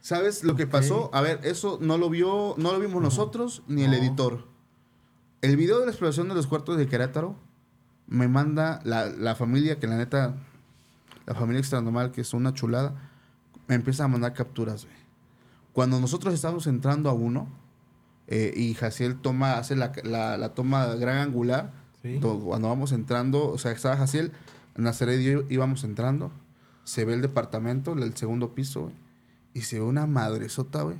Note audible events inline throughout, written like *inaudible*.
¿Sabes lo que pasó? A ver, eso no lo vio, no lo vimos nosotros ni el editor. El video de la exploración de los cuartos de Querétaro me manda la, familia, que la neta, la familia extra normal, que es una chulada, me empieza a mandar capturas, Cuando nosotros estábamos entrando a uno, eh, y Jaciel toma, hace la, la, toma gran angular, cuando vamos entrando, o sea, estaba Jaciel, Nazaret y yo íbamos entrando, se ve el departamento, el segundo piso, güey y se ve una madresota, güey,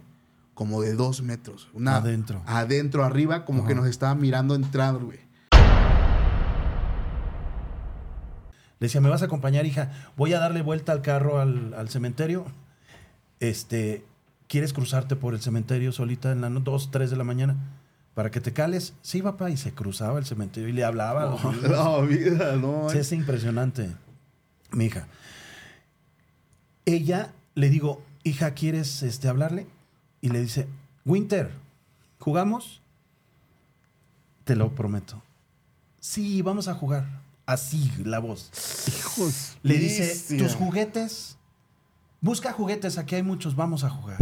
como de dos metros. Una, adentro. Adentro, arriba, como que nos estaba mirando entrar, güey. Le decía, ¿me vas a acompañar, hija? Voy a darle vuelta al carro al, cementerio. Este, ¿quieres cruzarte por el cementerio solita en las 2, 3 de la mañana? Para que te cales. Sí, papá. Y se cruzaba el cementerio y le hablaba. No, vida, no. Sí, es impresionante. Mi hija. Ella, le digo, hija, ¿quieres este, hablarle? Y le dice, Winter, ¿jugamos? Te lo prometo. Sí, vamos a jugar. Así, la voz. Hijos. Le dice, tus juguetes. Busca juguetes, aquí hay muchos, vamos a jugar.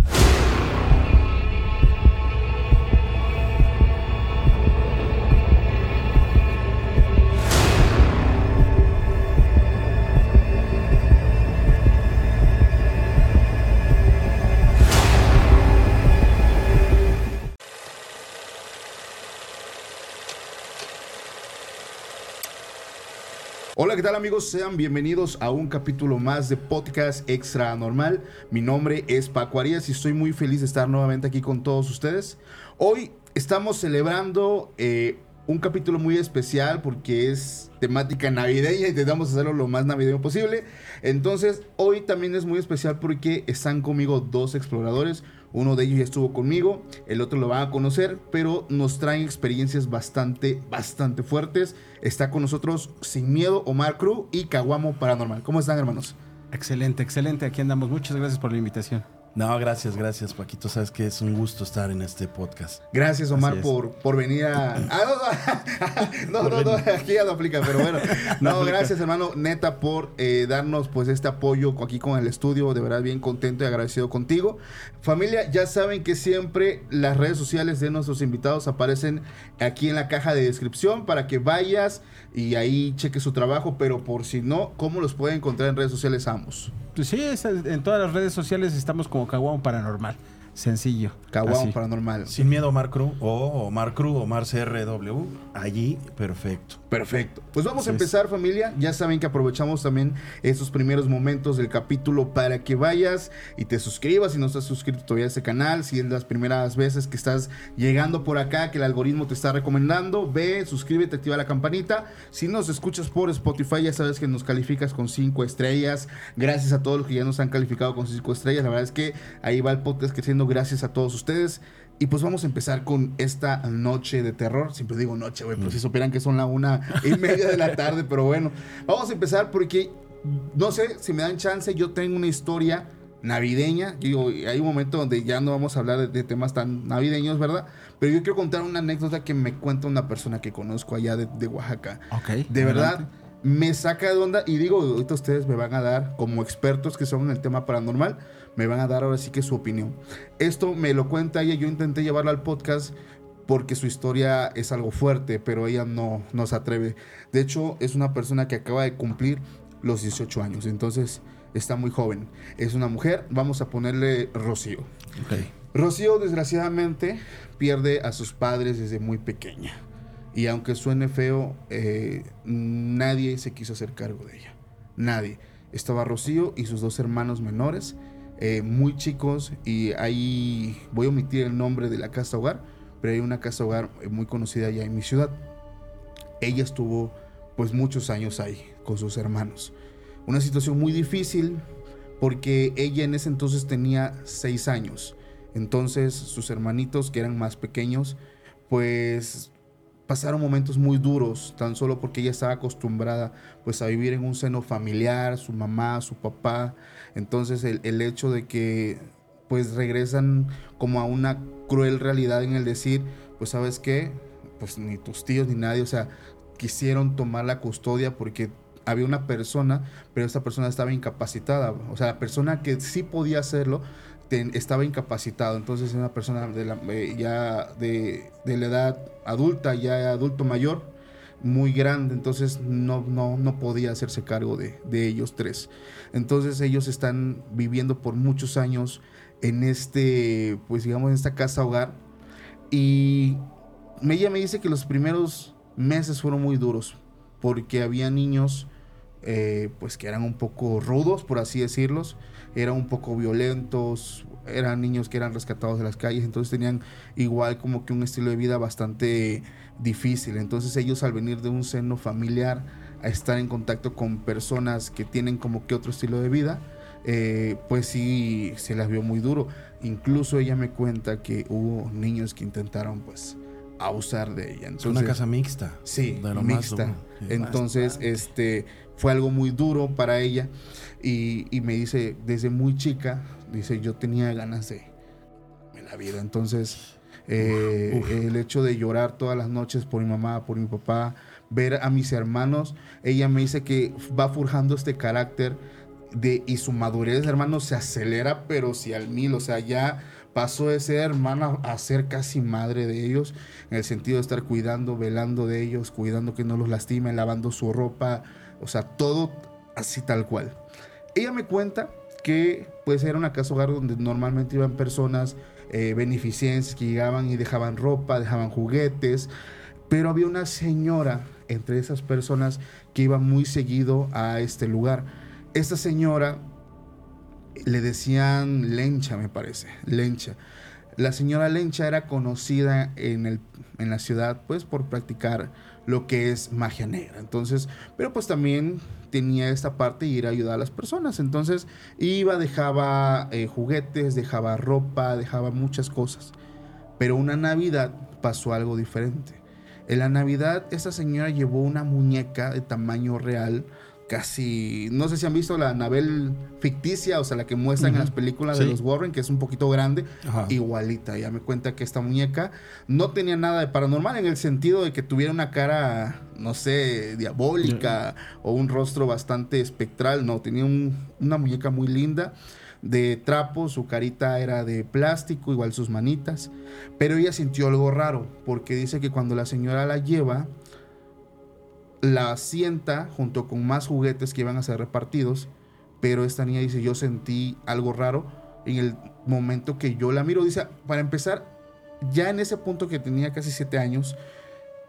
¿Qué tal amigos? Sean bienvenidos a un capítulo más de Podcast Extra Normal. Mi nombre es Paco Arias y estoy muy feliz de estar nuevamente aquí con todos ustedes. Hoy estamos celebrando eh, un capítulo muy especial porque es temática navideña y intentamos hacerlo lo más navideño posible. Entonces, hoy también es muy especial porque están conmigo dos exploradores. Uno de ellos ya estuvo conmigo, el otro lo van a conocer, pero nos traen experiencias bastante, bastante fuertes. Está con nosotros Sin Miedo, Omar Cruz y Caguamo Paranormal. ¿Cómo están, hermanos? Excelente, excelente. Aquí andamos. Muchas gracias por la invitación. No, gracias, gracias, Paquito. Sabes que es un gusto estar en este podcast. Gracias, Omar, por, por venir a. *laughs* Ah, no, no, *laughs* no, aquí ya no aplica, pero bueno. *laughs* No, gracias, hermano, neta, por eh, darnos pues este apoyo aquí con el estudio. De verdad, bien contento y agradecido contigo. Familia, ya saben que siempre las redes sociales de nuestros invitados aparecen aquí en la caja de descripción para que vayas y ahí cheque su trabajo, pero por si no, ¿cómo los pueden encontrar en redes sociales ambos? Pues sí, en todas las redes sociales estamos como Caguamo Paranormal. Sencillo. Caguamo Paranormal. Sin miedo, Omar Cruz. O Omar Cruz, Omar CRW. Allí, perfecto. Perfecto. Pues vamos a empezar, familia. Ya saben que aprovechamos también estos primeros momentos del capítulo para que vayas y te suscribas si no estás suscrito todavía a este canal. Si es las primeras veces que estás llegando por acá, que el algoritmo te está recomendando, ve, suscríbete, activa la campanita. Si nos escuchas por Spotify, ya sabes que nos calificas con 5 estrellas. Gracias a todos los que ya nos han calificado con 5 estrellas. La verdad es que ahí va el podcast creciendo gracias a todos ustedes. Y pues vamos a empezar con esta noche de terror. Siempre digo noche, güey, pues si supieran que son la una y *laughs* media de la tarde, pero bueno. Vamos a empezar porque, no sé, si me dan chance, yo tengo una historia navideña. Digo, hay un momento donde ya no vamos a hablar de, temas tan navideños, ¿verdad? Pero yo quiero contar una anécdota que me cuenta una persona que conozco allá de, Oaxaca. Ok. De verdad, me saca de onda y digo, ahorita ustedes me van a dar, como expertos que son en el tema paranormal, me van a dar ahora sí que su opinión. Esto me lo cuenta ella, yo intenté llevarla al podcast porque su historia es algo fuerte, pero ella no, no se atreve. De hecho, es una persona que acaba de cumplir los 18 años, entonces está muy joven. Es una mujer, vamos a ponerle Rocío. Rocío, desgraciadamente, pierde a sus padres desde muy pequeña. Y aunque suene feo, eh, nadie se quiso hacer cargo de ella. Nadie. Estaba Rocío y sus dos hermanos menores eh, muy chicos y ahí voy a omitir el nombre de la casa hogar, pero hay una casa hogar muy conocida allá en mi ciudad. Ella estuvo pues muchos años ahí con sus hermanos. Una situación muy difícil porque ella en ese entonces tenía seis años. Entonces sus hermanitos que eran más pequeños pues pasaron momentos muy duros, tan solo porque ella estaba acostumbrada pues a vivir en un seno familiar, su mamá, su papá, entonces el, hecho de que pues regresan como a una cruel realidad en el decir, pues sabes qué, pues ni tus tíos ni nadie, o sea, quisieron tomar la custodia porque había una persona, pero esta persona estaba incapacitada. O sea, la persona que sí podía hacerlo estaba incapacitado. Entonces una persona de la, eh, ya de la edad adulta, ya adulto mayor, muy grande. Entonces no, no, no podía hacerse cargo de, de ellos tres. Entonces ellos están viviendo por muchos años en este, pues digamos, en esta casa hogar. Y ella me dice que los primeros meses fueron muy duros porque había niños eh, pues que eran un poco rudos, por así decirlos, eran un poco violentos, eran niños que eran rescatados de las calles, entonces tenían igual como que un estilo de vida bastante difícil. Entonces ellos al venir de un seno familiar a estar en contacto con personas que tienen como que otro estilo de vida, eh, pues sí se las vio muy duro. Incluso ella me cuenta que hubo niños que intentaron pues abusar de ella. Es una Entonces- casa mixta. Sí, de lo mixta. Entonces, este, fue algo muy duro para ella. Y, y me dice, desde muy chica, dice, yo tenía ganas de la vida. Entonces, eh, Uf. el hecho de llorar todas las noches por mi mamá, por mi papá, ver a mis hermanos, ella me dice que va forjando este carácter de, y su madurez, hermano, se acelera, pero si al mil, o sea, ya pasó de ser hermana a ser casi madre de ellos, en el sentido de estar cuidando, velando de ellos, cuidando que no los lastimen, lavando su ropa, o sea, todo así tal cual. Ella me cuenta que pues era una casa hogar donde normalmente iban personas eh, que llegaban y dejaban ropa, dejaban juguetes, pero había una señora entre esas personas que iba muy seguido a este lugar. Esta señora le decían Lencha, me parece, Lencha. La señora Lencha era conocida en, el, en la ciudad pues por practicar lo que es magia negra. Entonces, pero pues también tenía esta parte de ir a ayudar a las personas. Entonces iba, dejaba eh, juguetes, dejaba ropa, dejaba muchas cosas. Pero una Navidad pasó algo diferente. En la Navidad esta señora llevó una muñeca de tamaño real, casi, no sé si han visto la Anabel ficticia, o sea, la que muestran en las películas de los Warren, que es un poquito grande, Ajá. igualita. Ya me cuenta que esta muñeca no tenía nada de paranormal en el sentido de que tuviera una cara, no sé, diabólica o un rostro bastante espectral. No, tenía un- una muñeca muy linda de trapo, su carita era de plástico, igual sus manitas. Pero ella sintió algo raro porque dice que cuando la señora la lleva, la sienta junto con más juguetes que iban a ser repartidos. Pero esta niña dice, yo sentí algo raro en el momento que yo la miro. Dice, para empezar, ya en ese punto que tenía casi siete años,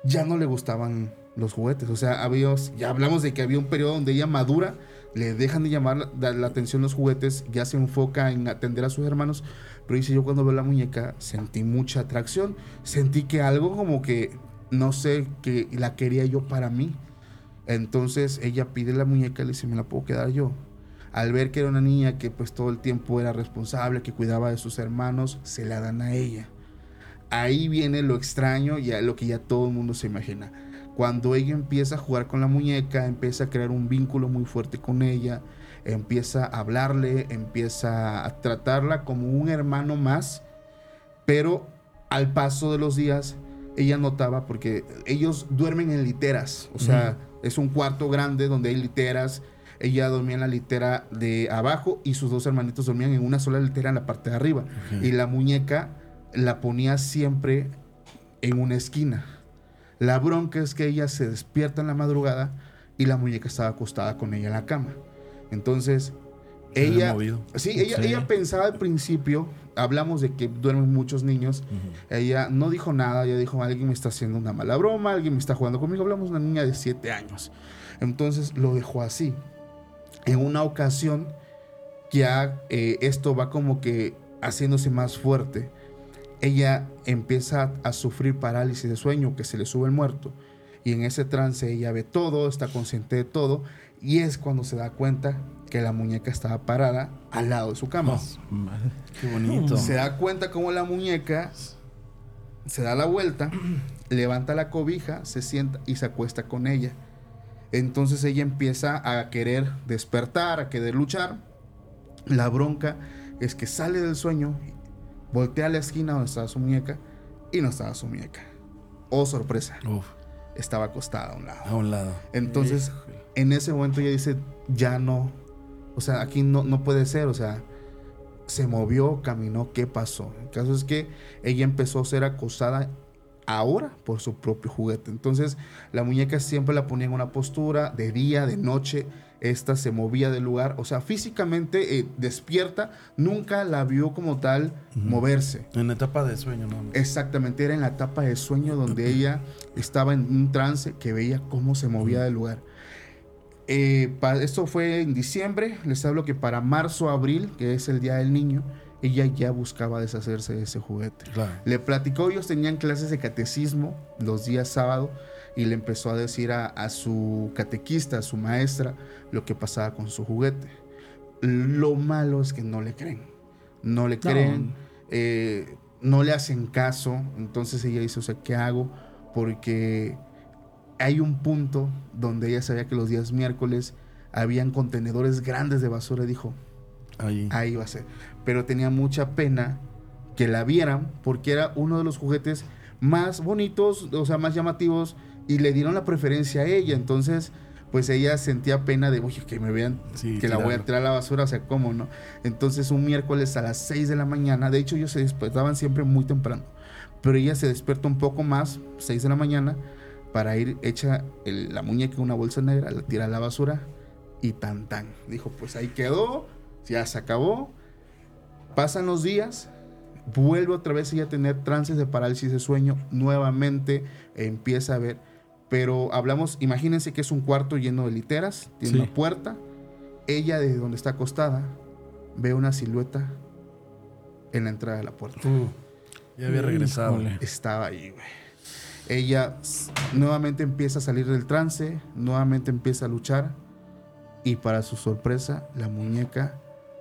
ya no le gustaban los juguetes. O sea, había, ya hablamos de que había un periodo donde ella madura, le dejan de llamar la, la- la atención los juguetes, ya se enfoca en atender a sus hermanos. Pero dice, yo cuando veo la muñeca sentí mucha atracción. Sentí que algo como que, no sé, que la quería yo para mí. Entonces ella pide la muñeca y le dice, ¿me la puedo quedar yo? Al ver que era una niña que pues todo el tiempo era responsable, que cuidaba de sus hermanos, se la dan a ella. Ahí viene lo extraño y lo que ya todo el mundo se imagina. Cuando ella empieza a jugar con la muñeca, empieza a crear un vínculo muy fuerte con ella, empieza a hablarle, empieza a tratarla como un hermano más, pero al paso de los días ella notaba porque ellos duermen en literas, o sea, es un cuarto grande donde hay literas. Ella dormía en la litera de abajo y sus dos hermanitos dormían en una sola litera en la parte de arriba. Y la muñeca la ponía siempre en una esquina. La bronca es que ella se despierta en la madrugada y la muñeca estaba acostada con ella en la cama. Entonces, Se ella, sí, ella, Sí. ella pensaba al principio, hablamos de que duermen muchos niños, ella no dijo nada, ella dijo, alguien me está haciendo una mala broma, alguien me está jugando conmigo, hablamos de una niña de 7 años. Entonces lo dejó así. En una ocasión, ya eh, esto va como que haciéndose más fuerte, ella empieza a sufrir parálisis de sueño, que se le sube el muerto. Y en ese trance ella ve todo, está consciente de todo, y es cuando se da cuenta que la muñeca estaba parada al lado de su cama. Madre. Qué bonito. Se da cuenta como la muñeca se da la vuelta, *clears throat* levanta la cobija, se sienta y se acuesta con ella. Entonces ella empieza a querer despertar, a querer luchar. La bronca es que sale del sueño, voltea a la esquina donde estaba su muñeca y no estaba su muñeca. Oh, sorpresa, Uf, estaba acostada a un lado. a un lado. Entonces, en ese momento ella dice, ya no, o sea, aquí no, no puede ser, o sea, se movió, caminó, ¿qué pasó? El caso es que ella empezó a ser acosada ahora por su propio juguete. Entonces la muñeca siempre la ponía en una postura de día, de noche. Esta se movía del lugar, o sea, físicamente eh, despierta, nunca la vio como tal moverse. En la etapa de sueño, ¿no? Exactamente, era en la etapa de sueño donde ella estaba en un trance que veía cómo se movía del lugar. Eh, esto fue en diciembre, les hablo que para marzo, abril, que es el Día del Niño, ella ya buscaba deshacerse de ese juguete. Claro. Le platicó, ellos tenían clases de catecismo los días sábado y le empezó a decir a, a su catequista, a su maestra, lo que pasaba con su juguete. Lo malo es que no le creen. No le No. creen, eh, no le hacen caso. Entonces ella dice, o sea, ¿qué hago? Porque hay un punto donde ella sabía que los días miércoles habían contenedores grandes de basura y dijo, Ahí. ahí va a ser. Pero tenía mucha pena que la vieran porque era uno de los juguetes más bonitos, o sea, más llamativos y le dieron la preferencia a ella. Entonces, pues ella sentía pena de, oye, que me vean Sí, que la voy a tirar a la basura, o sea, ¿cómo no? Entonces, un miércoles a las 6 de la mañana, de hecho, ellos se despertaban siempre muy temprano, pero ella se despierta un poco más, 6 de la mañana, para ir hecha el- la muñeca en una bolsa negra, la tira a la basura y tan tan. Dijo, pues ahí quedó, ya se acabó. Pasan los días, vuelve otra vez ella a tener trances de parálisis de sueño, nuevamente empieza a ver, pero hablamos, imagínense que es un cuarto lleno de literas, tiene Sí. una puerta, ella desde donde está acostada ve una silueta en la entrada de la puerta. Uh, ya había regresado. Estaba ahí, güey. Ella nuevamente empieza a salir del trance, nuevamente empieza a luchar y para su sorpresa, la muñeca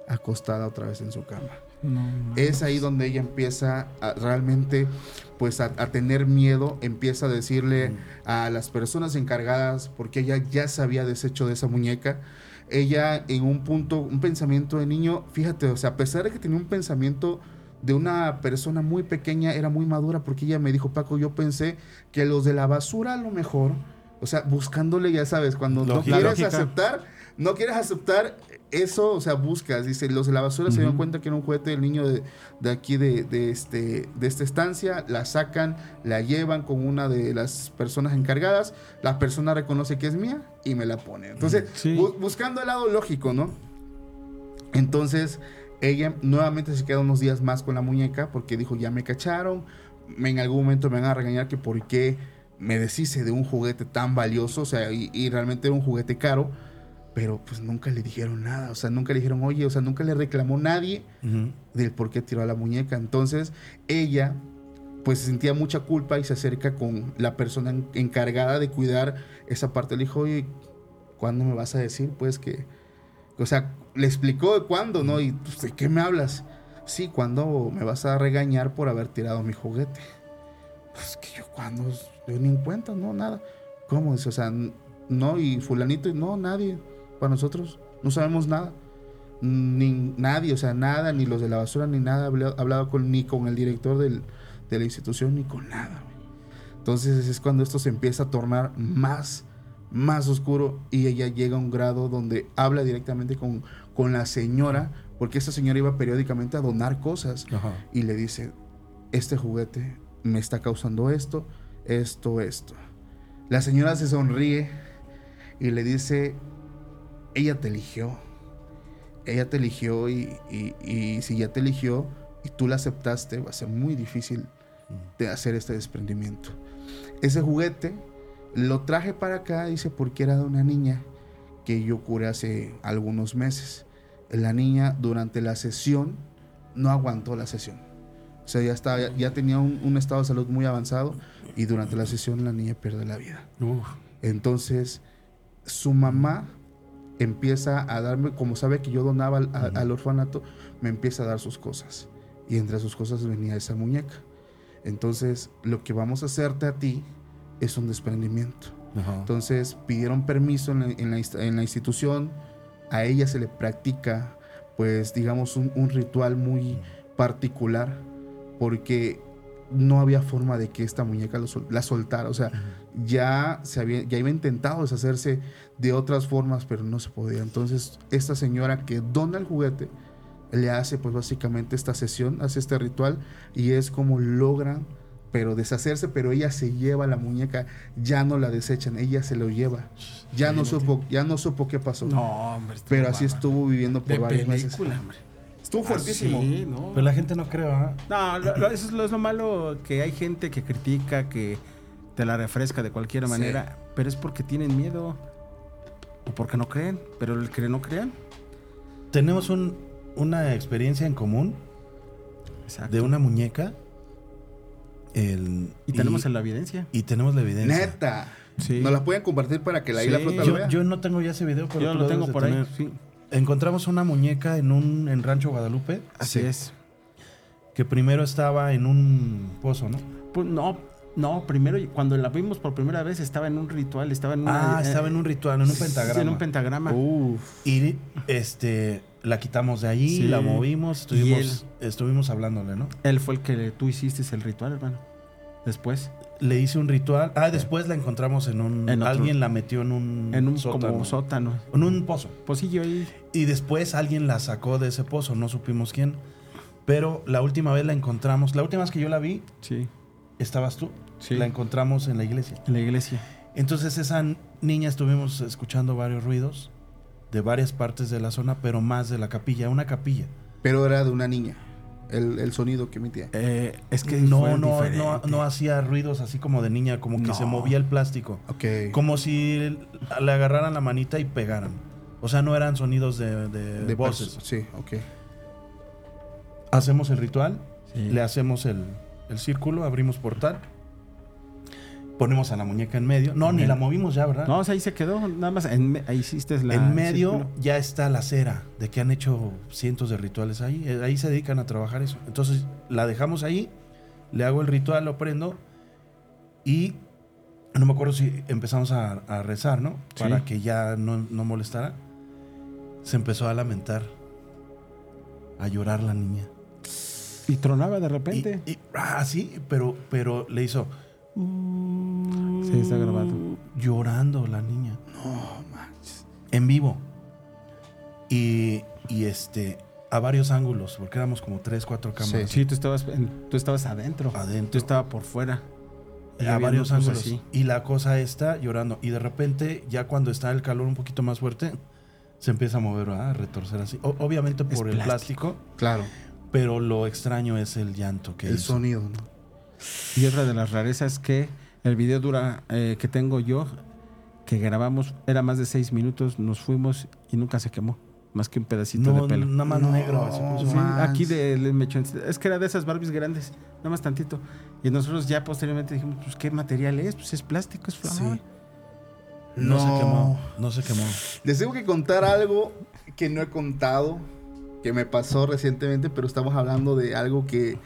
acostada otra vez en su cama. No, Es ahí donde ella empieza a realmente pues a, a tener miedo, empieza a decirle a las personas encargadas, porque ella ya se había deshecho de esa muñeca, ella en un punto, un pensamiento de niño, fíjate, o sea, a pesar de que tenía un pensamiento de una persona muy pequeña, era muy madura, porque ella me dijo, Paco, yo pensé que los de la basura a lo mejor, o sea, buscándole, ya sabes, cuando no quieres Lógica. aceptar, no quieres aceptar eso, o sea, buscas, dice, los de la basura se dieron cuenta que era un juguete del niño de, de aquí de, de este, de esta estancia, la sacan, la llevan con una de las personas encargadas, la persona reconoce que es mía y me la pone. Entonces, Sí. bu- buscando el lado lógico, ¿no? Entonces, ella nuevamente se queda unos días más con la muñeca porque dijo, ya me cacharon, en algún momento me van a regañar que por qué me deshice de un juguete tan valioso, o sea, y, y realmente era un juguete caro, pero pues nunca le dijeron nada, o sea, nunca le dijeron, oye, o sea, nunca le reclamó nadie del por qué tiró a la muñeca. Entonces, ella pues sentía mucha culpa y se acerca con la persona en- encargada de cuidar esa parte. Le dijo, oye, ¿cuándo me vas a decir? Pues que, o sea, le explicó cuándo, ¿no? Y pues, ¿de qué me hablas? Sí, ¿cuándo me vas a regañar por haber tirado mi juguete? Pues que yo, ¿cuándo? Yo ni en cuenta, no, nada. ¿Cómo? O sea, no, y fulanito, no, nadie. Para nosotros, no sabemos nada ni nadie, o sea, nada, ni los de la basura, ni nada, ha hablado, hablado con, ni con el director de la institución, ni con nada. Entonces es cuando esto se empieza a tornar más, más oscuro y ella llega a un grado donde habla directamente con, con la señora, porque esta señora iba periódicamente a donar cosas Ajá. y le dice, este juguete me está causando esto, esto, esto. La señora se sonríe y le dice, ella te eligió. Ella te eligió y, y- y si ya te eligió y tú la aceptaste, va a ser muy difícil de hacer este desprendimiento. Ese juguete lo traje para acá, dice, porque era de una niña que yo curé hace algunos meses. La niña durante la sesión no aguantó la sesión. O sea, ya, estaba, ya, ya tenía un, un estado de salud muy avanzado y durante la sesión la niña pierde la vida. Uf. Entonces, su mamá empieza a darme, como sabe que yo donaba al, a- al orfanato, me empieza a dar sus cosas. Y entre sus cosas venía esa muñeca. Entonces, lo que vamos a hacerte a ti es un desprendimiento. Ajá. Entonces pidieron permiso en la, en la inst- en la institución, a ella se le practica, pues digamos, un, un ritual muy particular, porque no había forma de que esta muñeca lo sol- la soltara. O sea, ya, se había, ya iba intentado deshacerse de otras formas, pero no se podía. Entonces, esta señora que dona el juguete le hace pues básicamente esta sesión, hace este ritual y es como logran pero deshacerse, pero ella se lleva la muñeca, ya no la desechan, ella se lo lleva. Ya no supo, ya no supo qué pasó. No, hombre. estuvo pero así estuvo viviendo por De varios meses. película, hombre. Estuvo fuertísimo. Ah, sí, no. Pero la gente no cree, ¿ah? No, lo- lo- eso es lo, es lo malo que hay gente que critica, que te la refresca de cualquier Sí. manera, pero es porque tienen miedo o porque no creen, pero el que no crean, Tenemos un- una experiencia en común exacto. de una muñeca. El- y tenemos la evidencia. y tenemos la evidencia. Neta. Sí. Nos la pueden compartir para que la Sí. isla flota lo Yo, vea. yo no tengo ya ese video, pero Yo lo tengo por ahí. Sí. Encontramos una muñeca en un en Rancho Guadalupe Así Sí. es. que primero estaba en un pozo, ¿no? Pues no, no, primero cuando la vimos por primera vez estaba en un ritual, estaba en una, Ah, estaba en un ritual, en un sí, pentagrama. en un pentagrama. Uf. Y este la quitamos de allí, Sí. la movimos, estuvimos, estuvimos hablándole, ¿no? Él fue el que tú hiciste el ritual, hermano. Después, Le hice un ritual. Ah, después la encontramos en un. En alguien la metió en un. en un sótano. como sótano. En un pozo. Pocillo ahí. Y después alguien la sacó de ese pozo, no supimos quién. Pero la última vez la encontramos. La última vez que yo la vi, Sí, estabas tú. Sí. La encontramos en la iglesia. en la iglesia. Entonces esa niña estuvimos escuchando varios ruidos de varias partes de la zona, pero más de la capilla, una capilla. Pero era de una niña. El, el sonido que emitía. Eh, es que no, no, no, no hacía ruidos así como de niña, como que No. se movía el plástico. Ok. Como si le agarraran la manita y pegaran. O sea, no eran sonidos de, de De voces. Sí, ok. Hacemos el ritual, Sí. le hacemos el, el círculo, abrimos portal, ponemos a la muñeca en medio. No, ni la movimos ya, ¿verdad? No, o sea, ahí se quedó, nada más, en ahí hiciste la... en medio ya está la cera, de que han hecho cientos de rituales ahí. Eh, Ahí se dedican a trabajar eso. Entonces la dejamos ahí, le hago el ritual, lo prendo y no me acuerdo si empezamos a, a rezar, ¿no? Sí. Para que ya no, no molestara. Se empezó a lamentar, a llorar la niña. Y tronaba de Y, repente. y- ah, sí, pero, pero le hizo. Sí, está grabado. Llorando la niña. No manches. En vivo. Y, y este, a varios ángulos, porque éramos como tres, cuatro cámaras. Sí, tú estabas, tú estabas adentro. Adentro. Tú estabas por fuera. Y a varios ángulos. así. Y la cosa está llorando. Y de repente, ya cuando está el calor un poquito más fuerte, se empieza a mover, ¿verdad? a retorcer así. O- obviamente Es por el plástico. plástico, Claro. pero lo extraño es el llanto que el hizo. sonido, ¿no? Y otra de las rarezas que el video dura, eh, que tengo yo, que grabamos, era más de seis minutos, nos fuimos y nunca se quemó. Más que un pedacito No, de pelo. nada más No, negro. se puso. Sí, aquí de, de mechón. Es que era de esas Barbies grandes, nada más tantito. Y nosotros ya posteriormente dijimos, pues, ¿qué material es? Pues es plástico, es flamable. Sí. No, se quemó. No se quemó. Les tengo que contar algo que no he contado, que me pasó recientemente, pero estamos hablando de algo que,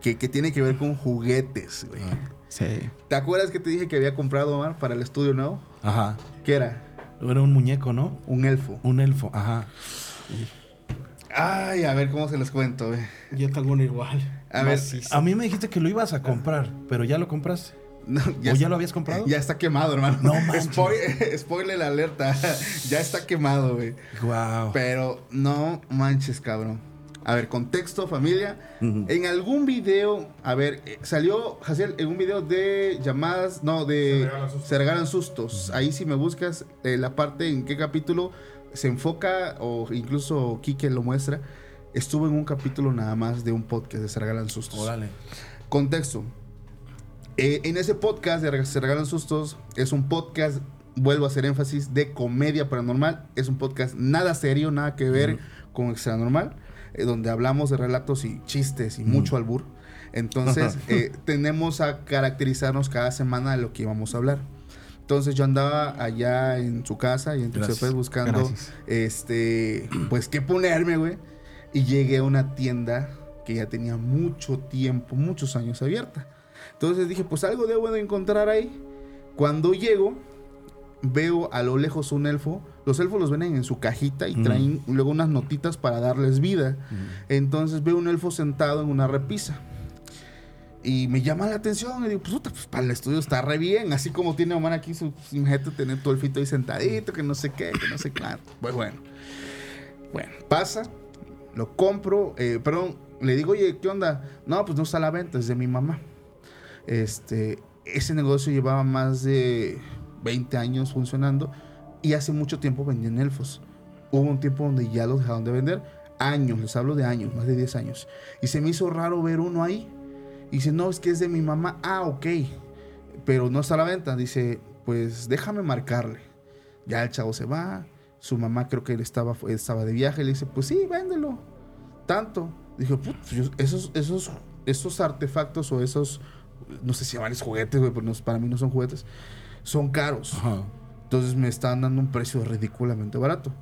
que, que tiene que ver con juguetes, güey. Sí. ¿Te acuerdas que te dije que había comprado, Omar, para el estudio nuevo? Ajá. ¿Qué era? Era un muñeco, ¿no? Un elfo. Un elfo, ajá. Ay, a ver cómo se los cuento, güey. Yo tengo uno igual. A ver, A mí me dijiste que lo ibas a comprar, pero ya lo compraste. No, ¿O ya lo habías comprado? Ya está quemado, hermano. No manches. Spoil- *laughs* spoiler la alerta. *laughs* ya está quemado, güey. Wow. Pero no manches, cabrón. A ver, contexto, familia. En algún video, a ver, eh, salió, Jaciel, en un video de llamadas, no, de Se regalan sustos. Ahí si me buscas eh, la parte en qué capítulo se enfoca, o incluso Kike lo muestra, estuvo en un capítulo nada más de un podcast de Se regalan sustos. Órale. Contexto. Eh, en ese podcast de Se Regalan Sustos, es un podcast, vuelvo a hacer énfasis, de comedia paranormal. Es un podcast nada serio, nada que ver con Extra Normal, eh, donde hablamos de relatos y chistes y mucho albur. Entonces, *laughs* eh, tenemos a caracterizarnos cada semana de lo que íbamos a hablar. Entonces yo andaba allá en su casa y en. Tuxtepec buscando Gracias. este pues qué ponerme, güey. Y llegué a una tienda que ya tenía mucho tiempo, muchos años abierta. Entonces dije, pues algo debo de encontrar ahí. Cuando llego, veo a lo lejos un elfo. Los elfos los venden en su cajita y Mm. traen luego unas notitas para darles vida. Mm. Entonces veo un elfo sentado en una repisa. Y me llama la atención. Y digo, pues, puta, pues, para el estudio está re bien. Así como tiene Omar aquí su su imagínate tener tu elfito ahí sentadito, que no sé qué, que no sé qué. Pues bueno. Bueno, pasa. Lo compro, eh, perdón, le digo, oye, ¿qué onda? No, pues no está a la venta, es de mi mamá. Este, ese negocio llevaba más de 20 años funcionando y hace mucho tiempo vendían elfos. Hubo un tiempo donde ya los dejaron de vender. Años, les hablo de años, más de 10 años. Y se me hizo raro ver uno ahí. Y dice, no, es que es de mi mamá. Ah, ok. Pero no está a la venta. Dice, pues déjame marcarle. Ya el chavo se va. Su mamá creo que él estaba, estaba de viaje. Le dice, pues sí, véndelo. Tanto. Dije, "Put, yo- esos, esos, esos artefactos o esos, no sé si llamarles juguetes, güey, pero para mí no son juguetes, son caros. Ajá. Entonces me estaban dando un precio ridículamente barato.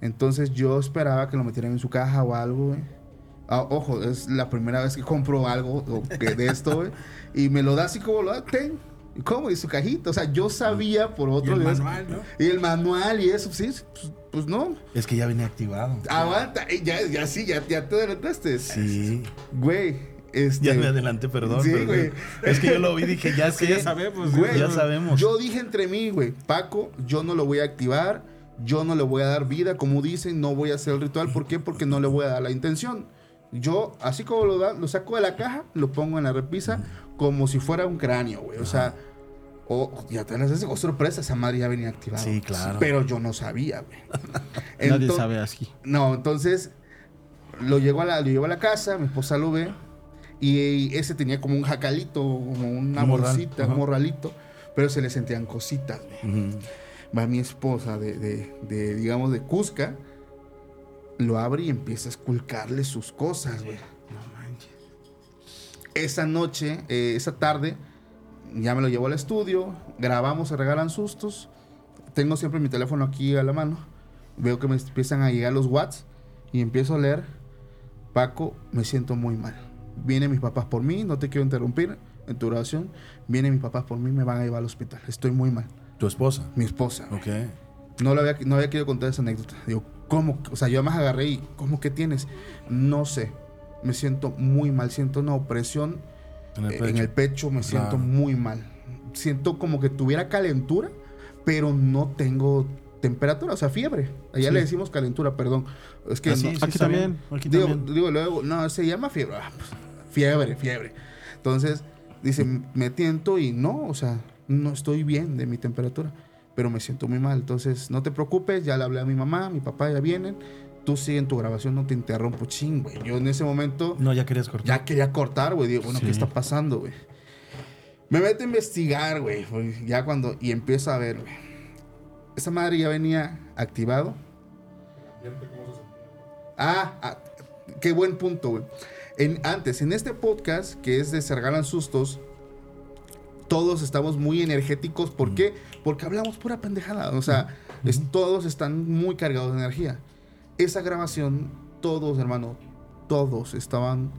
Entonces yo esperaba que lo metieran en su caja o algo, güey. Ah, ojo, es la primera vez que compro algo que de esto, güey. *laughs* Y me lo da así como lo da, ten. ¿Y ¿Cómo? Y su cajita. O sea, yo sabía por Y otro el lado- manual, ¿no? Y el manual y eso, sí, pues, pues no. Es que ya venía activado. Aguanta, ya, ya sí, ya, ya te adelantaste. Sí. Güey, este. Ya me adelanté, perdón. Sí, perdón. güey. Es que yo lo vi y dije, ya sé. *laughs* ya sabemos, Güey, ya sabemos. Yo dije entre mí, güey, Paco, yo no lo voy a activar, yo no le voy a dar vida, como dicen, no voy a hacer el ritual. ¿Por qué? Porque no le voy a dar la intención. Yo, así como lo, da, lo saco de la caja, lo pongo en la repisa como si fuera un cráneo, güey. O sea, o ya te las oh, sorpresa, esa madre ya venía activada. Sí, claro. Pero yo no sabía, güey. Nadie sabe así. no, entonces lo llevo a la, lo llevo a la casa, mi esposa lo ve y ese tenía como un jacalito, como una Un bolsita, un morralito, pero se le sentían cositas. Ujú. Va mi esposa de, de- de, digamos, de Cusca, lo abre y empieza a esculcarle sus cosas, güey. Esa noche, eh, esa tarde, ya me lo llevo al estudio, grabamos, se regalan sustos. Tengo siempre mi teléfono aquí a la mano. Veo que me empiezan a llegar los watts y empiezo a leer. Paco, me siento muy mal. Vienen mis papás por mí, no te quiero interrumpir en tu oración. Vienen mis papás por mí, me van a llevar al hospital. Estoy muy mal. Tu esposa. Mi esposa. Ok. No, lo había, no había querido contar esa anécdota. Digo, ¿cómo? O sea, yo más agarré y, ¿cómo que tienes? No sé. Me siento muy mal. Siento una opresión En el pecho. en el pecho. Me siento Claro. muy mal. Siento como que tuviera calentura, pero no tengo temperatura. O sea, fiebre. Allá Sí. le decimos calentura, perdón. Es que Ah, sí, no- sí, Aquí también. Aquí digo, también. digo, luego, no, se llama fiebre. Ah, pues, fiebre, fiebre. Entonces, dice, me tiento y no, o sea, no estoy bien de mi temperatura, pero me siento muy mal. Entonces, no te preocupes, ya le hablé a mi mamá, mi papá ya vienen. Tú sigue en tu grabación, no te interrumpo, ching, güey. Yo en ese momento No, ya querías cortar. ya quería cortar, güey. Digo, bueno, ¿qué Sí. está pasando, güey? Me meto a investigar, güey. güey, Ya cuando. Y empiezo a ver, güey. Esa madre ya venía activado. Ah, ah, qué buen punto, güey. En, antes, en este podcast, que es de Se Regalan Sustos, todos estamos muy energéticos. ¿Por qué? Porque hablamos pura pendejada. O sea, es- todos están muy cargados de energía. Esa grabación, todos, hermano, todos estaban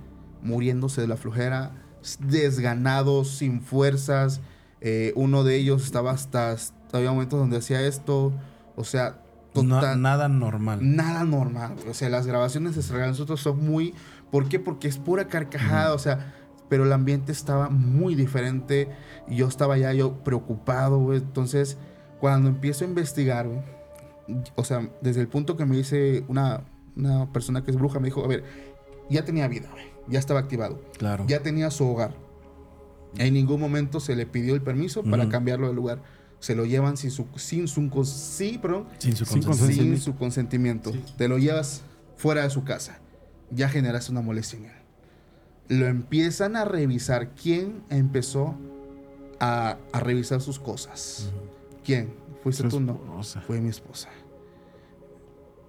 muriéndose de la flojera, desganados, sin fuerzas. Eh, uno de ellos estaba hasta, había momentos donde hacía esto. O sea, No- nada normal. Nada normal. O sea, las grabaciones de Sustos son muy... ¿Por qué? Porque es pura carcajada, o sea... Pero el ambiente estaba muy diferente. Y yo estaba ya yo preocupado, güey. Entonces, cuando empiezo a investigar, güey... O sea, desde el punto que me dice una, una persona que es bruja, me dijo, a ver, ya tenía vida, güey. Ya estaba activado. Claro. Ya tenía su hogar. En ningún momento se le pidió el permiso para cambiarlo de lugar. Se lo llevan sin su... Sin su cons- sí, perdón, Sin su consentimiento. sin su consentimiento. Te lo llevas fuera de su casa. Ya generaste una molestia en él. Lo empiezan a revisar. ¿Quién empezó a, a revisar sus cosas? ¿Quién? ¿Fuiste tú? No. esposa. Fue mi esposa.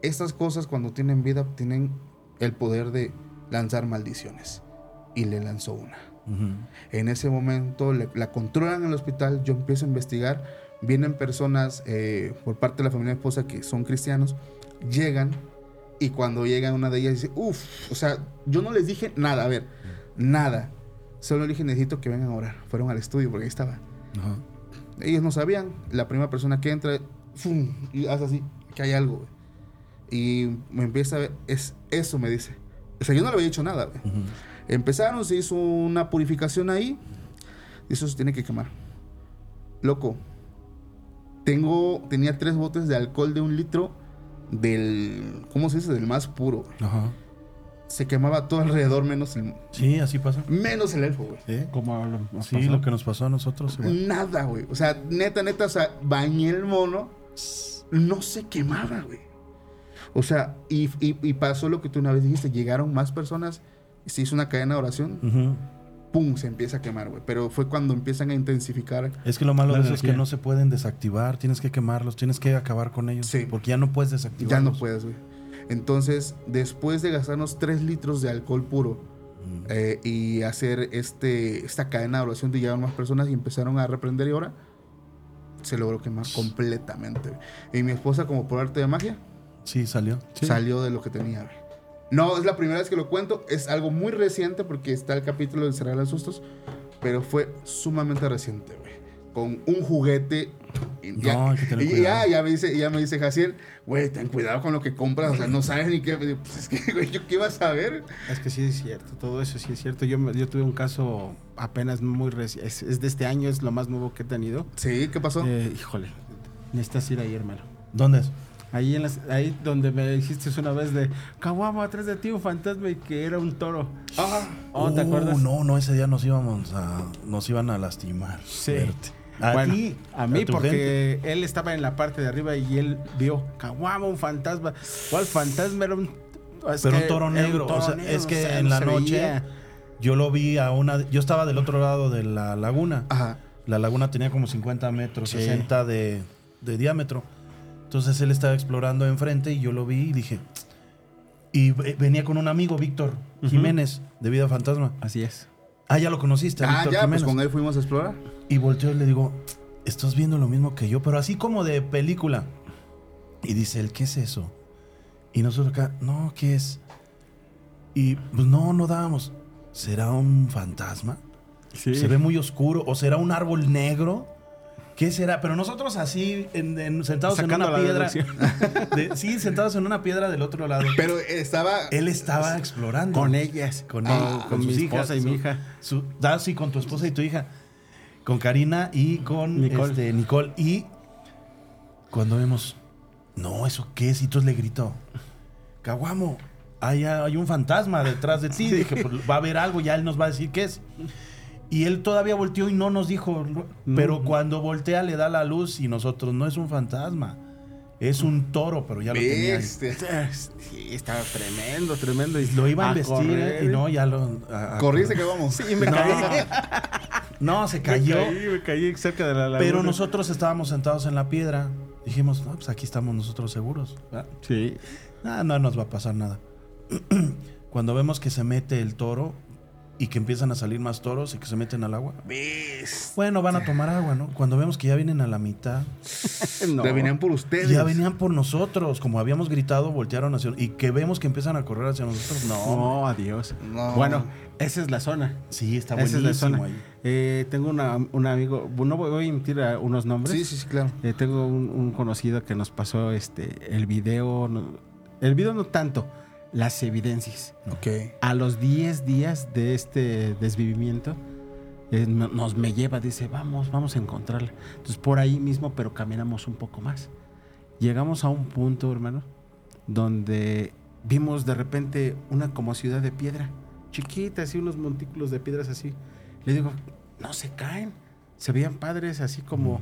Estas cosas cuando tienen vida tienen el poder de lanzar maldiciones. Y le lanzó una. Ujú. En ese momento le- la controlan en el hospital, yo empiezo a investigar, vienen personas eh, por parte de la familia de esposa que son cristianos, llegan y cuando llega una de ellas dice, uff, o sea, yo no les dije nada, a ver, nada. Solo dije, necesito que vengan a orar. Fueron al estudio porque ahí estaba. Ajá. Ellos no sabían, la primera persona que entra, ¡fum! y hace así, que hay algo. Y me empieza a ver, es eso me dice. O sea, yo no le había dicho nada. güey. Empezaron, se hizo una purificación ahí. Y eso se tiene que quemar. Loco. Tengo, tenía tres botes de alcohol de un litro del. ¿Cómo se dice? Del más puro. Ajá. Se quemaba todo alrededor menos el. Sí, así pasa. Menos el elfo, güey. Sí, Como lo- Sí, lo que nos pasó a nosotros. igual. Nada, güey. O sea, neta, neta, o sea, bañé el mono. No se quemaba, güey. O sea, y, y- y pasó lo que tú una vez dijiste. Llegaron más personas. Y Se hizo una cadena de oración. ¡Pum! Se empieza a quemar, güey. Pero fue cuando empiezan a intensificar. Es que lo malo de eso es que no se pueden desactivar, tienes que quemarlos, tienes que acabar con ellos. Sí. Porque ya no puedes Ya desactivarlos. no puedes, güey. Entonces, después de gastarnos 3 litros de alcohol puro eh, y hacer este, esta cadena de oración, llegaron más personas y empezaron a reprender y ahora se logró quemar completamente. güey. Y mi esposa, como por arte de magia, Sí, salió. Sí. salió de lo que tenía. No, es la primera vez que lo cuento. Es algo muy reciente porque está el capítulo de Cerrar los Sustos. Pero fue sumamente reciente, güey. Con un juguete. y No, ya, hay que y ya, ya me dice, ya me dice Jaciel, güey, ten cuidado con lo que compras. O sea, no sabes ni qué. Pues es que, güey, yo qué iba a saber. Es que sí es cierto, todo eso sí es cierto. Yo, yo tuve un caso apenas muy reciente, es, es de este año, es lo más nuevo que he tenido. Sí, ¿qué pasó? Eh, híjole, necesitas ir ahí, hermano. ¿Dónde es? Ahí, en las, ahí donde me dijiste una vez de Caguamo, atrás de ti un fantasma y que era un toro. Ah, Oh, ¿te Uh, acuerdas? No, no, ese día nos íbamos a. Nos iban a lastimar. Sí. A Bueno, ti, a mí porque él estaba en la parte de arriba y él vio Caguamo, un fantasma. ¿Cuál fantasma? Era un... es Pero un toro negro, o sea, es que en la noche- veía. Yo lo vi a una. Yo estaba del otro lado de la laguna. Ajá. La laguna tenía como 50 metros, Sí. 60 de, de diámetro. Entonces él estaba explorando enfrente y yo lo vi y dije. Y ve- venía con un amigo, Víctor. Jiménez, de Vida Fantasma. Así es. Ah, ya lo conociste, Ah, Víctor ya, Jiménez. pues con él fuimos a explorar. Y volteo y le digo, estás viendo lo mismo que yo, pero así como de película. Y dice él, ¿qué es eso? Y nosotros acá, no, ¿qué es? Y pues no, no dábamos. ¿Será un fantasma? Sí. Se ve muy oscuro. ¿O será un árbol negro? ¿Qué será? Pero nosotros así, en- en- sentados Sacando en una piedra. *laughs* de- sí, sentados en una piedra del otro lado. Pero estaba. Él estaba explorando. Con ellas. Con, él, con mi esposa y su- mi hija. su- ah, sí, con tu esposa y tu hija. Con Karina y con Nicole. Nicole. Nicole. Y cuando vemos, no, ¿eso qué es? Y entonces le gritó, Caguamo, hay, hay un fantasma detrás de ti. Dije, pues va a haber algo, ya él nos va a decir qué es. Y él todavía volteó y no nos dijo. Pero cuando voltea le da la luz y nosotros, no es un fantasma. Es un toro, pero ya lo tenía. ahí. *laughs* Sí, estaba tremendo, tremendo. Y Lo iba a investir correr. y no, ya lo. a- a- Corriste que vamos. Sí, *laughs* me No. caí. No, se cayó. Me caí, me caí cerca de la laguna. Pero nosotros estábamos sentados en la piedra. Dijimos, no, pues aquí estamos nosotros seguros. ¿verdad? Sí. Ah, no nos va a pasar nada. *clears throat* Cuando vemos que se mete el toro y que empiezan a salir más toros y que se meten al agua. Bestia. Bueno, van a tomar agua, ¿no? Cuando vemos que ya vienen a la mitad, *laughs* No. Ya venían por ustedes. ya venían por nosotros. Como habíamos gritado, voltearon hacia y que vemos que empiezan a correr hacia nosotros. No. No, adiós. No. Bueno, esa es la zona. Sí, está Esa es la buenísimo zona. ahí. Eh, tengo una, un amigo, no voy, voy a emitir a unos nombres. Sí, sí, sí, claro. Eh, tengo un, un conocido que nos pasó este el video, no- el video no tanto, las evidencias. Ok. A los 10 días de este desvivimiento, eh, no- nos me lleva, dice, vamos, vamos a encontrarla. Entonces por ahí mismo, pero caminamos un poco más. Llegamos a un punto, hermano, donde vimos de repente una como ciudad de piedra, chiquita, así unos montículos de piedras así. Le digo, no se caen, se veían padres, así como,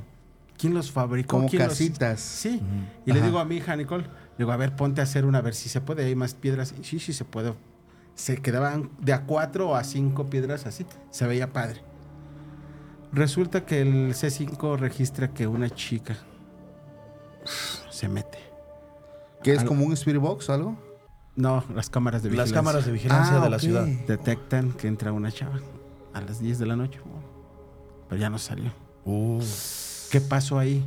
¿quién los fabricó? Como ¿Quién los-" casitas. Sí. Y le digo a mi hija, Nicole, le digo, a ver, ponte a hacer una, a ver si se puede. Hay más piedras. Y sí, sí se puede. Se quedaban de a cuatro a cinco piedras así. Se veía padre. Resulta que el C5 registra que una chica se mete. ¿Qué es como un Spirit Box o algo? No, las cámaras de Las vigilancia. cámaras de vigilancia Ah, de la ciudad. detectan que entra una chava a las 10 de la noche. Pero ya no salió. Uh, ¿Qué pasó ahí?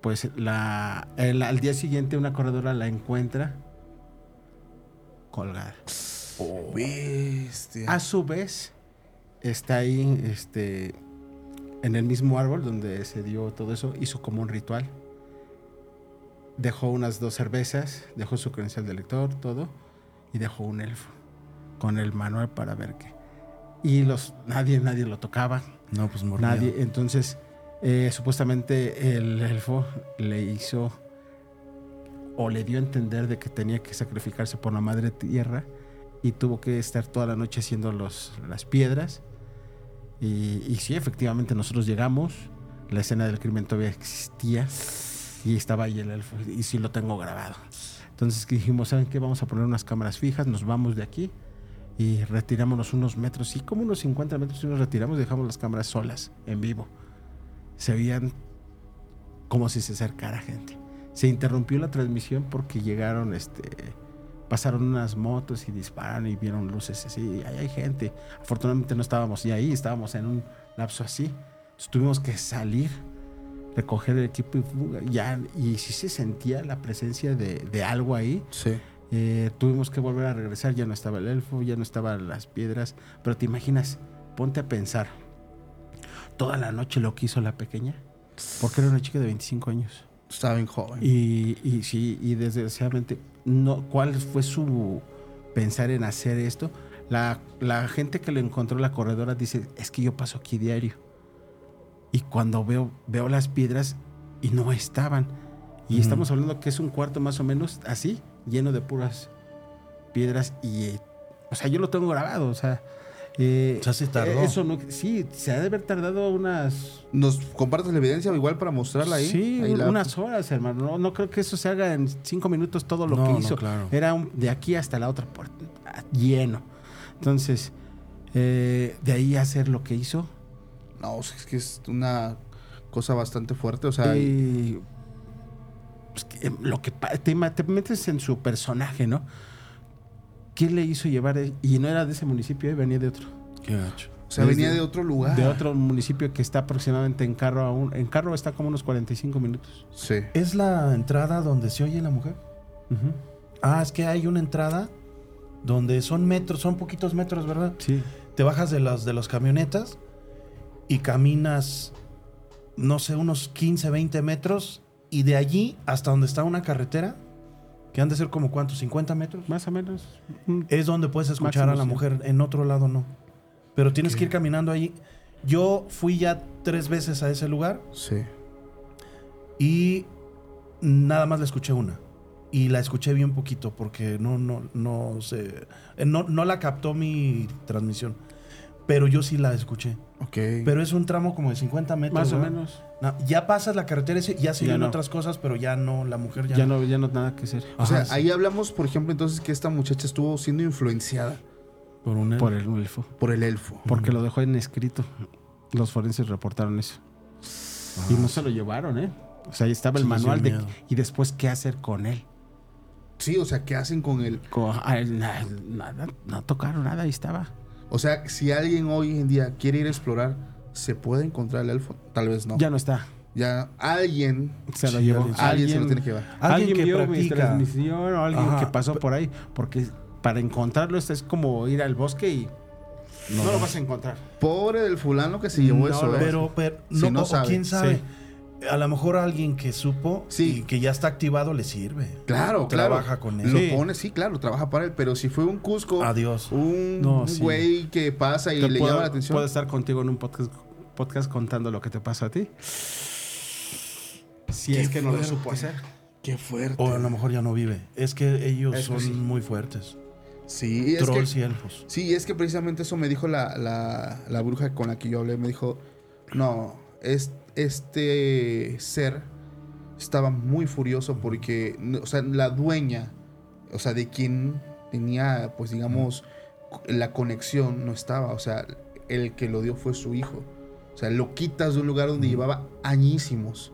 Pues la, el- al día siguiente una corredora la encuentra colgada. Oh, bestia. A su vez, está ahí, este, en el mismo árbol donde se dio todo eso, hizo como un ritual. Dejó unas dos cervezas, dejó su credencial de lector, todo, y dejó un elfo con el manual para ver qué. Y los, nadie, nadie lo tocaba, no, pues nadie. Entonces, eh, supuestamente el elfo le hizo o le dio a entender de que tenía que sacrificarse por la madre tierra y tuvo que estar toda la noche haciendo los, las piedras. Y, sí, efectivamente nosotros llegamos, la escena del crimen todavía existía y estaba ahí el elfo y sí lo tengo grabado. Entonces dijimos, ¿saben qué? Vamos a poner unas cámaras fijas, nos vamos de aquí y retirámonos unos metros, y como unos 50 metros y nos retiramos dejamos las cámaras solas, en vivo. Se veían como si se acercara gente. Se interrumpió la transmisión porque llegaron, este, pasaron unas motos y disparan y vieron luces así, ahí hay gente. Afortunadamente no estábamos ya ahí, estábamos en un lapso así. Entonces tuvimos que salir, recoger el equipo y fuga, ya, y sí se sentía la presencia de, de algo ahí. Sí. Eh, tuvimos que volver a regresar, ya no estaba el elfo, ya no estaban las piedras, pero te imaginas, ponte a pensar, toda la noche lo que hizo la pequeña, porque era una chica de 25 años. Estaba bien joven. Y, y sí, y desgraciadamente, no, ¿cuál fue su pensar en hacer esto? La, la gente que lo encontró la corredora dice, es que yo paso aquí diario. Y cuando veo, veo las piedras y no estaban. Y Ujú. estamos hablando que es un cuarto más o menos así, lleno de puras piedras. Y, eh, o sea, yo lo tengo grabado, o sea... eh, O sea, sí tardó. eh, Eso no, sí, se ha de haber tardado unas ¿Nos compartes la evidencia igual para mostrarla ahí? Sí, Ahí la- unas horas, hermano. No, no creo que eso se haga en cinco minutos todo lo No, que no, hizo. claro. Era un- de aquí hasta la otra puerta, lleno. Entonces, eh, de ahí hacer lo que hizo. No, o sea, es que es una cosa bastante fuerte. O sea, y, pues, que, eh, lo que te, te metes en su personaje, ¿no? ¿Qué le hizo llevar? Y no era de ese municipio, eh, venía de otro. Qué gacho. o sea, venía de otro lugar. De otro municipio que está aproximadamente en carro a un- En carro está como unos 45 minutos. Sí. ¿Es la entrada donde se oye la mujer? Ujú. Ah, es que hay una entrada donde son metros, son poquitos metros, ¿verdad? Sí. Te bajas de las de las camionetas y caminas, no sé, unos 15, 20 metros y de allí hasta donde está una carretera, que han de ser como cuántos, 50 metros, Más o menos. Mm, es donde puedes escuchar Máximo, a la sí. mujer, en otro lado no. Pero tienes que ir caminando ahí. Yo fui ya tres veces a ese lugar Sí. y nada más la escuché una. Y la escuché bien poquito porque no, no, no sé. eh, No, no la captó mi transmisión. Pero yo sí la escuché. Ok. Pero es un tramo como de 50 metros. Más o ¿verdad? menos. No, ya pasas la carretera ya se otras cosas, pero ya no, la mujer ya, Ya no, ya no nada que hacer. o sea, sí. ahí hablamos, por ejemplo, entonces que esta muchacha estuvo siendo influenciada Por un Por el elfo. por el elfo. Porque lo dejó en escrito. Los forenses reportaron eso. Y no se lo llevaron, ¿eh? O sea, ahí estaba el Sí, manual de... Y después, ¿qué hacer con él? Sí, o sea, ¿qué hacen con él? Co- a él na- nada, no tocaron nada, ahí estaba. O sea, si alguien hoy en día quiere ir a explorar, ¿se puede encontrar el elfo? Tal vez no. Ya no está. Ya alguien, Se lo llevó. alguien- alguien se lo tiene que llevar. Alguien Alguien, que vio mi transmisión o alguien Ajá. que pasó por ahí. Porque para encontrarlo esto es como ir al bosque y no, lo vas a encontrar. Pobre del fulano que se llevó No, eso. Pero, pero Si no, no sabe, quién sabe. sí. A lo mejor alguien que supo Sí. y que ya está activado le sirve. Claro, claro. Trabaja con él. Lo Sí. pone, sí, claro, trabaja para él. Pero si fue un Cusco, Adiós. un No, un sí. güey que pasa y le puedo, llama la atención. puedo estar contigo en un podcast, podcast contando lo que te pasa a ti. Si Qué es que no lo supo hacer. Qué fuerte. O a lo mejor ya no vive. Es que ellos Es que son sí. muy fuertes. Sí, es que, Trolls y elfos. sí, es que precisamente eso me dijo la, la, la bruja con la que yo hablé. Me dijo, no, es, este ser estaba muy furioso porque, o sea, la dueña, o sea, de quien tenía, pues digamos, la conexión no estaba. O sea, el que lo dio fue su hijo. O sea, lo quitas de un lugar donde llevaba añísimos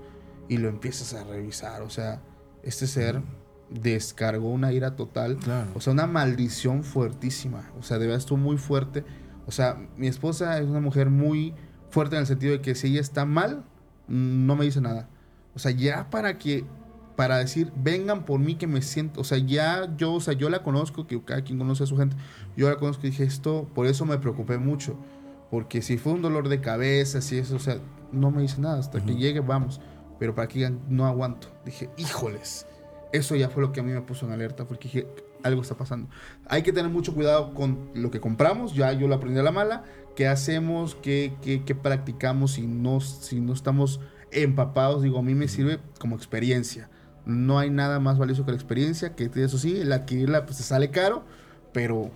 y lo empiezas a revisar. O sea, este ser descargó una ira total. Claro. O sea, una maldición fuertísima. O sea, de verdad estuvo muy fuerte. O sea, mi esposa es una mujer muy fuerte en el sentido de que si ella está mal, no me dice nada. O sea, ya para que, para decir, vengan por mí que me siento, o sea, ya yo, o sea, yo la conozco, que cada quien conoce a su gente, yo la conozco y dije esto, por eso me preocupé mucho. Porque si fue un dolor de cabeza, si eso, o sea, no me dice nada, hasta que llegue, vamos. Pero para que no aguanto. Dije, híjoles. Eso ya fue lo que a mí me puso en alerta, porque dije, algo está pasando. Hay que tener mucho cuidado con lo que compramos, ya yo lo aprendí a la mala, qué hacemos, qué, qué, qué practicamos si no, si no estamos empapados. Digo, a mí me sirve como experiencia No hay nada más valioso que la experiencia, que eso sí, el adquirirla pues te sale caro, pero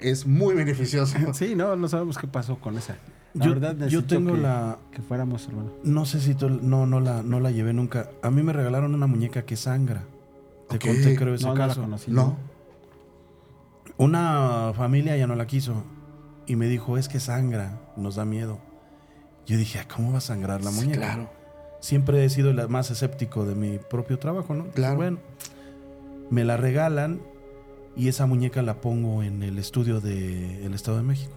es muy beneficioso. *laughs* Sí, no, no sabemos qué pasó con esa. La Yo, verdad, yo necesito tengo que, la. que fuéramos, hermano. No sé si tú. No, no la, no la llevé nunca. A mí me regalaron una muñeca que sangra. Te conté, creo, ese No, no la caso. conocí. No. Una familia ya no la quiso. Y me dijo, es que sangra, nos da miedo. Yo dije, "Ah, ¿cómo va a sangrar la Sí, muñeca? claro. Siempre he sido el más escéptico de mi propio trabajo, ¿no? Claro. Bueno, me la regalan y esa muñeca la pongo en el estudio del Estado de México.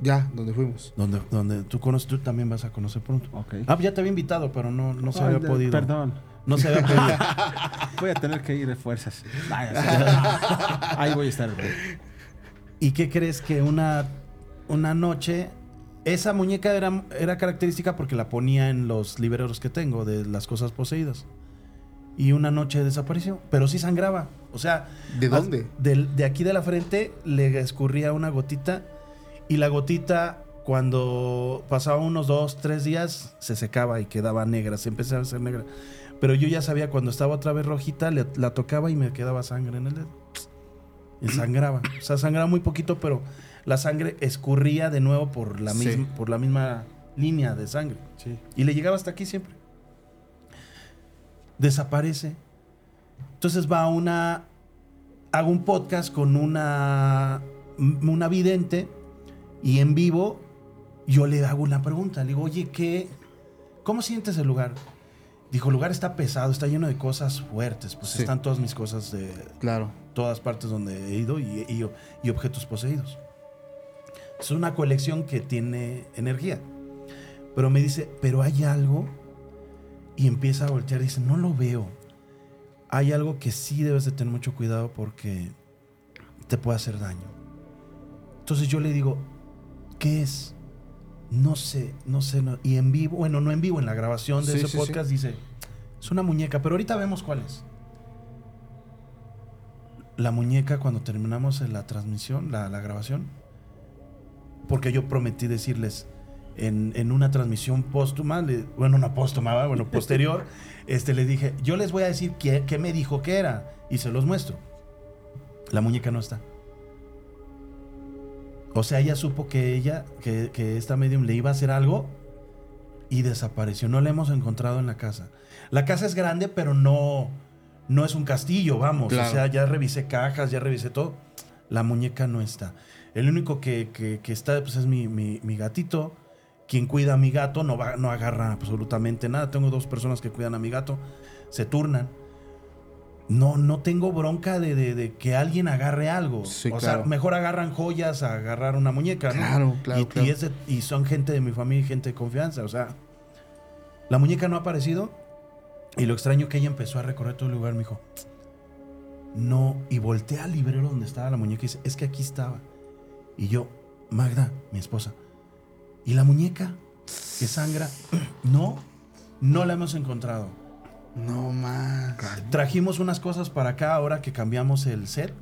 Ya, donde fuimos. Donde, donde tú conoces, tú también vas a conocer pronto. Ok. Ah, ya te había invitado, pero no, no se Ay, había de- podido. Perdón. No se había podido. *laughs* Voy a tener que ir de fuerzas. *laughs* Ahí voy a estar. ¿Y qué crees que una, una noche... Esa muñeca era, era característica porque la ponía en los libreros que tengo de las cosas poseídas. Y una noche desapareció, pero sí sangraba. O sea... ¿De dónde? del- de aquí de la frente le escurría una gotita y la gotita cuando pasaba unos dos, tres días se secaba y quedaba negra, se empezaba a hacer negra. Pero yo ya sabía cuando estaba otra vez rojita, le- la tocaba y me quedaba sangre en el dedo. Y sangraba. O sea, sangraba muy poquito, pero la sangre escurría de nuevo por la, Sí. misma, por la misma línea de sangre. Sí. Y le llegaba hasta aquí siempre. Desaparece. Entonces va a una. Hago un podcast con una. Una vidente. Y en vivo. Yo le hago una pregunta. Le digo, oye, ¿qué. ¿Cómo sientes el lugar? Dijo, el lugar está pesado, está lleno de cosas fuertes. Pues Sí. están todas mis cosas de Claro. todas partes donde he ido y, y- y objetos poseídos. Es una colección que tiene energía. Pero me dice, pero hay algo. Y empieza a voltear y dice, no lo veo. Hay algo que sí debes de tener mucho cuidado porque te puede hacer daño. Entonces yo le digo, ¿qué es? No sé, no sé. no- Y en vivo, bueno, no en vivo, en la grabación de Sí, ese sí, sí. podcast dice, es una muñeca, pero ahorita vemos cuál es. La muñeca cuando terminamos la transmisión, la, la grabación, porque yo prometí decirles en, en una transmisión póstuma, le- bueno, no póstuma, bueno, *laughs* posterior, este, les dije, yo les voy a decir qué, qué me dijo que era y se los muestro. La muñeca no está. O sea, ella supo que ella, que, que esta medium le iba a hacer algo y desapareció. No la hemos encontrado en la casa. La casa es grande, pero no, no es un castillo, vamos. Claro. O sea, ya revisé cajas, ya revisé todo. La muñeca no está. El único que, que- que está pues, es mi, mi- mi gatito. Quien cuida a mi gato no, va, no agarra absolutamente nada. Tengo dos personas que cuidan a mi gato. Se turnan. No, no tengo bronca de, de- de que alguien agarre algo. Sí, o claro. sea, mejor agarran joyas a agarrar una muñeca, ¿no? Claro, claro, y, claro. Y, son gente de mi familia y gente de confianza. O sea, la muñeca no ha aparecido. Y lo extraño que ella empezó a recorrer todo el lugar. Me dijo, no. Y volteé al librero donde estaba la muñeca y dice, es que aquí estaba. Y yo, Magda, mi esposa, ¿y la muñeca que sangra? *clears throat* No, no la hemos encontrado. No más. Trajimos unas cosas para acá ahora que cambiamos el set.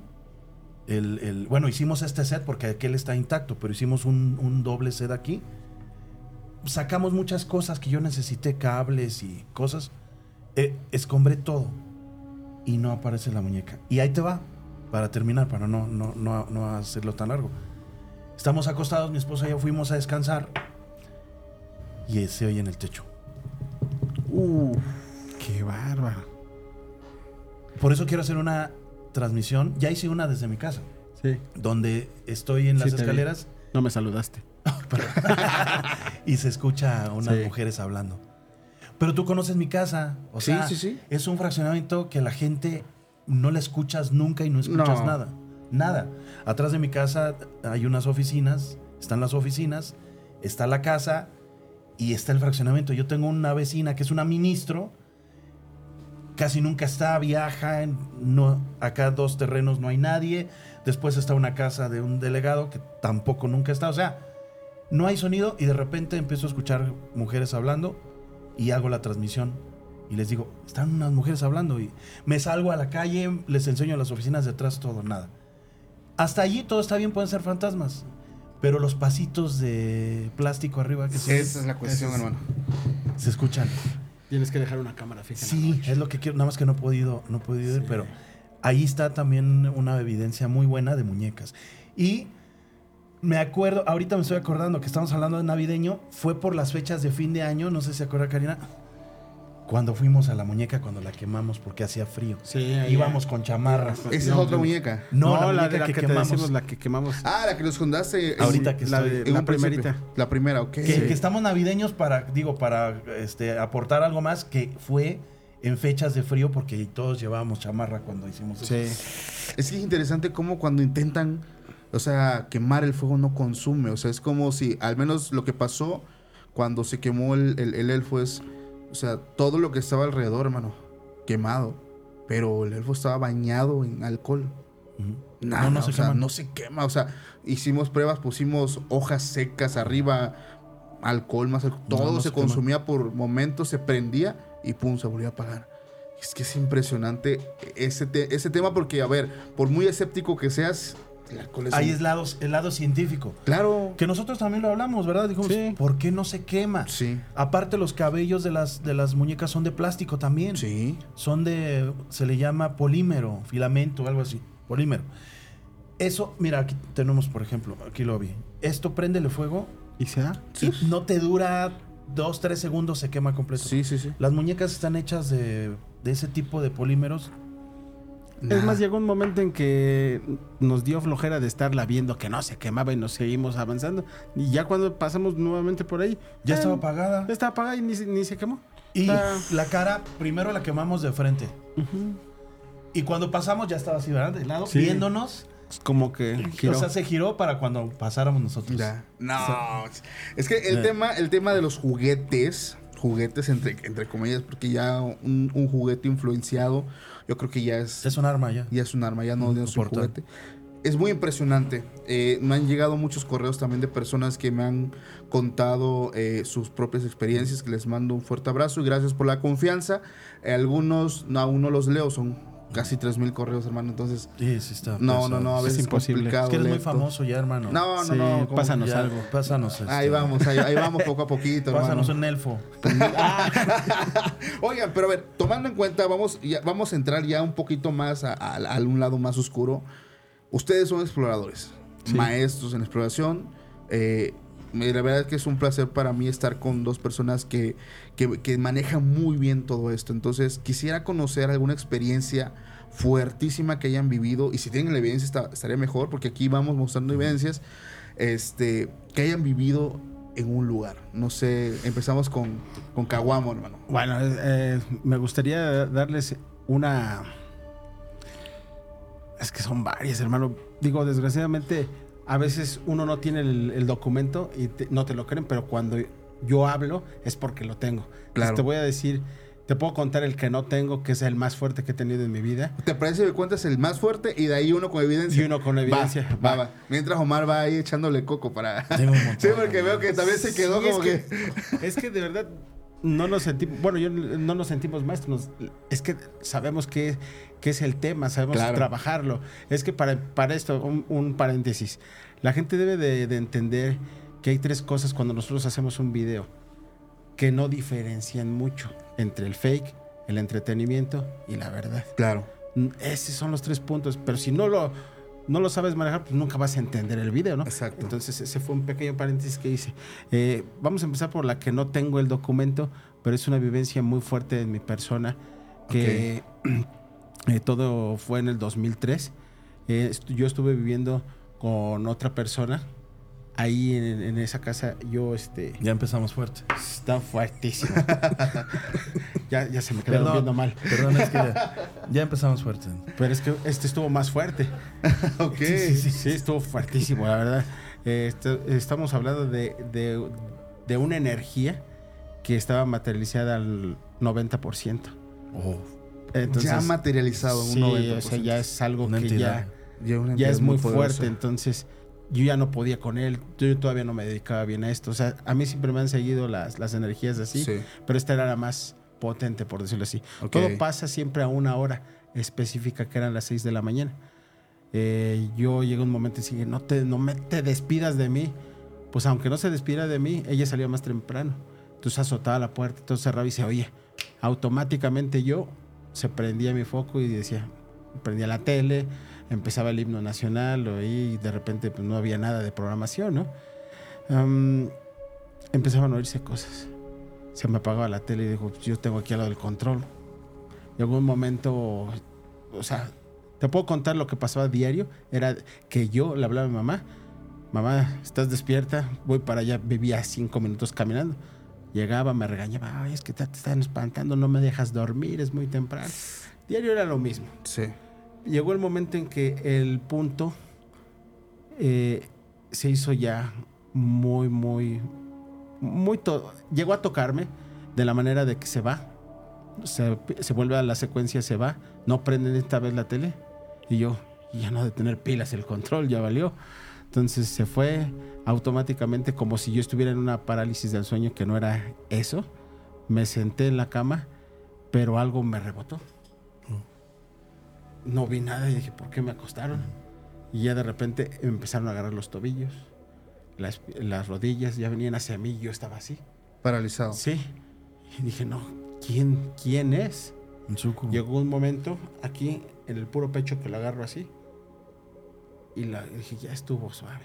El, el- bueno, hicimos este set porque aquel está intacto, pero hicimos un, un doble set aquí. Sacamos muchas cosas que yo necesité, cables y cosas. Eh, escombré todo y no aparece la muñeca. Y ahí te va, para terminar, para no, no, no, no hacerlo tan largo. Estamos acostados, mi esposa y yo fuimos a descansar y se oye en el techo. Uh, qué bárbaro. Por eso quiero hacer una transmisión. Ya hice una desde mi casa, Sí. donde estoy en las vi. escaleras No me saludaste. *laughs* *laughs* y se escucha a unas Sí. mujeres hablando. Pero tú conoces mi casa. O Sí, sea, sí, sí. es un fraccionamiento que la gente no la escuchas nunca y no escuchas No. nada. Nada. Atrás de mi casa hay unas oficinas, están las oficinas, está la casa y está el fraccionamiento. Yo tengo una vecina que es una ministro, casi nunca está, viaja, acá dos terrenos no hay nadie, después está una casa de un delegado que tampoco nunca está, o sea, no hay sonido y de repente empiezo a escuchar mujeres hablando y hago la transmisión y les digo, están unas mujeres hablando y me salgo a la calle, les enseño las oficinas de atrás, todo, nada. Hasta allí todo está bien, pueden ser fantasmas, pero los pasitos de plástico arriba que se, Esa es la cuestión, es- hermano. se escuchan. Tienes que dejar una cámara fija. Sí, es lo que quiero, nada más que no he podido, no he podido ir, pero ahí está también una evidencia muy buena de muñecas. Y me acuerdo, ahorita me estoy acordando que estamos hablando de navideño, fue por las fechas de fin de año, no sé si se acuerda Karina, cuando fuimos a la muñeca, cuando la quemamos porque hacía frío. Sí, ahí- Íbamos con chamarras. Esa es otra muñeca. No, No, la, la, muñeca de la que, que, te quemamos. decimos, la que quemamos. Ah, la que nos contaste. en- Ahorita que la, estoy- de- la primerita. La primera, ok. que, Sí. que estamos navideños para, digo, para este, aportar algo más, que fue en fechas de frío porque todos llevábamos chamarra cuando hicimos eso. Sí. Es que es interesante cómo cuando intentan, o sea, quemar el fuego no consume. O sea, es como si, al menos lo que pasó cuando se quemó el, el- el elfo es, o sea, todo lo que estaba alrededor, hermano, quemado. Pero el elfo estaba bañado en alcohol. Nada, No, no se o sea, no se quema. O sea, hicimos pruebas, pusimos hojas secas arriba, alcohol más, alcohol, todo no se, consumía por momentos, se prendía y pum, se volvía a apagar. Es que es impresionante ese, te- ese tema porque, a ver, por muy escéptico que seas, el alcohol es Ahí un- es lado, el lado científico. Claro. Que nosotros también lo hablamos, ¿verdad? Dijimos, Sí. ¿por qué no se quema? Sí, Aparte, los cabellos de las, de las muñecas son de plástico también. sí. Son de, se le llama polímero, filamento, algo así. Polímero. Eso, mira, aquí tenemos, por ejemplo, aquí lo vi. Esto préndele fuego ¿Y se da? Sí. y no te dura dos, tres segundos, se quema completo. Sí, sí, sí. Las muñecas están hechas de, de ese tipo de polímeros. Es más, llegó un momento en que nos dio flojera de estarla viendo que no se quemaba y nos seguimos avanzando. Y ya cuando pasamos nuevamente por ahí, Ya eh, estaba apagada. Ya estaba apagada y ni, se- ni se quemó. Y Ah. la cara, primero la quemamos de frente. Y cuando pasamos ya estaba así, ¿verdad? De lado, Sí. viéndonos. Como que giró. O sea, se giró para cuando pasáramos nosotros. Ya. No. Es que el Eh. tema, el tema de los juguetes, juguetes entre, entre comillas, porque ya un, un juguete influenciado, yo creo que ya es, Es un arma ya. ya es un arma, ya no, Un es un juguete. Es muy impresionante. Eh, me han llegado muchos correos también de personas que me han contado eh, sus propias experiencias, que les mando un fuerte abrazo y gracias por la confianza. Eh, algunos no, aún no los leo, son casi 3.000 correos, hermano. Entonces, Sí, sí está. no, no, no, a Es veces es imposible. complicado. Es que eres muy famoso ya, hermano. No, no, Sí, no. ¿cómo? pásanos Ya, algo. Pásanos. este, Ahí vamos, ahí, ahí vamos poco a poquito, hermano. Pásanos un elfo. *laughs* Oigan, pero a ver, tomando en cuenta, vamos, ya- vamos a entrar ya un poquito más a, a- a un lado más oscuro. Ustedes son exploradores, Sí. maestros en exploración. Eh, la verdad es que es un placer para mí estar con dos personas que, que- que manejan muy bien todo esto. Entonces, quisiera conocer alguna experiencia fuertísima que hayan vivido. Y si tienen la evidencia, está- estaría mejor, porque aquí vamos mostrando evidencias este, que hayan vivido en un lugar. No sé, empezamos con, con Caguamo, hermano. Bueno, eh, eh, me gustaría darles una... Es que son varias, hermano. Digo, desgraciadamente, a veces uno no tiene el, el documento y te- no te lo creen, pero cuando yo hablo es porque lo tengo. Entonces, Claro. te voy a decir, te puedo contar el que no tengo, que es el más fuerte que he tenido en mi vida. ¿Te parece que cuentas el más fuerte y de ahí uno con evidencia? Y uno con evidencia. Va, va, va. Mientras Omar va ahí echándole coco para... Tengo un *laughs* montón. sí, porque veo que también se quedó Sí, como es que... Es que de verdad no nos sentimos, bueno, yo no nos sentimos maestros, nos- es que sabemos qué, qué es el tema, sabemos Claro. trabajarlo. Es que para, para esto, un, un paréntesis, la gente debe de, de entender que hay tres cosas cuando nosotros hacemos un video que no diferencian mucho entre el fake, el entretenimiento y la verdad. Claro. Esos son los tres puntos, pero si no lo, no lo sabes manejar, pues nunca vas a entender el video, ¿no? Exacto. Entonces ese fue un pequeño paréntesis que hice. Eh, vamos a empezar por la que no tengo el documento, pero es una vivencia muy fuerte en mi persona, que *clears throat* eh, todo fue en el 2003. Eh, yo estuve viviendo con otra persona. Ahí en, en esa casa yo este, Ya empezamos fuerte. está fuertísimo. *laughs* ya, ya se me quedaron Perdón, viendo mal. perdón, es que ya, ya empezamos fuerte. Pero es que este estuvo más fuerte. *laughs* ok. Sí, sí, sí, estuvo fuertísimo, la verdad. Eh, esto- estamos hablando de, de- de una energía que estaba materializada al 90%. Oh, Entonces, ya materializado un sí, 90%. o sea, ya es algo Una que entidad. ya, Ya, es muy fuerte. Entonces, yo ya no podía con él. Yo todavía no me dedicaba bien a esto. O sea, a mí siempre me han seguido las, las energías así, Sí. pero esta era la más potente, por decirlo así. Todo pasa siempre a una hora específica, que eran las 6 de la mañana. Eh, yo llegué a un momento y dije, no te, no me te despidas de mí. Pues aunque no se despidiera de mí, ella salía más temprano. Entonces azotaba la puerta, entonces cerraba y dice, oye, automáticamente yo se prendía mi foco y decía, prendía la tele, empezaba el himno nacional, y de repente pues, no había nada de programación, ¿no? Am, empezaban a oírse cosas. Se me apagaba la tele y digo, "Pues, yo tengo aquí al lado del control. Llegó un momento, o sea, te puedo contar lo que pasaba a diario. Era que yo le hablaba a mi mamá, mamá, ¿estás despierta? Voy para allá, vivía cinco minutos caminando. Llegaba, me regañaba, ay, es que te, te están espantando, no me dejas dormir, es muy temprano. Diario era lo mismo. Sí. Llegó el momento en que el punto eh, se hizo ya muy, muy, muy... llegó a tocarme de la manera de que se va, se, se vuelve a la secuencia, se va, no prenden esta vez la tele y yo, ya no de tener pilas el control, ya valió. Entonces se fue automáticamente como si yo estuviera en una parálisis del sueño que no era eso. Me senté en la cama, pero algo me rebotó. No vi nada y dije, ¿por qué me acostaron? Y ya de repente empezaron a agarrar los tobillos, las, las rodillas, ya venían hacia mí y yo estaba así. Paralizado. Sí. Y dije, no, ¿quién, quién es? Suco. Llegó un momento aquí en el puro pecho que lo agarro así. Y la, y dije, ya estuvo suave.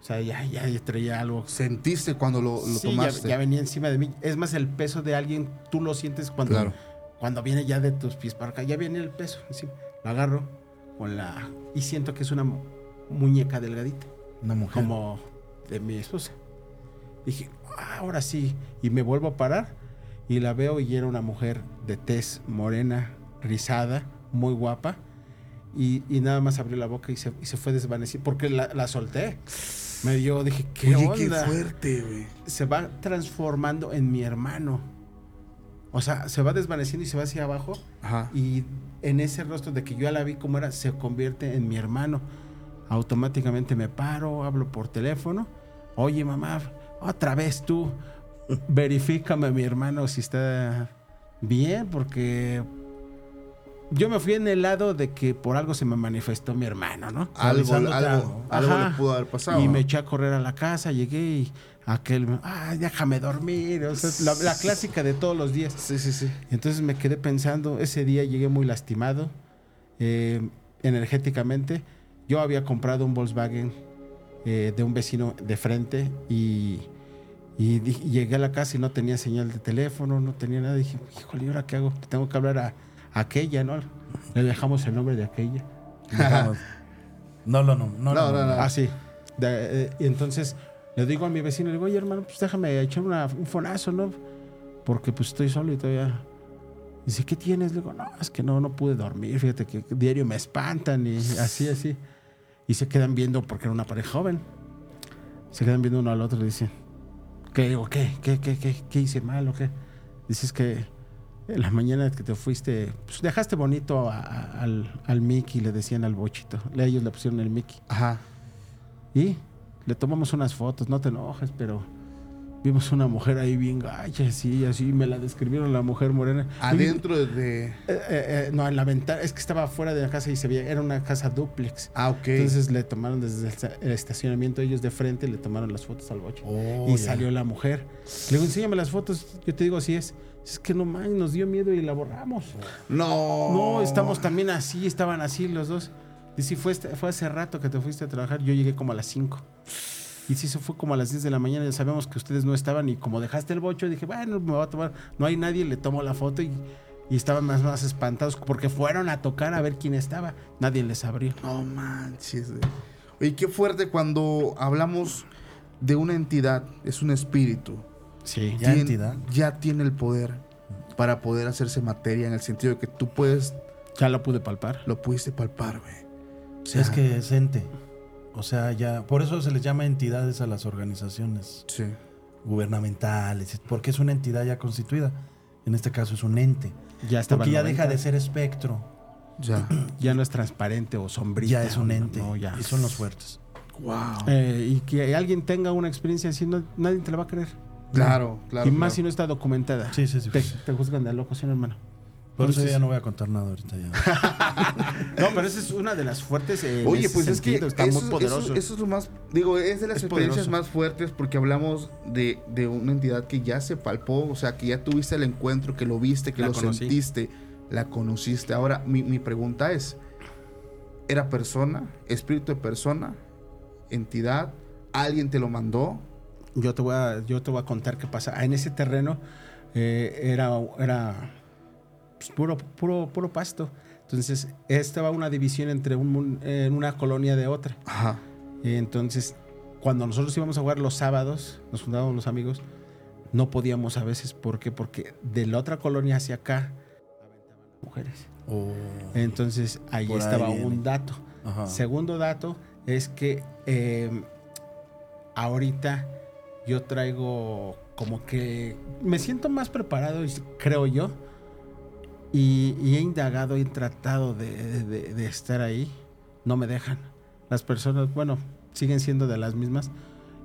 O sea, ya, ya, ya traía algo. Sentiste cuando lo, lo Sí, ya, tomaste. ya venía encima de mí. Es más, el peso de alguien, tú lo sientes cuando, Claro. cuando viene ya de tus pies para acá. Ya viene el peso. encima. Lo agarro con la... Y siento que es una mu- muñeca delgadita. Una mujer. Como de mi esposa. Dije, "Ah, ahora sí. Y me vuelvo a parar y la veo y era una mujer de tez morena, rizada, muy guapa. Y, y nada más abrió la boca y se, y se fue desvaneciendo. Porque la, la solté. Me dio, dije, ¿qué Oye, onda? qué fuerte, güey. se va transformando en mi hermano. O sea, se va desvaneciendo y se va hacia abajo. Ajá. Y en ese rostro de que yo ya la vi como era, se convierte en mi hermano. Automáticamente me paro, hablo por teléfono. Oye, mamá, otra vez tú. Verifícame, mi hermano, si está bien, porque yo me fui en el lado de que por algo se me manifestó mi hermano, ¿no? Algo, algo, algo. le pudo haber pasado. Y me eché a correr a la casa, llegué y aquel, ay, déjame dormir. O sea, la, la clásica de todos los días. Sí, sí, sí. Entonces me quedé pensando, ese día llegué muy lastimado eh, energéticamente. Yo había comprado un Volkswagen eh, de un vecino de frente y, y di- llegué a la casa y no tenía señal de teléfono, no tenía nada. Dije, híjole, ¿y ahora qué hago? Tengo que hablar a, a aquella, ¿no? Le dejamos el nombre de aquella. *laughs* No, no, no. No, No, no, no, no. Ah, sí. De- eh, y entonces le digo a mi vecino, le digo, oye hermano, pues déjame echar una- un fonazo, ¿no? Porque pues estoy solo y todavía... Dice, ¿qué tienes? Le digo, no, es que no, no pude dormir, fíjate que diario me espantan y así, así. Y se quedan viendo, porque era una pareja joven, se quedan viendo uno al otro y dicen, ¿qué digo? ¿Qué? ¿Qué, qué, qué, qué hice mal o qué? Dices que en la mañana que te fuiste, pues dejaste bonito a- a- al, al Mickey, le decían al bochito. Ellos le pusieron el Mickey. Ajá. Y le tomamos unas fotos, no te enojes, pero vimos una mujer ahí bien gacha, así, así, me la describieron la mujer morena. Adentro de- de. Eh, eh, eh, no, en la ventana, es que estaba fuera de la casa y se veía, era una casa duplex. Ah, ok. Entonces le tomaron desde el esta- el estacionamiento ellos de frente, le tomaron las fotos al boche. Oh, y salió la mujer. Le digo, enséñame las fotos, yo te digo si es. Es que no mames, nos dio miedo y la borramos. no. No, estamos también así, estaban así los dos. Dice, fue, este- fue hace rato que te fuiste a trabajar, yo llegué como a las 5. Y si eso fue como a las 10 de la mañana, ya sabemos que ustedes no estaban y como dejaste el bocho, dije, bueno, me voy a tomar, no hay nadie, le tomo la foto y, y estaban más, más espantados porque fueron a tocar a ver quién estaba. Nadie les abrió. No manches. Oye, qué fuerte cuando hablamos de una entidad, es un espíritu. Sí. Ya entidad. Ya tiene el poder para poder hacerse materia en el sentido de que tú puedes, Ya lo pude palpar. lo pudiste palpar, güey. O sea, es que es ente. O sea, ya. Por eso se les llama entidades a las organizaciones Sí. gubernamentales. Porque es una entidad ya constituida. En este caso es un ente. Ya estaba Porque ya 90. deja de ser espectro. Ya. *clears throat* Ya no es transparente o sombrita. Ya es un ente. no, ya. Y son los fuertes. wow. Eh, y que alguien tenga una experiencia así, no- nadie te la va a creer. Claro, claro. y más claro. si no está documentada. Sí, sí, sí. Te, te juzgan de loco, ¿sí, hermano? Por eso ya no voy a contar nada ahorita ya. *laughs* No, pero esa es una de las fuertes. eh, Oye, pues es que está eso, muy poderoso. Eso, eso es lo más, digo, es de las Es experiencias poderoso. más fuertes porque hablamos de, de una entidad que ya se palpó, o sea, que ya tuviste el encuentro, que lo viste, que La lo conocí. sentiste, la conociste. Ahora, mi, mi pregunta es, ¿era persona, espíritu de persona, entidad? ¿Alguien te lo mandó? Yo te voy a, yo te voy a contar qué pasa. Ah, En ese terreno eh, era, era pues, puro, puro, puro pasto. Entonces, estaba una división entre un en una colonia de otra. Ajá. Y entonces, cuando nosotros íbamos a jugar los sábados, nos juntábamos los amigos, no podíamos a veces. ¿Por qué? Porque de la otra colonia hacia acá aventaban mujeres. O- Entonces, ahí estaba un dato. Ajá. Segundo dato es que eh, ahorita yo traigo como que me siento más preparado, creo yo, y, y he indagado y he tratado de, de- de estar ahí. No me dejan. Las personas, bueno, siguen siendo de las mismas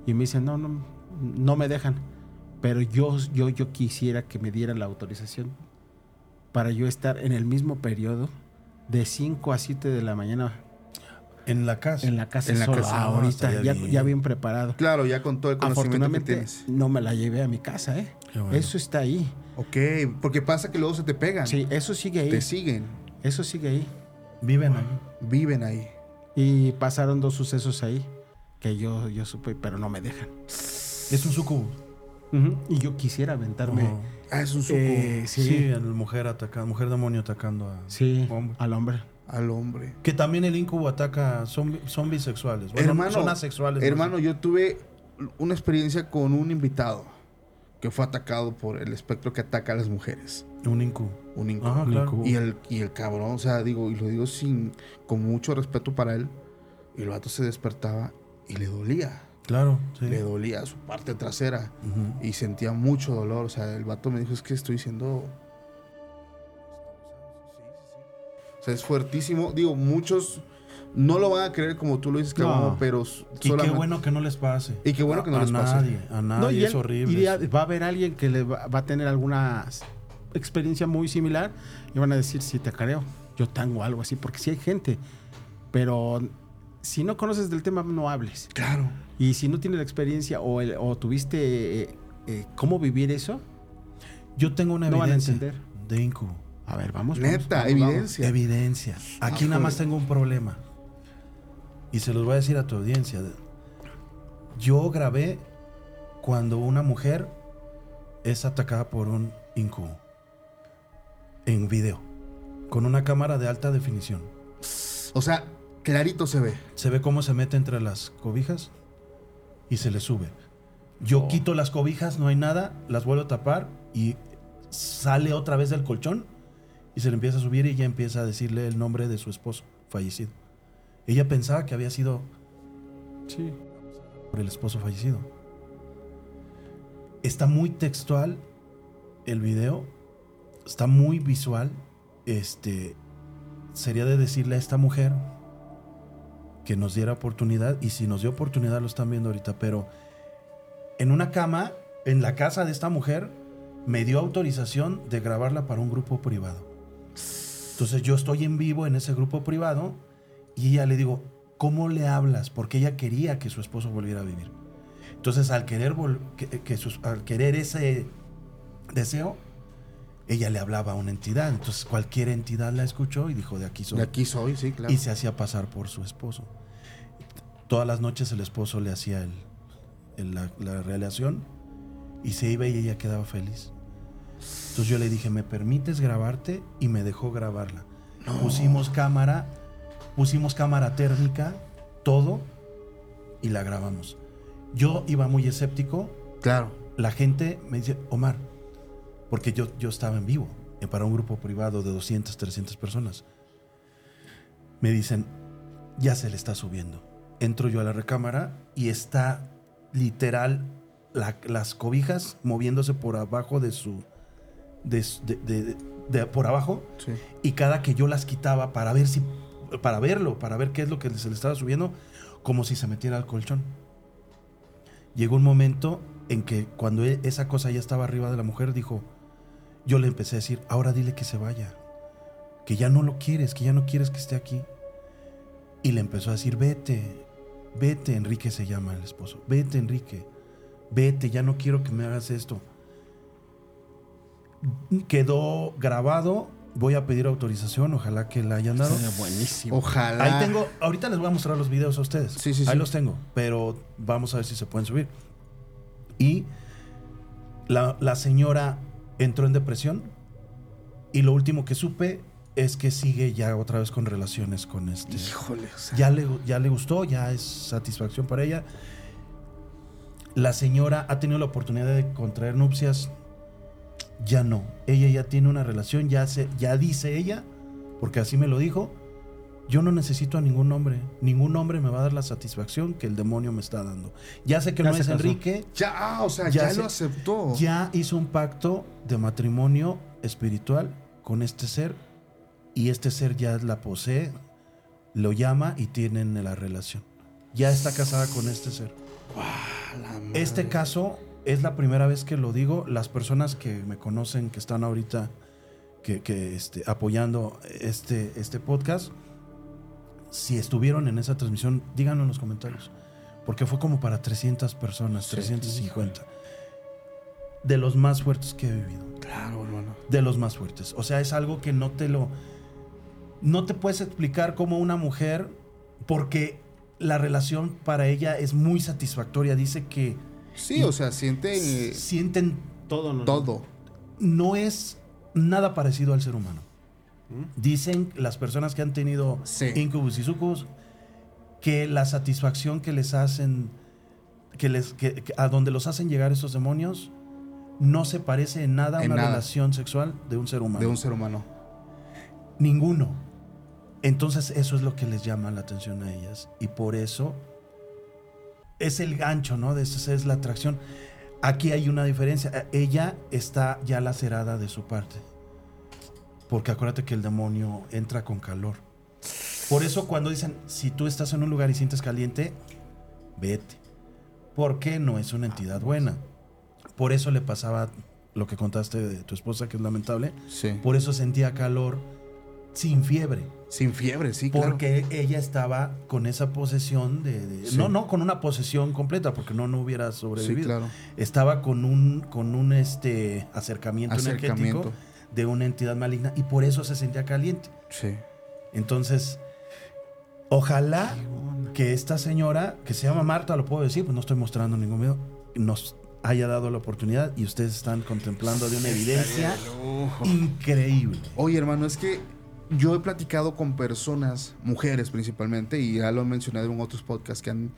y me dicen, no, no, no me dejan. Pero yo, yo, yo quisiera que me dieran la autorización para yo estar en el mismo periodo de 5 a 7 de la mañana En la casa. en la casa En la solo, casa. ahorita, estaría ya, bien. ya bien preparado. Claro, ya con todo el conocimiento que Afortunadamente tienes. no me la llevé a mi casa, ¿eh? Bueno. Eso está ahí. Ok, porque pasa que luego se te pegan. Sí, eso sigue ahí. Te siguen, Eso sigue ahí. Viven ahí. viven ahí. Y pasaron dos sucesos ahí que yo, yo supe, pero no me dejan. Es un sucubo. Y yo quisiera aventarme. Ajá. Ah, es un eh, Sí, sí, el mujer atacando, mujer demonio atacando a sí, hombre. al hombre. al hombre. Que también el incubo ataca son, son bisexuales. Bueno, hermano, son asexuales. ¿no? hermano, yo tuve una experiencia con un invitado que fue atacado por el espectro que ataca a las mujeres. Un incubo. Un inco. Ajá, claro. incubo. Y el, y el cabrón, o sea, digo, y lo digo sin, con mucho respeto para él, y el vato se despertaba y le dolía. Claro, sí. Le dolía su parte trasera y sentía mucho dolor. O sea, el vato me dijo, es que estoy siendo... O sea, es fuertísimo. Digo, muchos no lo van a creer como tú lo dices, No. cabrón, pero Y qué bueno que no les pase. Y qué bueno que no a les pase. nadie, A nadie, y es él- horrible. y ya eso. va a haber alguien que le va, va a tener alguna experiencia muy similar y van a decir, si te careo, yo tengo algo así, porque sí hay gente, pero si no conoces del tema, no hables. Claro. Y si no tienes la experiencia o, el- o tuviste eh, eh, cómo vivir eso, Yo tengo una no van a evidencia entender. de incubo. a ver, vamos. Neta, vamos, vamos. evidencia. Evidencia. Aquí Ah, nada más tengo un problema. Y se los voy a decir a tu audiencia. Yo grabé cuando una mujer es atacada por un incubo. En video. Con una cámara de alta definición. O sea, clarito se ve. Se ve cómo se mete entre las cobijas y se le sube. Yo Oh. quito las cobijas, no hay nada, las vuelvo a tapar y sale otra vez del colchón y se le empieza a subir y ella empieza a decirle el nombre de su esposo fallecido. Ella pensaba que había sido Sí. por el esposo fallecido. Está muy textual el video, está muy visual. Este sería de decirle a esta mujer que nos diera oportunidad y si nos dio oportunidad lo están viendo ahorita, pero en una cama en la casa de esta mujer me dio autorización de grabarla para un grupo privado. Entonces yo estoy en vivo en ese grupo privado y ella le digo, ¿cómo le hablas? Porque ella quería que su esposo volviera a vivir. Entonces al querer, que, que sus- al querer ese deseo, ella le hablaba a una entidad. Entonces cualquier entidad la escuchó y dijo, de aquí soy. De aquí soy, sí, claro. Y se hacía pasar por su esposo. Todas las noches el esposo le hacía el- el- la, la relación y se iba y ella quedaba feliz. Entonces yo le dije, ¿me permites grabarte? Y me dejó grabarla. Pusimos cámara, pusimos cámara térmica, todo, y la grabamos. Yo iba muy escéptico. Claro. La gente me dice, Omar, porque yo, yo estaba en vivo eh, para un grupo privado de 200, 300 personas. Me dicen, ya se le está subiendo. Entro yo a la recámara y está literal la- las cobijas moviéndose por abajo de su... de su- de- de- de- por abajo Sí. y cada que yo las quitaba para ver si para verlo, para ver qué es lo que se le estaba subiendo, como si se metiera al colchón. Llegó un momento en que cuando e- esa cosa ya estaba arriba de la mujer, dijo, yo le empecé a decir, ahora dile que se vaya. que ya no lo quieres, que ya no quieres que esté aquí. Y le empezó a decir, vete, vete, Enrique se llama el esposo, vete, Enrique, vete, ya no quiero que me hagas esto. Quedó grabado, voy a pedir autorización, ojalá que la hayan dado. Sería buenísimo. Ojalá. Ahí tengo, ahorita les voy a mostrar los videos a ustedes. Sí, sí, Ahí sí. los tengo, pero vamos a ver si se pueden subir. Y la, la señora entró en depresión y lo último que supe es que sigue ya otra vez con relaciones con este. Híjole. o sea, Ya le, ya le gustó, ya es satisfacción para ella. La señora ha tenido la oportunidad de contraer nupcias. Ya no. Ella ya tiene una relación, ya, se, ya dice ella, porque así me lo dijo. Yo no necesito a ningún hombre. Ningún hombre me va a dar la satisfacción que el demonio me está dando. Ya sé que Ya no es casó. Enrique. Ya, ah, o sea, Ya ya, se- lo aceptó. Ya hizo un pacto de matrimonio espiritual con este ser. Y este ser ya la posee, lo llama y tienen la relación. Ya está casada con este ser. La madre. Este caso es la primera vez que lo digo. Las personas que me conocen, que están ahorita que, que, este, apoyando este, este podcast, si estuvieron en esa transmisión, díganlo en los comentarios. Porque fue como para 300 personas, Sí. 350. De los más fuertes que he vivido. Claro, hermano. De los más fuertes. O sea, es algo que no te lo... No te puedes explicar como una mujer, porque la relación para ella es muy satisfactoria. Dice que Sí, o sea, sienten eh, sienten Todo. todo. no es nada parecido al ser humano. ¿Mm? Dicen las personas que han tenido Sí. incubus y sucubus que la satisfacción que les hacen, que les, que- que- a donde los hacen llegar esos demonios, no se parece en nada a una nada. relación sexual de un ser humano. De un ser humano. Ninguno. Entonces eso es lo que les llama la atención a ellas. Y por eso es el gancho, ¿no? De esa es la atracción. Aquí hay una diferencia. Eh, Ella está ya lacerada de su parte. Porque acuérdate que el demonio entra con calor. Por eso cuando dicen, si tú estás en un lugar y sientes caliente, vete. Porque no es una entidad buena. Por eso le pasaba lo que contaste de tu esposa, que es lamentable. Sí. Por eso sentía calor sin fiebre. Sin fiebre, sí, claro. Porque ella estaba con esa posesión de... de- Sí. No, no con una posesión completa, porque no, no hubiera Sí, sobrevivido. claro. Estaba con un, con un este, acercamiento, Acercamiento. energético de una entidad maligna y por eso se sentía caliente. Sí. Entonces, ojalá que esta señora, que se llama Marta, lo puedo decir, pues no estoy mostrando ningún video, nos haya dado la oportunidad y ustedes están contemplando de una evidencia increíble. Oye, hermano, es que yo he platicado con personas, mujeres principalmente, y ya lo he mencionado en otros podcasts, que han,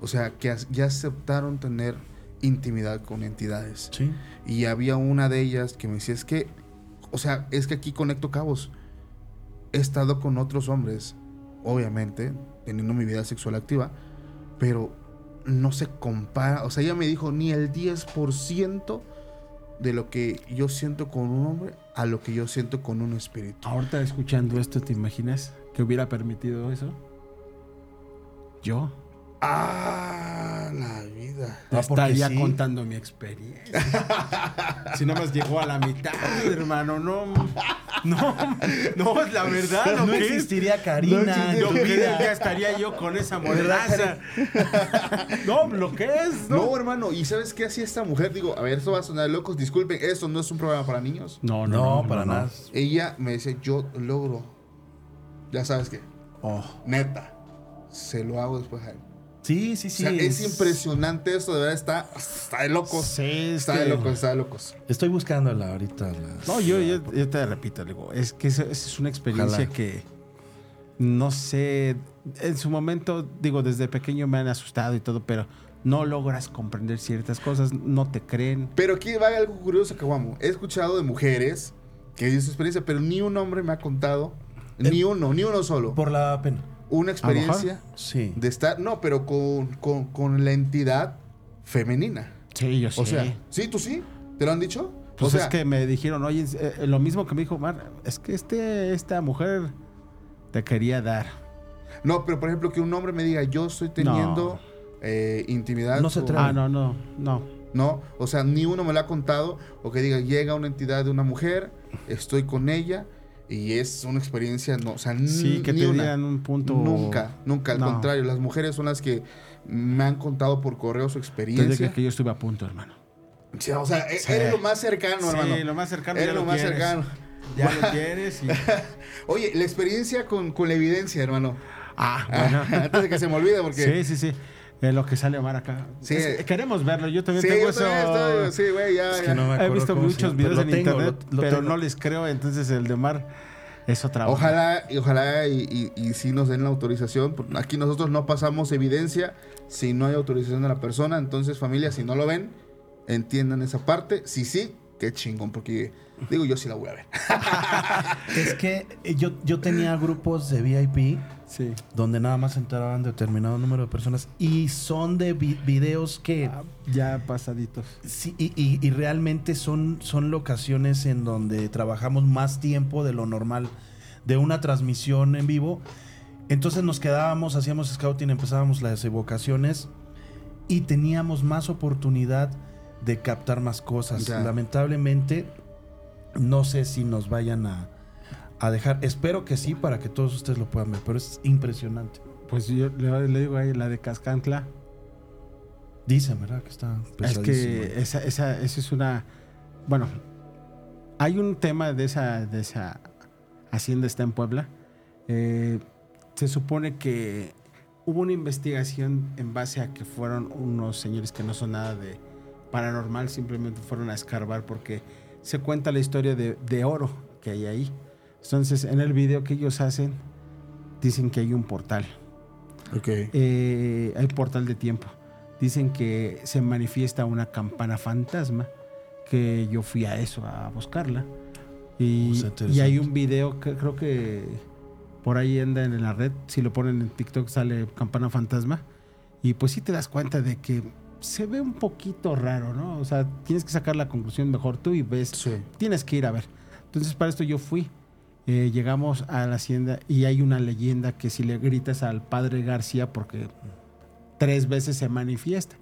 o sea, que ya aceptaron tener intimidad con entidades. Sí. Y había una de ellas que me decía, es que, o sea, es que aquí conecto cabos. He estado con otros hombres, obviamente, teniendo mi vida sexual activa, pero no se compara, o sea, ella me dijo, ni el 10% de lo que yo siento con un hombre a lo que yo siento con un espíritu. Ahorita escuchando esto, ¿te imaginas que hubiera permitido eso? Yo Ah, la vida. Ah, estaría sí. contando mi experiencia. *laughs* si no más llegó a la mitad, hermano, no. No, no, es la verdad. No existiría Karina tu que vida. ya estaría yo con esa mordaza. No, lo que es, No, ¿no? hermano, ¿y sabes qué hacía esta mujer? Digo, a ver, esto va a sonar locos, disculpen, esto no es un programa para niños. No, No, para nada. Ella me dice, yo logro, ya sabes qué, Oh. neta, se lo hago después a él. Sí, sí, sí. o sea, es, impresionante esto, de verdad, está, está de locos. Sí, es está que- de locos, está de locos. Estoy buscándola ahorita. la- No, yo, yo, yo te repito, digo, es que esa, es una experiencia Ojalá. que no sé, en su momento, digo, desde pequeño me han asustado y todo, pero no logras comprender ciertas cosas, no te creen. Pero aquí va algo curioso, Caguamo. He escuchado de mujeres que dicen su experiencia, pero ni un hombre me ha contado, ni uno, ni uno solo, Por la pena. Una experiencia Sí. de estar, no, pero con, con, con la entidad femenina. Sí, yo O sea, ¿sí? ¿Tú sí? ¿Te lo han dicho? pues o sea, es que me dijeron, oye, eh, lo mismo que me dijo Mar, es que este, esta mujer te quería dar. No, pero por ejemplo, que un hombre me diga, yo estoy teniendo eh, intimidad. No se atreve. Ah, no, no, no. No, o sea, ni uno me lo ha contado. O que diga, llega una entidad de una mujer, estoy con ella, Y es una experiencia, no, o sea, Sí, que ni te una. digan un punto. Nunca, nunca, al No. contrario. Las mujeres son las que me han contado por correo su experiencia. dije que yo estuve a punto, hermano. Sí, o sea, e- Sí. eres lo más cercano, hermano. Sí, lo más cercano Eres ya lo lo más cercano. Ya lo *laughs* tienes y... *laughs* Oye, la experiencia con, con la evidencia, hermano. Ah, *laughs* bueno. Antes de que se me olvide, porque. Sí, sí, sí. Es lo que sale Omar acá. Sí. Es- queremos verlo. Yo también Sí, tengo yo eso. también estoy- sí, güey, ya. Es que no me He visto muchos videos en tengo, internet, lo- lo pero tengo. no les creo. Entonces el de Omar es otra onda. Ojalá, y ojalá y, y, y sí nos den la autorización. Aquí nosotros no pasamos evidencia si no hay autorización de la persona. Entonces, familia, si no lo ven, entiendan esa parte. Si sí, qué chingón, porque digo, yo sí la voy a ver. *laughs* Es que eh, yo, yo tenía grupos de VIP Sí. donde nada más se enteraban de determinado número de personas y son de vi- videos que Ah, Ya pasaditos. sí, y, y- y realmente son, son locaciones en donde trabajamos más tiempo de lo normal de una transmisión en vivo. Entonces nos quedábamos, hacíamos scouting, empezábamos las evocaciones y teníamos más oportunidad de captar más cosas. Ya. Lamentablemente, no sé si nos vayan a, a dejar. Espero que sí, para que todos ustedes lo puedan ver, pero es impresionante. Pues yo le, le digo ahí la de Cascantla. Dicen, ¿verdad? Que está Es que esa, esa, esa es una. Bueno, hay un tema de esa, de esa hacienda está en Puebla. Eh, se supone que hubo una investigación en base a que fueron unos señores que no son nada de paranormal, simplemente fueron a escarbar porque se cuenta la historia de, de oro que hay ahí. Entonces, en el video que ellos hacen, dicen que hay un portal. Ok. Eh, hay portal de tiempo. Dicen que se manifiesta una campana fantasma, que yo fui a eso, a buscarla. Y, interesante. y hay un video que creo que por ahí anda en la red, si lo ponen en TikTok sale campana fantasma. Y pues sí te das cuenta de que se ve un poquito raro, ¿no? O sea, tienes que sacar la conclusión mejor tú y ves Sí. tienes que ir a ver. Entonces, para esto yo fui. Eh, llegamos a la hacienda y hay una leyenda que si le gritas al padre García, porque tres veces se manifiesta,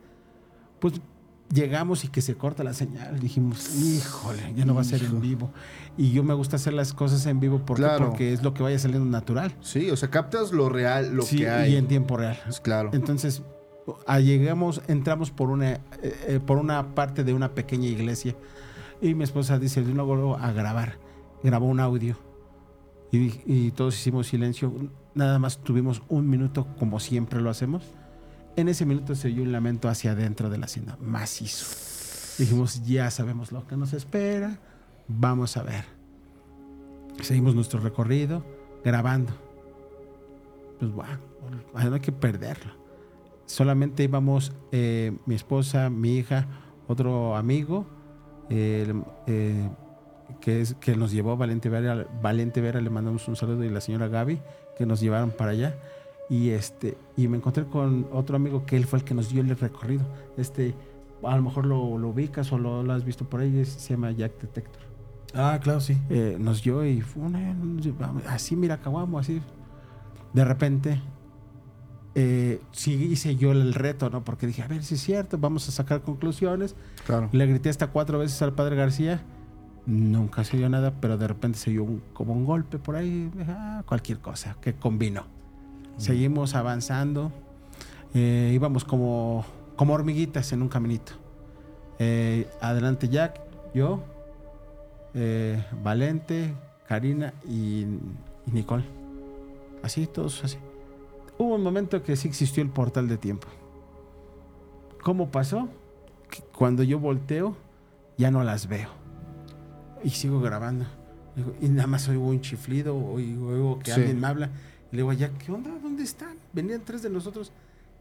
pues llegamos y que se corta la señal. Dijimos, híjole, ya no va a ser en vivo. Y yo me gusta hacer las cosas en vivo ¿por qué? Claro. porque es lo que vaya saliendo natural. Sí, o sea, captas lo real, lo Sí, que hay. y en tiempo real. Pues claro. Entonces, llegamos, entramos por una, eh, eh, por una parte de una pequeña iglesia y mi esposa dice, de luego a grabar. Grabó un audio y, todos hicimos silencio. Nada más tuvimos un minuto como siempre lo hacemos. En ese minuto se oyó un lamento hacia adentro de la hacienda, macizo. Dijimos, ya sabemos lo que nos espera, vamos a ver. Seguimos nuestro recorrido, grabando. Pues bueno, no hay que perderlo. Solamente íbamos eh, mi esposa, mi hija, otro amigo, eh, que, es, que nos llevó Valente Vera, Valente Vera, le mandamos un saludo, y la señora Gaby, que nos llevaron para allá. Y este y me encontré con otro amigo que él fue el que nos dio el recorrido. Este, a lo mejor lo, lo ubicas o lo, lo has visto por ahí, se llama Jack Detector. Ah, claro, sí. Eh, nos dio y fue una, así, mira, Caguamo, así. De repente, eh, sí hice yo el reto, ¿no? Porque dije, a ver si es cierto, vamos a sacar conclusiones. Claro. Le grité hasta cuatro veces al padre García. Nunca se oyó nada, pero de repente se oyó un- como un golpe por ahí, ah, cualquier cosa que combinó. Seguimos avanzando. eh, íbamos como, como hormiguitas en un caminito. Eh, adelante Jack, yo, eh, Valente, Karina y, y Nicole. Así, todos así. Hubo un momento que sí existió el portal de tiempo. ¿Cómo pasó? Que cuando yo volteo, ya no las veo. Y sigo grabando. Y nada más oigo un chiflido, oigo, oigo que Sí. alguien me habla. Y le digo, ya, ¿qué onda? ¿Dónde están? Venían tres de nosotros.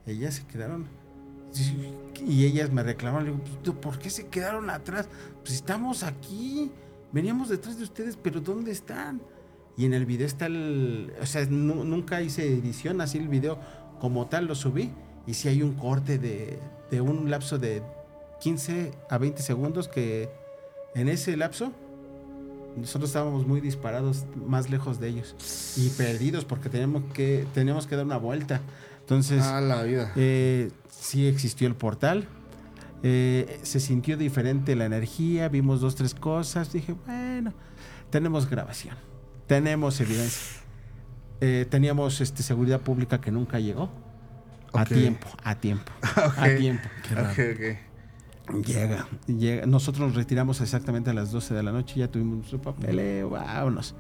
Ellas se quedaron. Y ellas me reclamaron. Le digo, "Pues, ¿tú ¿por qué se quedaron atrás? Pues estamos aquí. Veníamos detrás de ustedes, pero ¿dónde están? Y en el video está el... O sea, nu- nunca hice edición, así el video como tal lo subí. Y sí hay un corte de, de un lapso de 15 a 20 segundos que en ese lapso nosotros estábamos muy disparados más lejos de ellos y perdidos porque teníamos que, teníamos que dar una vuelta. Entonces, Ah, la vida. eh, sí existió el portal. Eh, se sintió diferente la energía. Vimos dos, tres cosas. Dije, bueno, tenemos grabación. Tenemos evidencia. Eh, teníamos este, seguridad pública que nunca llegó. A tiempo, a tiempo, *laughs* a tiempo. Qué raro. Ok, ok. Llega, llega. Nosotros nos retiramos exactamente a las 12 de la noche, ya tuvimos nuestro papeleo, vámonos.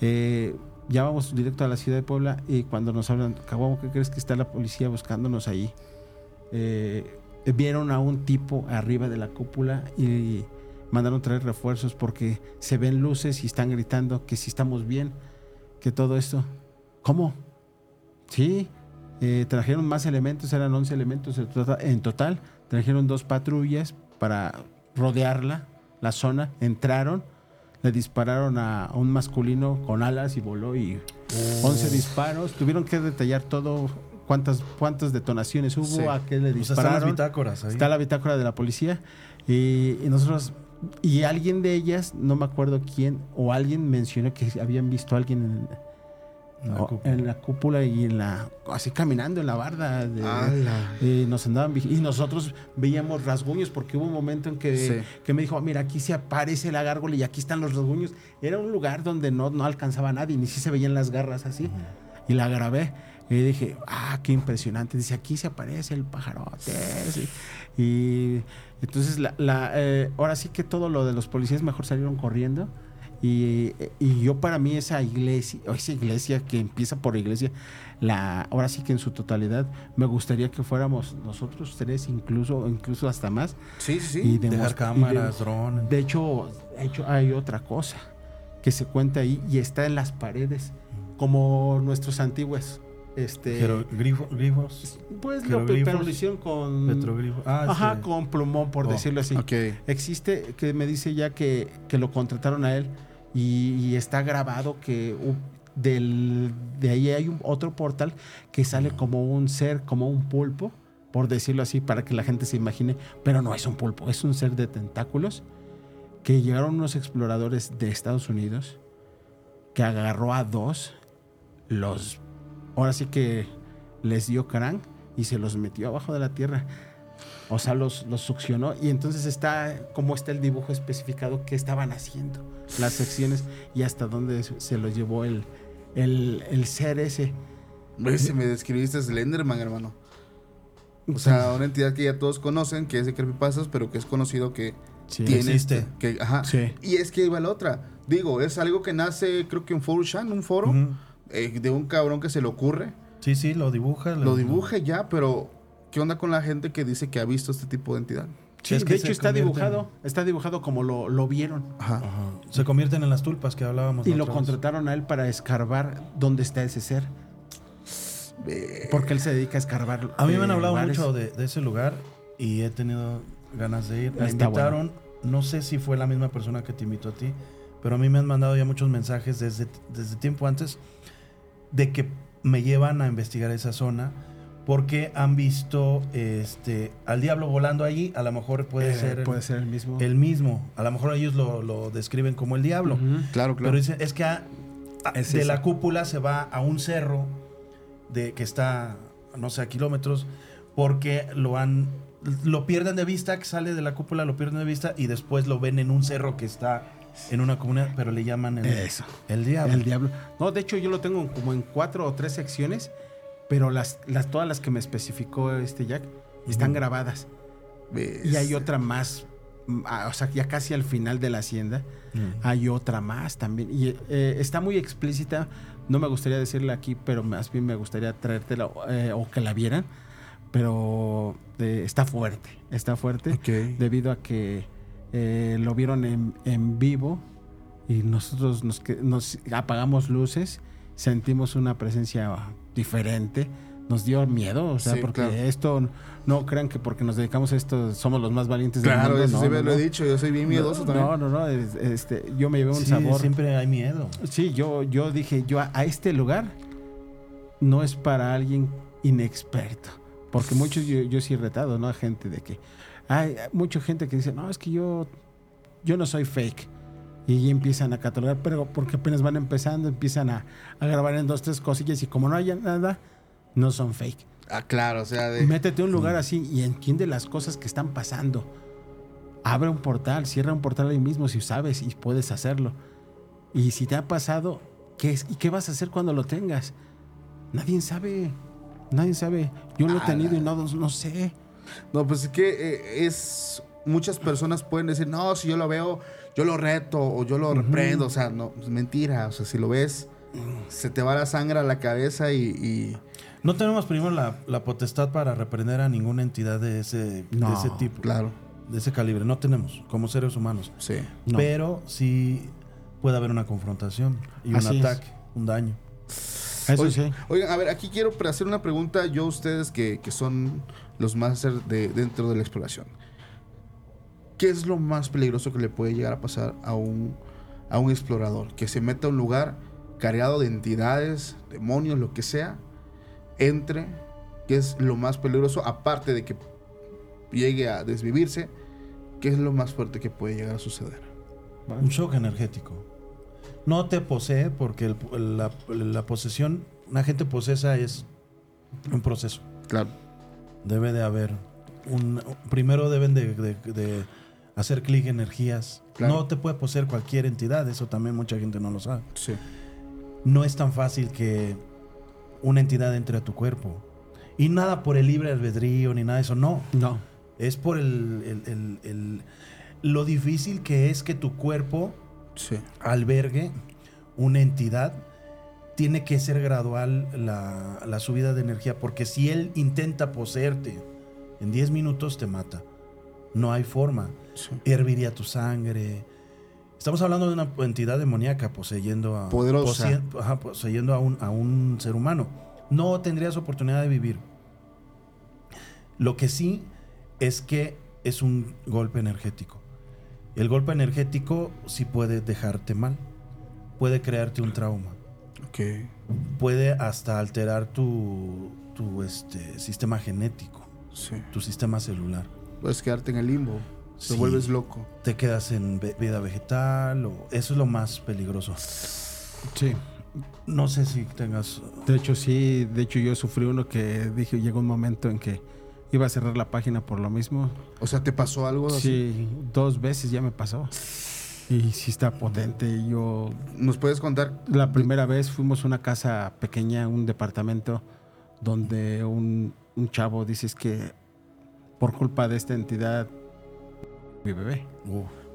Eh, ya vamos directo a la ciudad de Puebla y cuando nos hablan, Caguamo, ¿qué crees que está la policía buscándonos ahí? Eh, vieron a un tipo arriba de la cúpula y mandaron traer refuerzos porque se ven luces y están gritando que si estamos bien, que todo esto. ¿Cómo? Sí, eh, trajeron más elementos, eran 11 elementos en total, en total. Trajeron dos patrullas para rodearla, la zona. Entraron, le dispararon a, un masculino con alas y voló y 11 disparos. Tuvieron que detallar todo, cuántas, cuántas detonaciones hubo, Sí. a qué le O sea, están las dispararon. bitácoras ahí. Está la bitácora de la policía y, y nosotros y alguien de ellas, no me acuerdo quién, o alguien mencionó que habían visto a alguien en, En la o- cúpula. en la cúpula y en la así caminando en la barda de- y nos andaban y nosotros veíamos rasguños porque hubo un momento en que, Sí. que me dijo mira aquí se aparece la gárgola y aquí están los rasguños era un lugar donde no, no alcanzaba a nadie ni si se veían las garras así y la grabé y dije ah qué impresionante dice aquí se aparece el pajarote sí. y entonces la, la, eh, ahora sí que todo lo de los policías mejor salieron corriendo y, y yo para mí esa iglesia, o esa iglesia que empieza por iglesia, la, ahora sí que en su totalidad, me gustaría que fuéramos nosotros tres, incluso, incluso hasta más. Sí, sí, sí. y Dejar demos- y de- cámaras, drones. de hecho, de hecho, hay otra cosa que se cuenta ahí y está en las paredes, como nuestros antiguos. Este, Jeroglifo- glifos, pues lo, pero lo hicieron con. Ah, Ajá, este, con plumón, por Oh, decirlo así. Ok. Existe, que me dice ya que, que lo contrataron a él y, y está grabado que del, de ahí hay un, otro portal que sale como un ser, como un pulpo, por decirlo así, para que la gente se imagine, pero no es un pulpo, es un ser de tentáculos que llegaron unos exploradores de Estados Unidos que agarró a dos, los, ahora sí que les dio crán y se los metió abajo de la tierra. O sea, los, los succionó y entonces está como está el dibujo especificado que estaban haciendo, las secciones y hasta dónde se los llevó el, el, el ser ese. Si me describiste Slenderman, hermano. O sea, una entidad que ya todos conocen, que es de Creepypastas, pero que es conocido que Sí. tiene... existe. Que, ajá. Sí. Y es que iba la otra. Digo, es algo que nace, creo que en 4chan, un foro, eh, de un cabrón que se le ocurre. Sí, sí, lo dibuja. Lo dibuja ya, pero ¿qué onda con la gente que dice que ha visto este tipo de entidad? Sí, Es que de hecho está dibujado, está dibujado como lo, lo vieron. Ajá. Ajá. Se convierten en las tulpas que hablábamos. Y lo vez. contrataron a él para escarbar dónde está ese ser. Porque él se dedica a escarbar. A mí me han hablado lugares. mucho de, de ese lugar y he tenido ganas de ir. Me Está invitaron, no sé si fue la misma persona que te invitó a ti, pero a mí me han mandado ya muchos mensajes desde, desde tiempo antes de que me llevan a investigar esa zona porque han visto este al diablo volando allí, a lo mejor puede Eh, ser el, puede ser el mismo. el mismo, a lo mejor ellos lo, lo describen como el diablo. Claro, claro. Pero dicen, es que a- a- Es de la cúpula se va a un cerro de, que está, no sé, a kilómetros, porque lo han lo pierden de vista, que sale de la cúpula, lo pierden de vista y después lo ven en un cerro que está en una comunidad, pero le llaman el, Eso. el diablo. El diablo. No, de hecho yo lo tengo como en cuatro o tres secciones, pero las, las todas las que me especificó este Jack están grabadas. Ves. Y hay otra más, mm, ah, o sea, ya casi al final de la hacienda, hay otra más también. Y eh, está muy explícita, no me gustaría decirla aquí, pero más bien me gustaría traértela eh, o que la vieran. Pero eh, está fuerte, está fuerte debido a que lo vieron en, en vivo y nosotros nos, nos apagamos luces, sentimos una presencia diferente, nos dio miedo, o sea, Sí, porque claro. esto no crean que porque nos dedicamos a esto somos los más valientes del Claro, mundo. eso no, sí no, me lo no. he dicho, yo soy bien miedoso no, también. No, no, no, es- este, yo me llevé un Sí, sabor. siempre hay miedo. Sí, yo, yo dije, yo a, a este lugar no es para alguien inexperto. Porque muchos, yo, yo sí he retado, ¿no? A gente de que. Hay mucha gente que dice, no, es que yo, yo no soy fake. Y empiezan a catalogar, pero porque apenas van empezando, empiezan a, a grabar en dos, tres cosillas y como no haya nada, no son fake. Ah, claro, o sea, de... Métete a un lugar así y entiende las cosas que están pasando. Abre un portal, cierra un portal ahí mismo si sabes y puedes hacerlo. Y si te ha pasado, ¿qué es? ¿y qué vas a hacer cuando lo tengas? Nadie sabe. Nadie sabe. Yo lo he tenido y no, no sé. No, pues es que eh, es. Muchas personas pueden decir, no, si yo lo veo, yo lo reto o yo lo reprendo. O sea, no, es mentira. O sea, si lo ves, se te va la sangre a la cabeza y. y- No tenemos primero la, la potestad para reprender a ninguna entidad de ese, No, de ese tipo, claro, de ese calibre. No tenemos, como seres humanos. sí. No. Pero sí puede haber una confrontación y un Así es. ataque, un daño. Eso Oye, sí. Oigan, a ver, aquí quiero hacer una pregunta yo a ustedes que, que son los máster de, dentro de la exploración. ¿Qué es lo más peligroso que le puede llegar a pasar a un, a un explorador? Que se meta a un lugar cargado de entidades, demonios, lo que sea, entre, ¿qué es lo más peligroso? Aparte de que llegue a desvivirse, ¿qué es lo más fuerte que puede llegar a suceder? Un shock energético. No te posee porque el- la, la posesión, una gente posesa es un proceso. Claro. Debe de haber un... Primero deben de, de- de hacer clic energías. Claro. No te puede poseer cualquier entidad, eso también mucha gente no lo sabe. Sí. No es tan fácil que una entidad entre a tu cuerpo. Y nada por el libre albedrío ni nada de eso, no. No. Es por el, el- el- el- lo difícil que es que tu cuerpo Sí. albergue una entidad. Tiene que ser gradual la, la subida de energía, porque si él intenta poseerte en 10 minutos, te mata. No hay forma. sí. Herviría tu sangre. Estamos hablando de una entidad demoníaca poseyendo a, Poderosa. posee- ajá, poseyendo a un, a un ser humano. No tendrías oportunidad de vivir. Lo que sí es que es un golpe energético. El golpe energético sí puede dejarte mal. Puede crearte un trauma. Puede hasta alterar tu, tu este, sistema genético, Sí. tu sistema celular. Puedes quedarte en el limbo. Te Sí. vuelves loco. te quedas en vida vegetal o eso es lo más peligroso. Sí. No sé si tengas De hecho, sí. De hecho, yo sufrí uno que dije, llegó un momento en que iba a cerrar la página por lo mismo. O sea, ¿te pasó algo así? Sí, dos veces ya me pasó. Y sí está potente. Yo, ¿Nos puedes contar? la primera vez fuimos a una casa pequeña, un departamento, donde un, un chavo dice es que por culpa de esta entidad, mi bebé.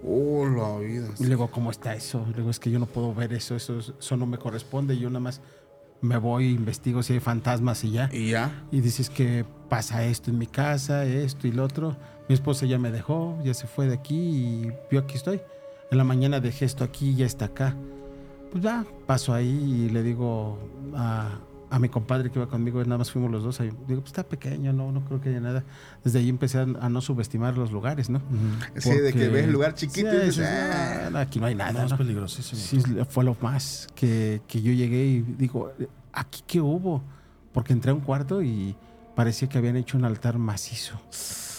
Oh, la vida. Y le digo, ¿cómo está eso? Le digo, es que yo no puedo ver eso, eso, eso no me corresponde. Yo nada más me voy, investigo si hay fantasmas y ya. Y ya. Y dices que pasa esto en mi casa, esto y lo otro. Mi esposa ya me dejó, ya se fue de aquí y yo aquí estoy. En la mañana dejé esto aquí, ya está acá. Pues ya, paso ahí y le digo a, a mi compadre que iba conmigo, nada más fuimos los dos. Ahí. Digo, pues está pequeño, no, no creo que haya nada. Desde ahí empecé a, a no subestimar los lugares, ¿no? Sí, de que Porque- ves el lugar chiquito Sí, y dices, "Ah". "Ah, aquí no hay nada. no, es ¿no?". peligrosísimo. Sí, fue lo más que, que yo llegué y digo, ¿aquí qué hubo? Porque entré a un cuarto y parecía que habían hecho un altar macizo.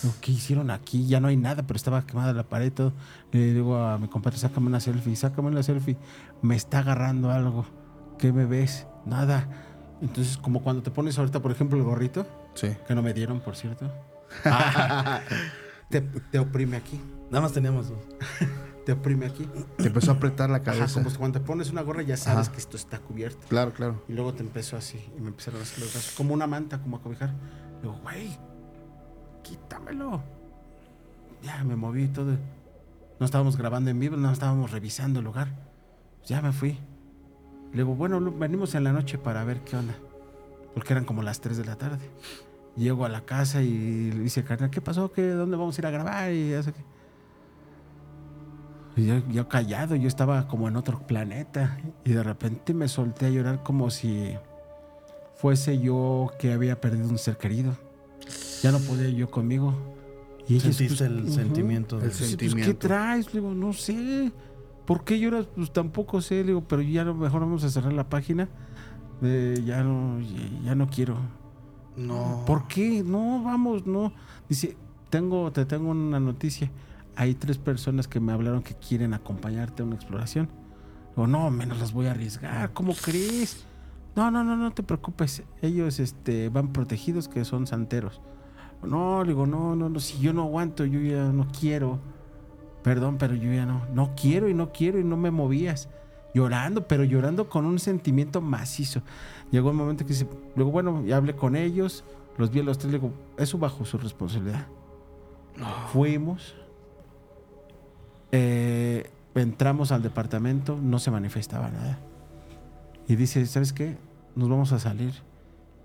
Digo, ¿Qué hicieron aquí? Ya no hay nada, pero estaba quemada la pared. todo. Le digo a mi compadre, sácame una selfie, sácame una selfie. Me está agarrando algo. ¿Qué me ves? Nada. Entonces, como cuando te pones ahorita, por ejemplo, el gorrito, Sí. que no me dieron, por cierto, *laughs* te, te oprime aquí. Nada más teníamos dos. *laughs* Te oprime aquí. Te empezó a apretar la Ajá, cabeza. como cuando te pones una gorra ya sabes Ajá. que esto está cubierto. Claro, claro. Y luego te empezó así. Y me empezaron a hacer los brazos. Como una manta, como a cobijar. Digo, güey, quítamelo. Ya me moví y todo. No estábamos grabando en vivo, no estábamos revisando el lugar. Ya me fui. Le digo, bueno, venimos en la noche para ver qué onda. Porque eran como las 3 de la tarde. Llego a la casa y le dice, carnal, ¿qué pasó? ¿Qué, ¿Dónde vamos a ir a grabar? Y eso que... Y yo, yo callado, yo estaba como en otro planeta. Y de repente me solté a llorar como si fuese yo que había perdido un ser querido. Ya no podía yo conmigo. Y ellos, Sentiste el sentimiento. de- El pues, ¿Qué sentimiento. traes? Le digo, no sé. ¿Por qué lloras? Pues tampoco sé. Le digo, pero ya a lo mejor vamos a cerrar la página. Eh, ya no, ya- no quiero. No. ¿Por qué? No, vamos, no. Dice, tengo, te tengo una noticia. Hay tres personas que me hablaron que quieren acompañarte a una exploración. Digo, no, menos las voy a arriesgar. ¿Cómo crees? No, no, no, no te preocupes. Ellos este, van protegidos, que son santeros. No, le digo, no, no, no, si yo no aguanto, yo ya no quiero. Perdón, pero yo ya no, no quiero y no quiero y no me movías. llorando, pero llorando con un sentimiento macizo. Llegó un momento que dice, luego bueno, ya hablé con ellos, los vi a los tres, le digo, eso bajo su responsabilidad. Fuimos, eh, entramos al departamento, no se manifestaba nada. Y dice, ¿sabes qué? Nos vamos a salir.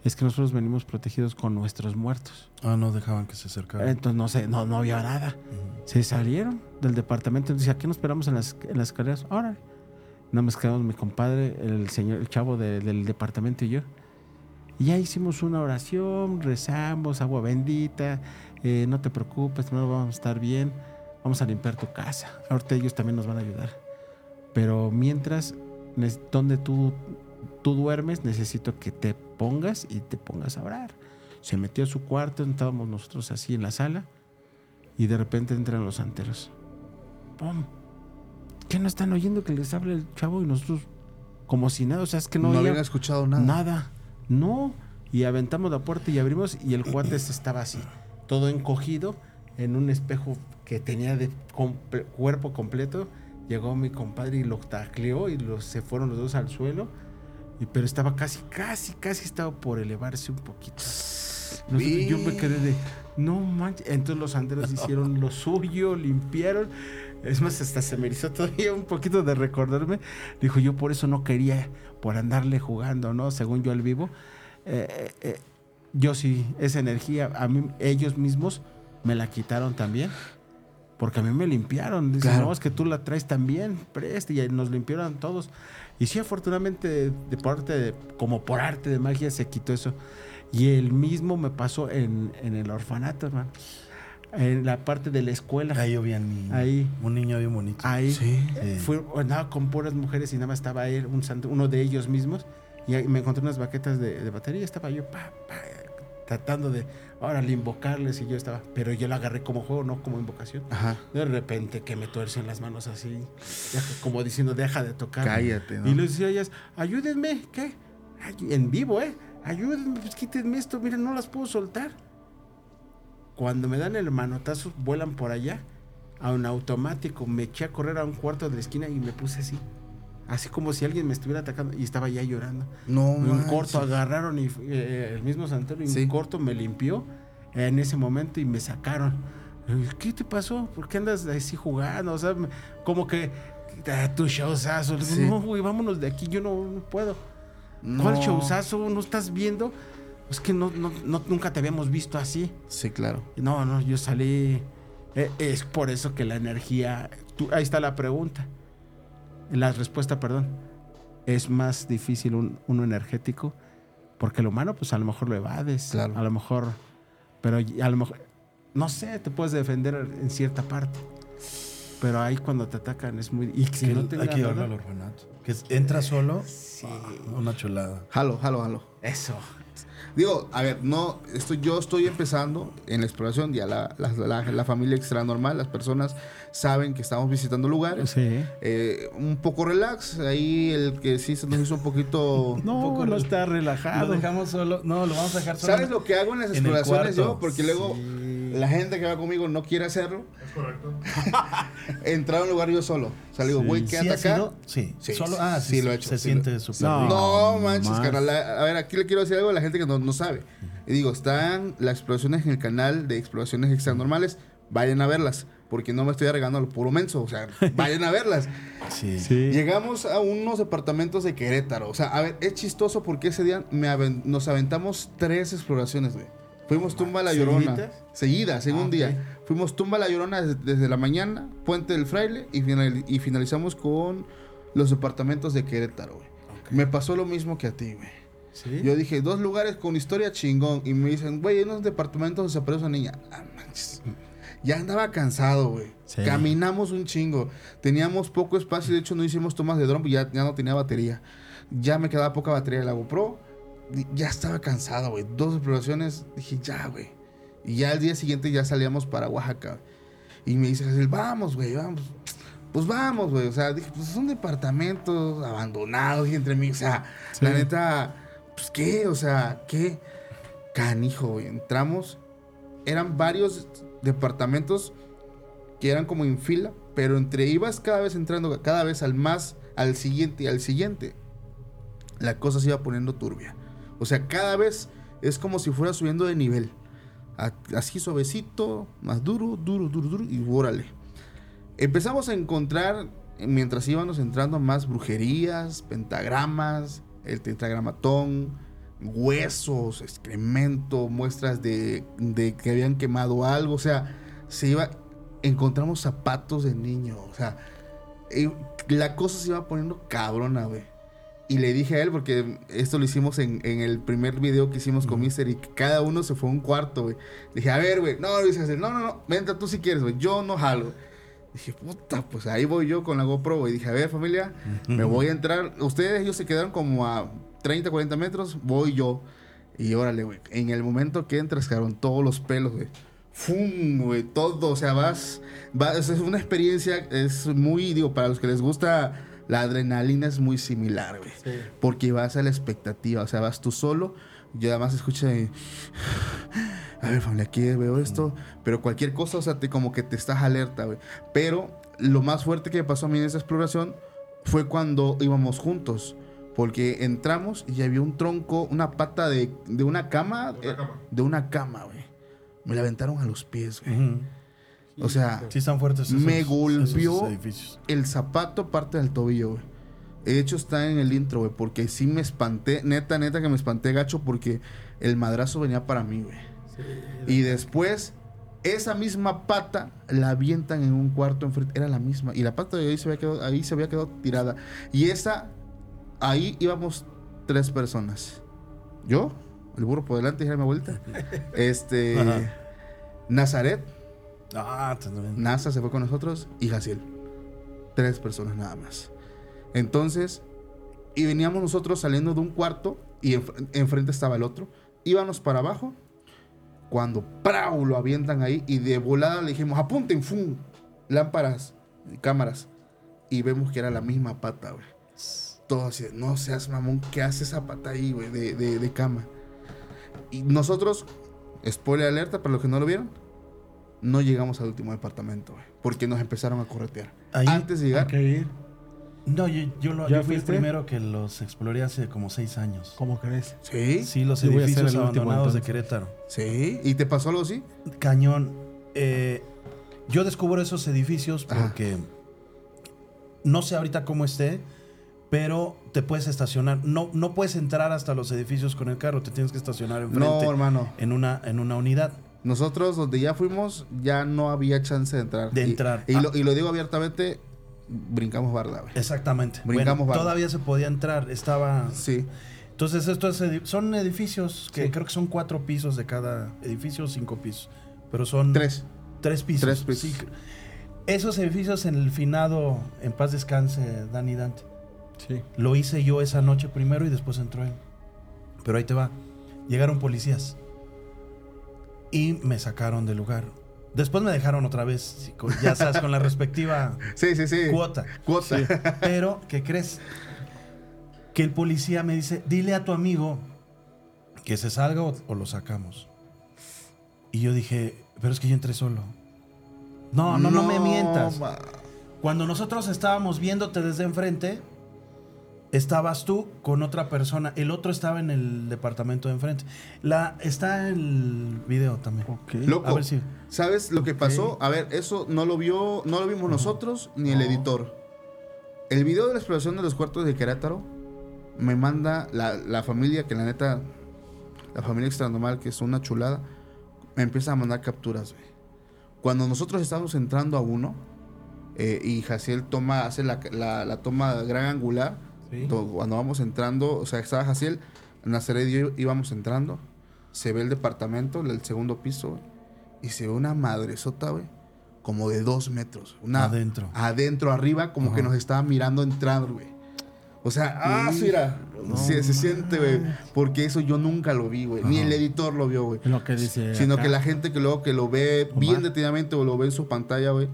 Es que nosotros venimos protegidos con nuestros muertos. Ah, no dejaban que se acercaran. Entonces no sé, no, no había nada. Se salieron del departamento. Dice, ¿a qué nos esperamos en las, en las escaleras? Ahora. No me quedamos mi compadre, el señor, el chavo de- del departamento y yo. Y ya hicimos una oración, rezamos, agua bendita, eh, no te preocupes, no vamos a estar bien, vamos a limpiar tu casa. Ahorita ellos también nos van a ayudar. Pero mientras, donde tú, tú duermes, necesito que te pongas y te pongas a orar. Se metió a su cuarto, estábamos nosotros así en la sala, y de repente entran los santeros. ¡Pum! ¿Qué no están oyendo que les habla el chavo y nosotros como si nada? O sea, es que no, No, habían escuchado nada. nada. No. Y aventamos la puerta y abrimos y el cuate ese estaba así, todo encogido en un espejo que tenía de comple- cuerpo completo. Llegó mi compadre y lo tacleó y los, se fueron los dos al suelo. Y, pero estaba casi, casi, casi estaba por elevarse un poquito. Nosotros- yo me quedé de, no manches. Entonces los santeros *laughs* hicieron lo suyo, limpiaron. Es más, hasta se me hizo todavía un poquito de recordarme. Dijo, yo por eso no quería, por andarle jugando, ¿no? Según yo al vivo. Eh, eh, eh, yo sí, esa energía, a mí, ellos mismos me la quitaron también. Porque a mí me limpiaron. Dicen, Claro. no, es que tú la traes también, preste. Y nos limpiaron todos. Y sí, afortunadamente, de parte de- como por arte de magia, se quitó eso. Y el mismo me pasó en, en el orfanato, hermano. En la parte de la escuela. Ahí yo vi a niño. Ahí. Un niño bien bonito. Ahí. Sí. Fui, andaba con puras mujeres y nada más estaba él, un santo, uno de ellos mismos. Y ahí me encontré unas baquetas de, de batería. Estaba yo pa, pa, tratando de, ahora invocarles. Y yo estaba, pero yo la agarré como juego, no como invocación. Ajá. De repente que me tuercen las manos así, como diciendo, deja de tocar. Cállate, ¿no? Y les decía a ellas, ayúdenme, ¿qué? Ay, En vivo, ¿eh? Ayúdenme, pues quítenme esto, miren, no las puedo soltar. Cuando me dan el manotazo, vuelan por allá, a un automático, me eché a correr a un cuarto de la esquina y me puse así. Así como si alguien me estuviera atacando y estaba ya llorando. No, un manches. corto agarraron y eh, el mismo Santero y Sí. un corto me limpió en ese momento y me sacaron. ¿Qué te pasó? ¿Por qué andas así jugando? O sea, me- como que ah, tu showzazo. Sí. No, güey, vámonos de aquí, yo no, no puedo. ¿Cuál No. showzazo? ¿No estás viendo? Es que no, no, no- nunca te habíamos visto así. Sí, claro. No, no, yo salí. eh, es por eso que la energía. tú- ahí está la pregunta. La respuesta, perdón. Es más difícil un, uno energético. Porque el humano, pues a lo mejor lo evades. Claro. A lo mejor. Pero a lo mejor. No sé, te puedes defender en cierta parte. Pero ahí cuando te atacan es muy. Y si Que no hay tenga que llevarlo nada- al orfanato. Que entra solo, Sí. una chulada. Jalo, jalo, jalo. Eso. Digo, a ver, no, estoy, yo estoy empezando en la exploración, ya la, la, la- la familia extra normal, las personas saben que estamos visitando lugares. Sí. Eh, un poco relax, ahí el que sí se nos hizo un poquito... *laughs* No, poco no está relajado. Lo dejamos solo. No, lo vamos a dejar solo. ¿Sabes lo que hago en las exploraciones yo? Porque luego Sí. La gente que va conmigo no quiere hacerlo. Es correcto. *laughs* Entrar a un lugar yo solo. O sea, le digo, Sí. güey, ¿Sí quédate acá. sido? Sí. Sí, Solo, ah, sí sí, lo he hecho, Se sí lo- siente súper No. manches, carnal. A ver, aquí le quiero decir algo a la gente que no, no sabe. Y digo, están las exploraciones en el canal de exploraciones extranormales. Vayan a verlas. Porque no me estoy arreglando lo puro menso. O sea, vayan a verlas. *laughs* Sí. Sí. Llegamos a unos departamentos de Querétaro. O sea, a ver, es chistoso porque ese día me aven- nos aventamos tres exploraciones, güey. Fuimos Tumba la Llorona. Seguidas, en Ah, un ok. día. Fuimos Tumba la Llorona desde, desde la mañana, Puente del Fraile y, final- y finalizamos con los departamentos de Querétaro, güey. Me pasó lo mismo que a ti, güey. Sí. Yo dije, dos lugares con historia chingón. Y me dicen, güey, en unos departamentos desapareció una niña. Ah, manches. Ya andaba cansado, güey. Sí. Caminamos un chingo. Teníamos poco espacio. De hecho, no hicimos tomas de dron. porque Ya, ya no tenía batería. Ya me quedaba poca batería de la GoPro. Ya estaba cansado, güey. Dos exploraciones. Dije, ya, güey. Y ya al día siguiente ya salíamos para Oaxaca. Y me dice, Jaciel, vamos, güey, vamos. Pues vamos, güey. O sea, dije, pues son departamentos abandonados y entre mí. O sea, Sí. la neta, pues qué, o sea, qué canijo, güey. Entramos, eran varios departamentos que eran como en fila, pero entre ibas cada vez entrando, cada vez al más al siguiente y al siguiente, la cosa se iba poniendo turbia. O sea, cada vez es como si fuera subiendo de nivel. Así suavecito, más duro, duro, duro, duro y órale. Empezamos a encontrar, mientras íbamos entrando, más brujerías, pentagramas, el tetragramatón, huesos, excremento, muestras de, de que habían quemado algo. O sea, se iba. Encontramos zapatos de niño. O sea, la cosa se iba poniendo cabrona, güey. Y le dije a él, porque esto lo hicimos en, en el primer video que hicimos con Mister y cada uno se fue a un cuarto, güey. Dije, a ver, güey, no, Luis no, no, no, vente tú si quieres, güey, yo no jalo. Dije, puta, pues ahí voy yo con la GoPro, güey. Dije, a ver, familia, me voy a entrar. Ustedes, ellos se quedaron como a 30, 40 metros, voy yo. Y órale, güey. En el momento que entras, cabrón, todos los pelos, güey. ¡Fum! Güey, todo. O sea, vas, vas. Es una experiencia, es muy, digo, para los que les gusta la adrenalina, es muy similar, güey. Porque vas a la expectativa. O sea, vas tú solo. Y además escuchas. ahí, A ver, familia, aquí veo esto. Pero cualquier cosa, o sea, te, como que te estás alerta, güey. Pero lo más fuerte que me pasó a mí en esa exploración fue cuando íbamos juntos. Porque entramos y había un tronco, una pata de, de una cama. De una eh, cama. de una cama, güey. Me la aventaron a los pies, güey. O sea, Sí están fuertes esos, Me golpeó. esos el zapato parte del tobillo, güey. De hecho, está en el intro, güey. Porque sí me espanté. Neta, neta que me espanté gacho porque el madrazo venía para mí, güey. Y después, esa misma pata la avientan en un cuarto enfrente. Era la misma. Y la pata de ahí se había quedado, ahí se había quedado tirada. Y esa, ahí íbamos tres personas. Yo, el burro por delante, dije mi vuelta. *laughs* Este, Ajá. Nazaret, Ah, también. NASA se fue con nosotros y Jaciel. Tres personas nada más. Entonces, y veníamos nosotros saliendo de un cuarto y enf- enfrente estaba el otro. Íbamos para abajo. Cuando ¡prau! lo avientan ahí y de volada le dijimos, apunten, ¡fum! Lámparas, cámaras. Y vemos que era la misma pata, güey. Todo así, no seas mamón, ¿qué hace esa pata ahí, güey, de, de- de cama? Y nosotros, spoiler alerta para los que no lo vieron, no llegamos al último departamento, güey. Porque nos empezaron a corretear. Ahí- Antes de llegar, que ir. No, yo, yo, lo- ¿Ya yo fui el primero que los exploré hace como seis años. ¿Cómo crees? sí, Sí, los Yo edificios el último, abandonados de. Querétaro. sí. ¿Y te pasó algo así? Cañón. Eh, yo descubro esos edificios Ajá. porque no sé ahorita cómo esté, pero te puedes estacionar. No, no puedes entrar hasta los edificios con el carro, te tienes que estacionar enfrente No, hermano. en, una, en una unidad. Nosotros, donde ya fuimos, ya no había chance de entrar. De entrar. Y, Ah. lo, y lo digo abiertamente, brincamos barda, güey. Exactamente. Brincamos Bueno, barda. todavía se podía entrar, estaba... Sí. Entonces estos edi- son edificios que Sí. creo que son cuatro pisos de cada edificio, o cinco pisos. Pero son Tres. tres pisos. Tres pisos. Sí. Esos edificios en el finado, en paz descanse, Dani Dante. Sí. Lo hice yo esa noche primero y después entró él. Pero ahí te va. Llegaron policías. Y me sacaron del lugar. Después me dejaron otra vez, ya sabes, con la respectiva *laughs* Sí, sí, sí. cuota. Cuota. *laughs* Pero, ¿qué crees? Que el policía me dice, dile a tu amigo que se salga o, o lo sacamos. Y yo dije, pero es que yo entré solo. No, no, no, me mientas. ma- Cuando nosotros estábamos viéndote desde enfrente, estabas tú con otra persona. El otro estaba en el departamento de enfrente. La, está el video también. Ok. Loco, A ver si. ¿sabes lo que pasó? A ver, eso no lo vio, no lo vimos nosotros ni el editor. El video de la exploración de los cuartos de Querétaro me manda la, la familia, que la neta, la familia extranormal, que es una chulada, me empieza a mandar capturas, güey. Cuando nosotros estamos entrando a uno, eh, y Jaciel toma, hace la, la- la toma gran angular, Sí. cuando vamos entrando, o sea, estaba Jaciel, Nazaret y yo íbamos entrando, se ve el departamento, el segundo piso, güey, y se ve una madresota, güey, como de dos metros. Una, Adentro. Adentro, arriba, como que nos estaba mirando entrar, güey. O sea, ah, sí, mira, No se, se siente, güey, porque eso yo nunca lo vi, güey, ni el editor lo vio, güey. Es lo que dice. Sino acá. que la gente que luego que lo ve bien detenidamente o lo ve en su pantalla, güey.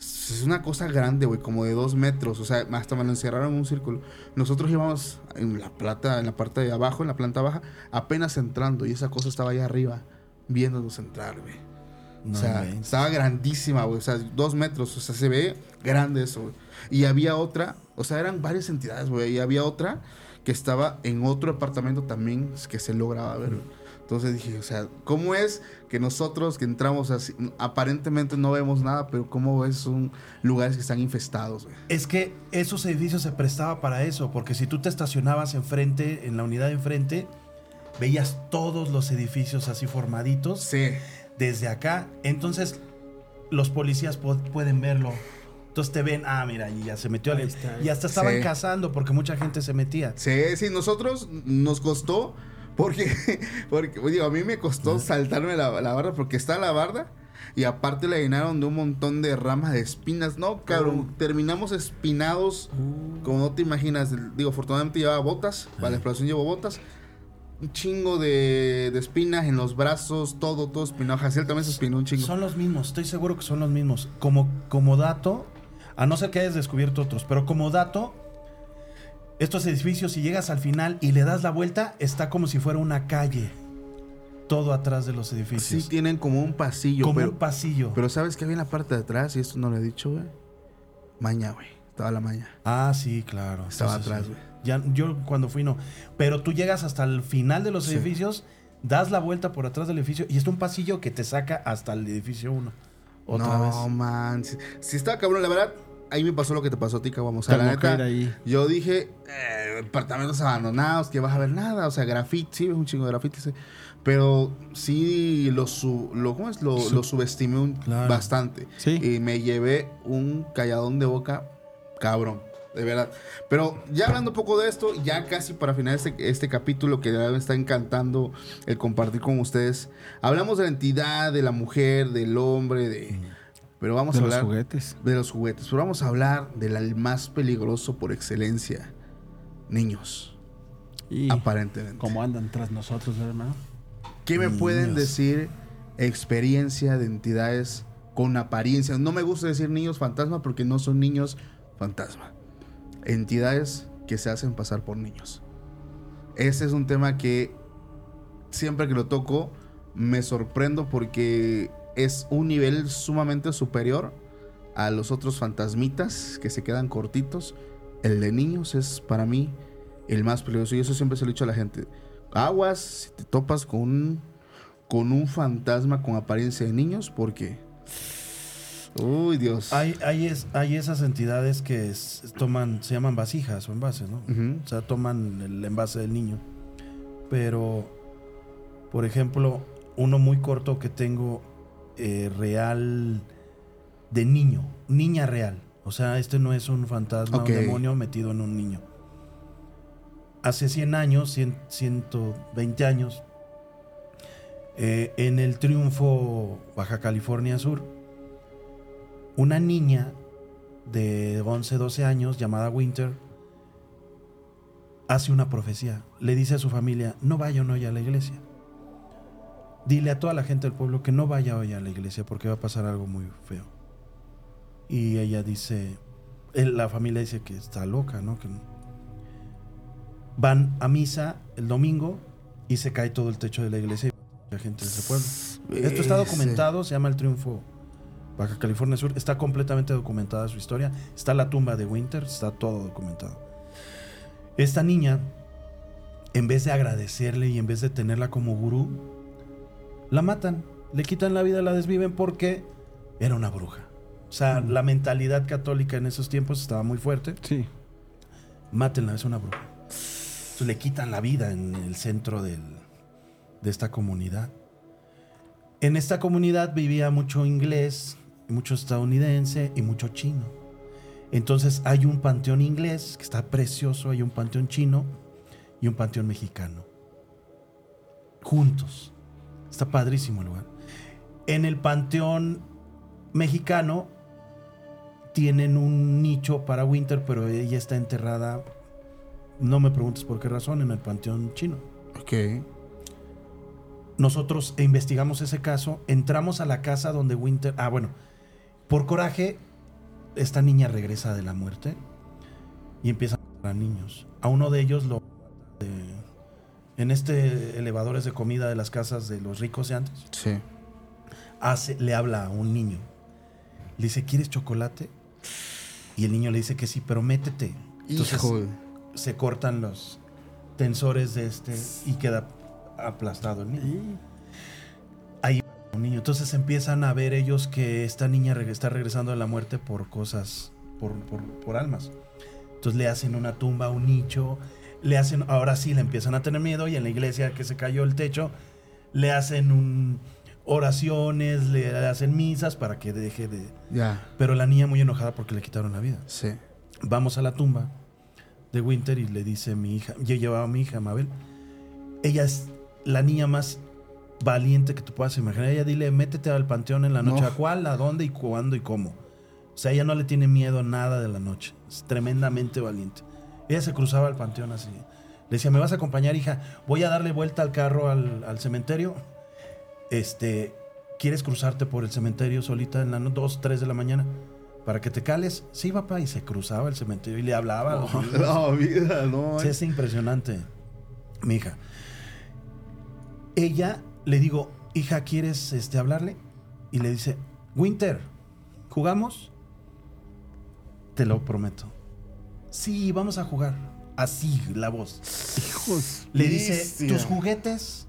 Es una cosa grande, güey, como de dos metros. O sea, hasta me lo encerraron en un círculo. Nosotros íbamos en la plata, en la parte de abajo, en la planta baja, apenas entrando. Y esa cosa estaba allá arriba, viéndonos entrar, güey. No o sea, estaba grandísima, güey. O sea, dos metros. O sea, se ve grande eso, güey. Y había otra, o sea, eran varias entidades, güey. Y había otra que estaba en otro apartamento también que se lograba ver, güey. Entonces dije, o sea, ¿cómo es que nosotros que entramos así, aparentemente no vemos nada, pero cómo es un lugares que están infestados? Es que esos edificios se prestaba para eso, porque si tú te estacionabas enfrente, en la unidad de enfrente, veías todos los edificios así formaditos Sí. desde acá. Entonces, los policías po- pueden verlo. Entonces te ven, ah, mira, y ya se metió Ahí alguien. está. Y hasta estaban Sí. cazando porque mucha gente se metía. Sí, sí, nosotros nos costó, porque, *laughs* porque digo, a mí me costó saltarme la, la barda, porque está la barda, y aparte la llenaron de un montón de ramas de espinas. No, cabrón, terminamos espinados, como no te imaginas. Digo, afortunadamente llevaba botas, para la exploración llevo botas. Un chingo de, de espinas en los brazos, todo, todo espinado. Jaciel también se espinó un chingo. Son los mismos, estoy seguro que son los mismos. Como, como dato, a no ser que hayas descubierto otros, pero como dato, estos edificios, si llegas al final y le das la vuelta, está como si fuera una calle. Todo atrás de los Sí, edificios. tienen como un pasillo, como pero, un pasillo. pero ¿sabes qué había en la parte de atrás? Y esto no lo he dicho, güey. Maña, güey. Estaba la maña. ah, sí, claro. Estaba atrás, sí. güey. Ya, yo cuando fui no. Pero tú llegas hasta el final de los Sí. edificios, das la vuelta por atrás del edificio y es un pasillo que te saca hasta el edificio 1. Otra no, vez. man. Si, si estaba cabrón, la verdad, ahí me pasó lo que te pasó a ti. O sea, la neta, ahí. yo dije, eh, apartamentos abandonados, que vas a ver nada. O sea, graffiti, sí, ves un chingo de graffiti, sí. Pero sí lo, su, lo, ¿cómo es? lo, Su- lo subestimé un- Claro. bastante. Sí. Y me llevé un calladón de boca, cabrón. De verdad. Pero ya hablando un poco de esto, ya casi para finalizar este, este capítulo que me está encantando el compartir con ustedes. Hablamos de la entidad, de la mujer, del hombre, de... Pero vamos de a los hablar juguetes. de los juguetes. Pero vamos a hablar del más peligroso por excelencia. Niños, Y aparentemente. como andan tras nosotros, ¿verdad, hermano. ¿Qué me pueden decir experiencia de entidades con apariencia? No me gusta decir niños fantasma porque no son niños fantasma. Entidades que se hacen pasar por niños. Ese es un tema que siempre que lo toco me sorprendo porque es un nivel sumamente superior a los otros fantasmitas que se quedan cortitos. El de niños es para mí el más peligroso y eso siempre se lo he dicho a la gente. Aguas si te topas con un, con un fantasma con apariencia de niños porque... Uy, Dios. Hay, hay, es- hay esas entidades que es- toman, se llaman vasijas o envases, ¿no? O sea, toman el envase del niño. Pero, por ejemplo, uno muy corto que tengo eh, real de niño, niña real. O sea, este no es un fantasma, un demonio metido en un niño. Hace 100 años, 100, 120 años, eh, en el Triunfo Baja California Sur, una niña de 11, 12 años llamada Winter hace una profecía. Le dice a su familia, no vaya hoy a la iglesia. Dile a toda la gente del pueblo que no vaya hoy a la iglesia porque va a pasar algo muy feo. Y ella dice, él- la familia dice que está loca, ¿no? Que. Van a misa el domingo y se cae todo el techo de la iglesia y la gente de ese pueblo. Esto está documentado, se llama El Triunfo Baja California Sur. Está completamente documentada su historia. Está la tumba de Winter, está todo documentado. Esta niña, en vez de agradecerle y en vez de tenerla como gurú, la matan, le quitan la vida, la desviven porque era una bruja. O sea, la mentalidad católica en esos tiempos estaba muy fuerte. Sí. Mátenla, es una bruja. Entonces le quitan la vida en el centro del- de esta comunidad. En esta comunidad vivía mucho inglés, mucho estadounidense y mucho chino. Entonces hay un panteón inglés que está precioso, hay un panteón chino y un panteón mexicano. Juntos. Está padrísimo el lugar. En el panteón mexicano tienen un nicho para Winter, pero ella está enterrada, no me preguntes por qué razón, en el panteón chino. Ok. Nosotros investigamos ese caso, entramos a la casa donde Winter, ah bueno, por coraje, esta niña regresa de la muerte y empieza a matar a niños. A uno de ellos lo de- en este elevadores de comida de las casas de los ricos de antes. Sí. hace, le habla a un niño. Le dice, ¿quieres chocolate? Y el niño le dice que sí, pero métete. Entonces Hijo. se cortan los tensores de este y queda aplastado el niño. Ahí un niño. Entonces empiezan a ver ellos que esta niña reg- está regresando de la muerte por cosas, por, por, por almas. Entonces le hacen una tumba, un nicho, le hacen, ahora sí le empiezan a tener miedo y en la iglesia que se cayó el techo, le hacen un, oraciones, le hacen misas para que deje de... Ya, Pero la niña muy enojada porque le quitaron la vida. sí. Vamos a la tumba de Winter y le dice mi hija, yo llevaba a mi hija, Mabel, ella es la niña más valiente que tú puedas imaginar. Ella dile, métete al panteón en la noche. No. ¿A cuál? ¿A dónde? ¿Y cuándo? ¿Y cómo? O sea, ella no le tiene miedo a nada de la noche. Es tremendamente valiente. Ella se cruzaba al panteón así. Le decía, ¿me vas a acompañar, hija? Voy a darle vuelta al carro al, al cementerio. Este, ¿quieres cruzarte por el cementerio solita en las 2, 3 de la mañana? Para que te cales. Sí, papá. Y se cruzaba el cementerio y le hablaba. No, vida, no. Sí, es impresionante. Mi hija. Ella le digo, hija, ¿quieres este, hablarle? Y le dice, Winter, ¿jugamos? Te lo prometo. Sí, vamos a jugar. Así, la voz. Hijos. Le dice, tus juguetes.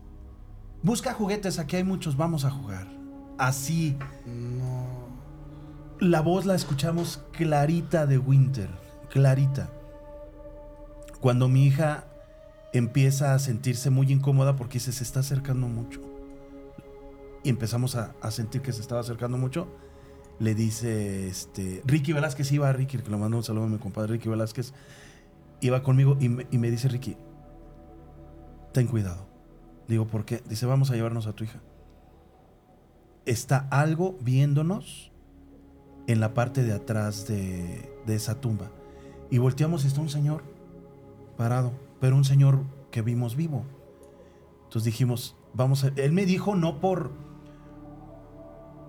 Busca juguetes, aquí hay muchos, vamos a jugar. Así. No. La voz la escuchamos clarita de Winter, clarita. Cuando mi hija empieza a sentirse muy incómoda porque dice, se está acercando mucho. Y empezamos a, a sentir que se estaba acercando mucho. Le dice, este, Ricky Velázquez iba a Ricky, que le mando un saludo a mi compadre Ricky Velázquez, iba conmigo y me, y me dice, Ricky, ten cuidado. Digo, ¿por qué? Dice, vamos a llevarnos a tu hija. Está algo viéndonos en la parte de atrás de, de esa tumba. Y volteamos y está un señor parado, pero un señor que vimos vivo. Entonces dijimos, vamos a... Él me dijo no por...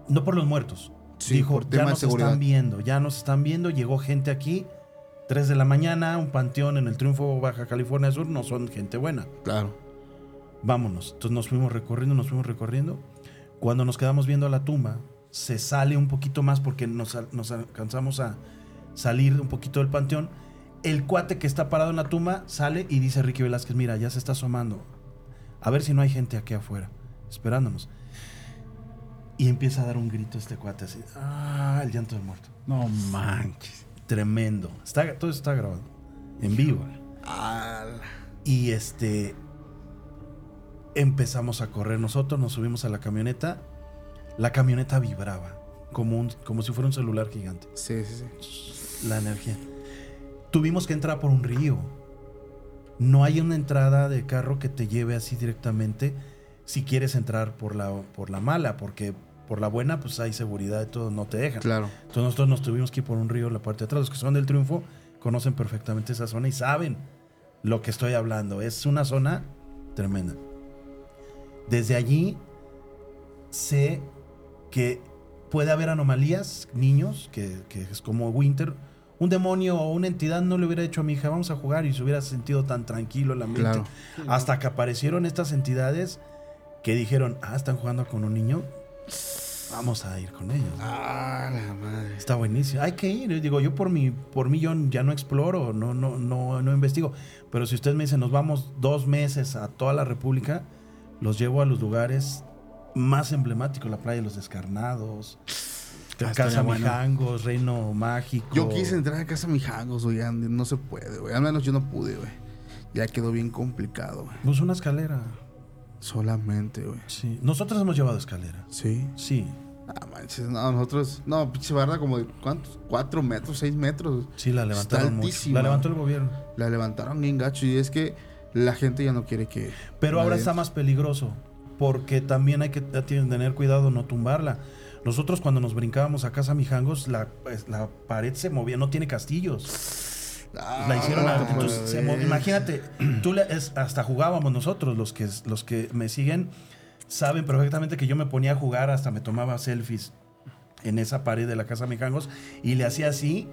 No por los muertos. Sí, dijo, por ya nos seguridad. están viendo, ya nos están viendo, llegó gente aquí, 3 de la mañana, un panteón en el Triunfo Baja California Sur, no son gente buena Claro. vámonos. Entonces nos fuimos recorriendo, nos fuimos recorriendo. Cuando nos quedamos viendo a la tumba, se sale un poquito más porque nos, nos alcanzamos a salir un poquito del panteón. El cuate que está parado en la tumba sale y dice Ricky Velázquez, mira, ya se está asomando. A ver si no hay gente aquí afuera, esperándonos. Y empieza a dar un grito este cuate así. Ah, el llanto del muerto. No manches. Tremendo. Está, todo está grabado. En vivo. Y este. Empezamos a correr nosotros, nos subimos a la camioneta. La camioneta vibraba, como, un, como si fuera un celular gigante. Sí, sí, sí. La energía. Tuvimos que entrar por un río. No hay una entrada de carro que te lleve así directamente si quieres entrar por la, por la mala, porque por la buena, pues hay seguridad y todo, no te dejan. Claro. Entonces nosotros nos tuvimos que ir por un río en la parte de atrás. Los que son del triunfo conocen perfectamente esa zona y saben lo que estoy hablando. Es una zona tremenda. Desde allí sé que puede haber anomalías, niños, que, que es como Winter. Un demonio o una entidad no le hubiera dicho a mi hija, vamos a jugar y se hubiera sentido tan tranquilo el ambiente. Claro. Hasta que aparecieron estas entidades que dijeron, ah, están jugando con un niño, vamos a ir con ellos. Ah, la madre. Está buenísimo. Hay que ir. Digo, yo por mi, por mí yo ya no exploro, no, no, no, no investigo. Pero si usted me dice, nos vamos dos meses a toda la República, los llevo a los lugares más emblemáticos, la playa de los Descarnados, Ah, Casa estaría bueno. Mijangos, Reino Mágico. Yo quise entrar a casa Mijangos, güey. No se puede, güey. Al menos yo no pude, güey. Ya quedó bien complicado, güey. Pues una escalera. Solamente, güey. Sí. Nosotros hemos llevado escalera. Sí. Sí. Ah, manches. No, nosotros. No, pinche barda como de cuántos? Cuatro metros, seis metros. Sí, la levantaron mucho. La levantó el gobierno. La levantaron bien gacho. Y es que la gente ya no quiere que. Pero ahora está más peligroso, porque también hay que tener cuidado no tumbarla. Nosotros cuando nos brincábamos a casa Mijangos, la, pues, la pared se movía, no tiene castillos. Ah, La hicieron a- pues, entonces se mo- imagínate, tú le- es- hasta jugábamos nosotros, los que, los que me siguen saben perfectamente que yo me ponía a jugar, hasta me tomaba selfies en esa pared de la casa Mijangos y le hacía así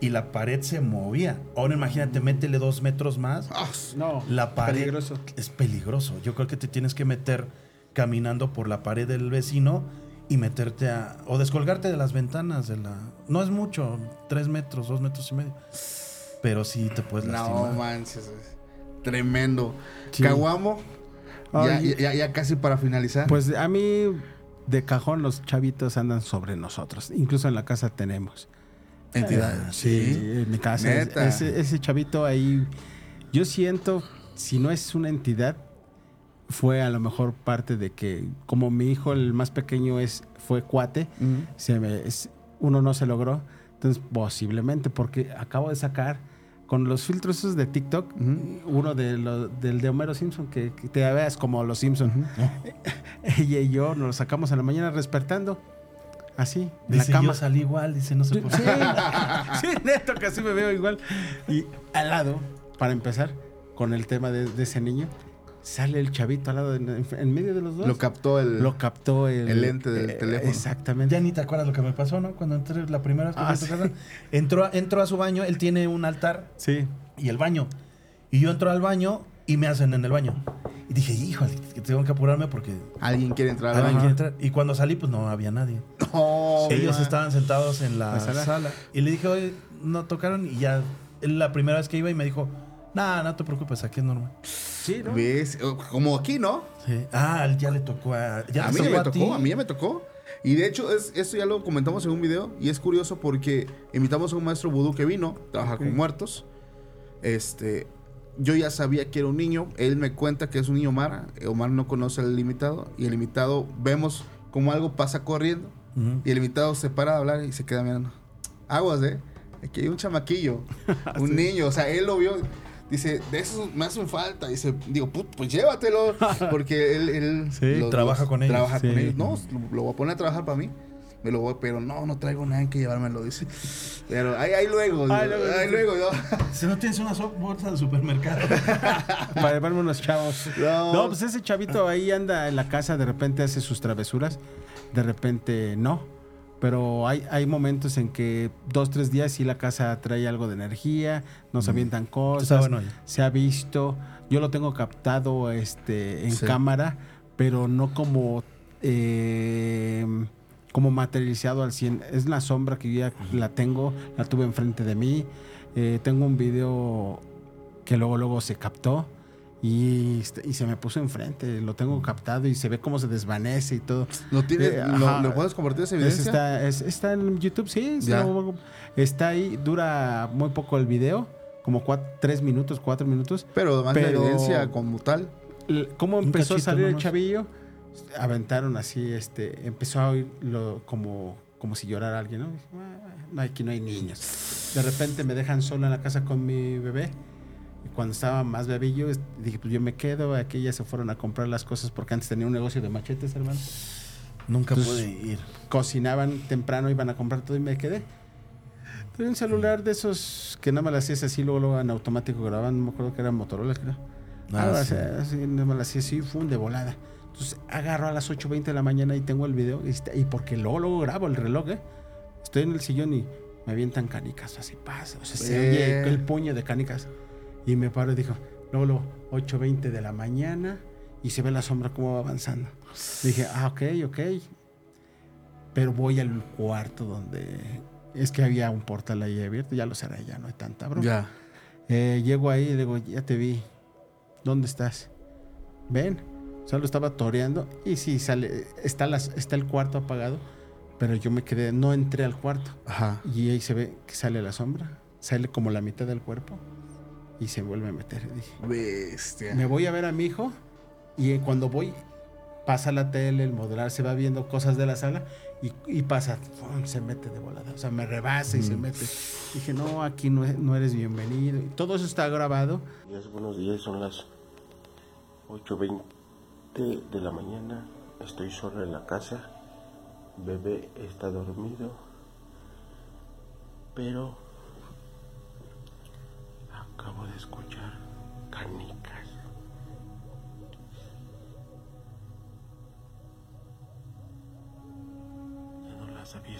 y la pared se movía. Ahora imagínate, métele dos metros más. Ah, No, La pared peligroso. es peligroso. Yo creo que te tienes que meter caminando por la pared del vecino y meterte a. o descolgarte de las ventanas de la. No es mucho, tres metros, dos metros y medio. Pero sí te puedes No lastimar. manches. güey. Tremendo. Sí. Caguamo. Ya, ya- ya casi para finalizar. Pues a mí, de cajón, los chavitos andan sobre nosotros. Incluso en la casa tenemos. entidades. Sí, en mi casa. es-. Ese, ese chavito ahí, yo siento, si no es una entidad, fue a lo mejor parte de que, como mi hijo, el más pequeño, es fue cuate, Ujú. se me- es- uno no se logró. Entonces, posiblemente, porque acabo de sacar con los filtros esos de TikTok, uno de lo- del de Homero Simpson, que, que te veas como los Simpson. *laughs* Ella y yo nos lo sacamos en la mañana despertando, así, la Dice, cama. yo salí igual, dice, no sé por Sí, qué. sí, neto, que así me veo igual. Y al lado, para empezar, con el tema de, de ese niño, sale el chavito al lado, de- en, en medio de los dos. Lo captó el. Lo captó el, el lente del teléfono. Exactamente. Ya ni te acuerdas lo que me pasó, ¿no? Cuando entré la primera vez que Ah, sí. casa, *laughs* entró, a- entró a su baño, él tiene un altar Sí. y el baño. Y yo entro al baño y me hacen en el baño. Y dije, híjole, que tengo que apurarme porque Alguien quiere entrar al alguien quiere entrar. Y cuando salí, pues no había nadie. No, Ellos man. estaban sentados en la, ¿La sala? sala? Y le dije, oye, no tocaron. Y ya, él la primera vez que iba y me dijo, nah, no te preocupes, aquí es normal. Sí, ¿no? ¿Ves? Como aquí, ¿no? Sí. Ah, ya le tocó a. Ya a mí ya me tocó, a mí ya me tocó. Y de hecho, es, esto ya lo comentamos en un video. Y es curioso porque invitamos a un maestro vudú que vino, trabaja con muertos. Este. Yo ya sabía que era un niño. Él me cuenta que es un niño Omar. Omar no conoce al limitado. Y el limitado vemos como algo pasa corriendo. Y el invitado se para de hablar y se queda mirando. Aguas, ¿eh? Aquí hay un chamaquillo, *laughs* un niño. O sea, él lo vio. Dice, de esos me hacen falta. Dice, digo, "Put, pues llévatelo. *laughs* Porque él, él Sí, trabaja con ellos. Trabaja con ellos. No, lo, lo voy a poner a trabajar para mí. Me lo voy, pero no, no traigo nada en que llevármelo, dice. Pero ahí, ahí luego, Ahí luego, ahí luego. *laughs* Si no tienes una bolsa de supermercado. *laughs* Para llevarme unos chavos. No. No, pues ese chavito ahí anda en la casa, de repente hace sus travesuras, de repente no. Pero hay, hay momentos en que dos, tres días sí la casa trae algo de energía, nos avientan Está cosas, bueno. se ha visto. Yo lo tengo captado este, en Sí. cámara, pero no como, eh, como materializado al 100. Es la sombra que yo ya la tengo, la tuve enfrente de mí. Eh, tengo un video que luego, luego se captó y, este- y se me puso enfrente. Lo tengo captado y se ve cómo se desvanece y todo. ¿Lo, tienes, Eh, lo, ajá. ¿lo puedes compartir esa Es- evidencia? está, es- está en YouTube, sí. está ahí, dura muy poco el video, como cuatro, tres minutos, cuatro minutos. Pero más la pero- evidencia como tal. ¿Cómo empezó a salir el chavillo? Aventaron así, este, empezó a oírlo como, como si llorara alguien, ¿no? "Ah, no, aquí no hay niños. De repente me dejan solo en la casa con mi bebé. Cuando estaba más bebillo, dije, pues yo me quedo. Aquí ya se fueron a comprar las cosas porque antes tenía un negocio de machetes, hermano. Nunca Entonces- pude ir. Cocinaban temprano, iban a comprar todo y me quedé. Tenía un celular de esos que nada más lo hacías así, luego, luego en automático grababan, no me acuerdo que era Motorola, creo. Ah, sí. así, nada más lo hacía así, fue un de volada. Entonces agarro a las 8.20 de la mañana y tengo el video. Y, y porque luego, luego grabo el reloj, ¿eh? Estoy en el sillón y me avientan canicas, así pasa. O sea, se Eh. oye el puño de canicas. Y me paro y dijo, luego, luego, 8.20 de la mañana y se ve la sombra cómo va avanzando. Dije, ah, ok, ok. Pero voy al cuarto donde es que había un portal ahí abierto, ya lo cerré, ya no hay tanta broma. Ya. Eh, llego ahí y digo, ya te vi. ¿Dónde estás? Ven. Solo estaba toreando y sí, sale, está, las, está el cuarto apagado, pero yo me quedé, no entré al cuarto. Ajá. Y ahí se ve que sale la sombra, sale como la mitad del cuerpo y se vuelve a meter. Y dije, Bestia. me voy a ver a mi hijo y eh, cuando voy pasa la tele, el modular se va viendo cosas de la sala y, y pasa, se mete de volada, o sea, me rebasa y se Mm. mete. Dije, no, aquí no, no eres bienvenido. Y todo eso está grabado. días, buenos días, son las 8.20 de la mañana, estoy solo en la casa, bebé está dormido, pero acabo de escuchar canicas. Ya no las había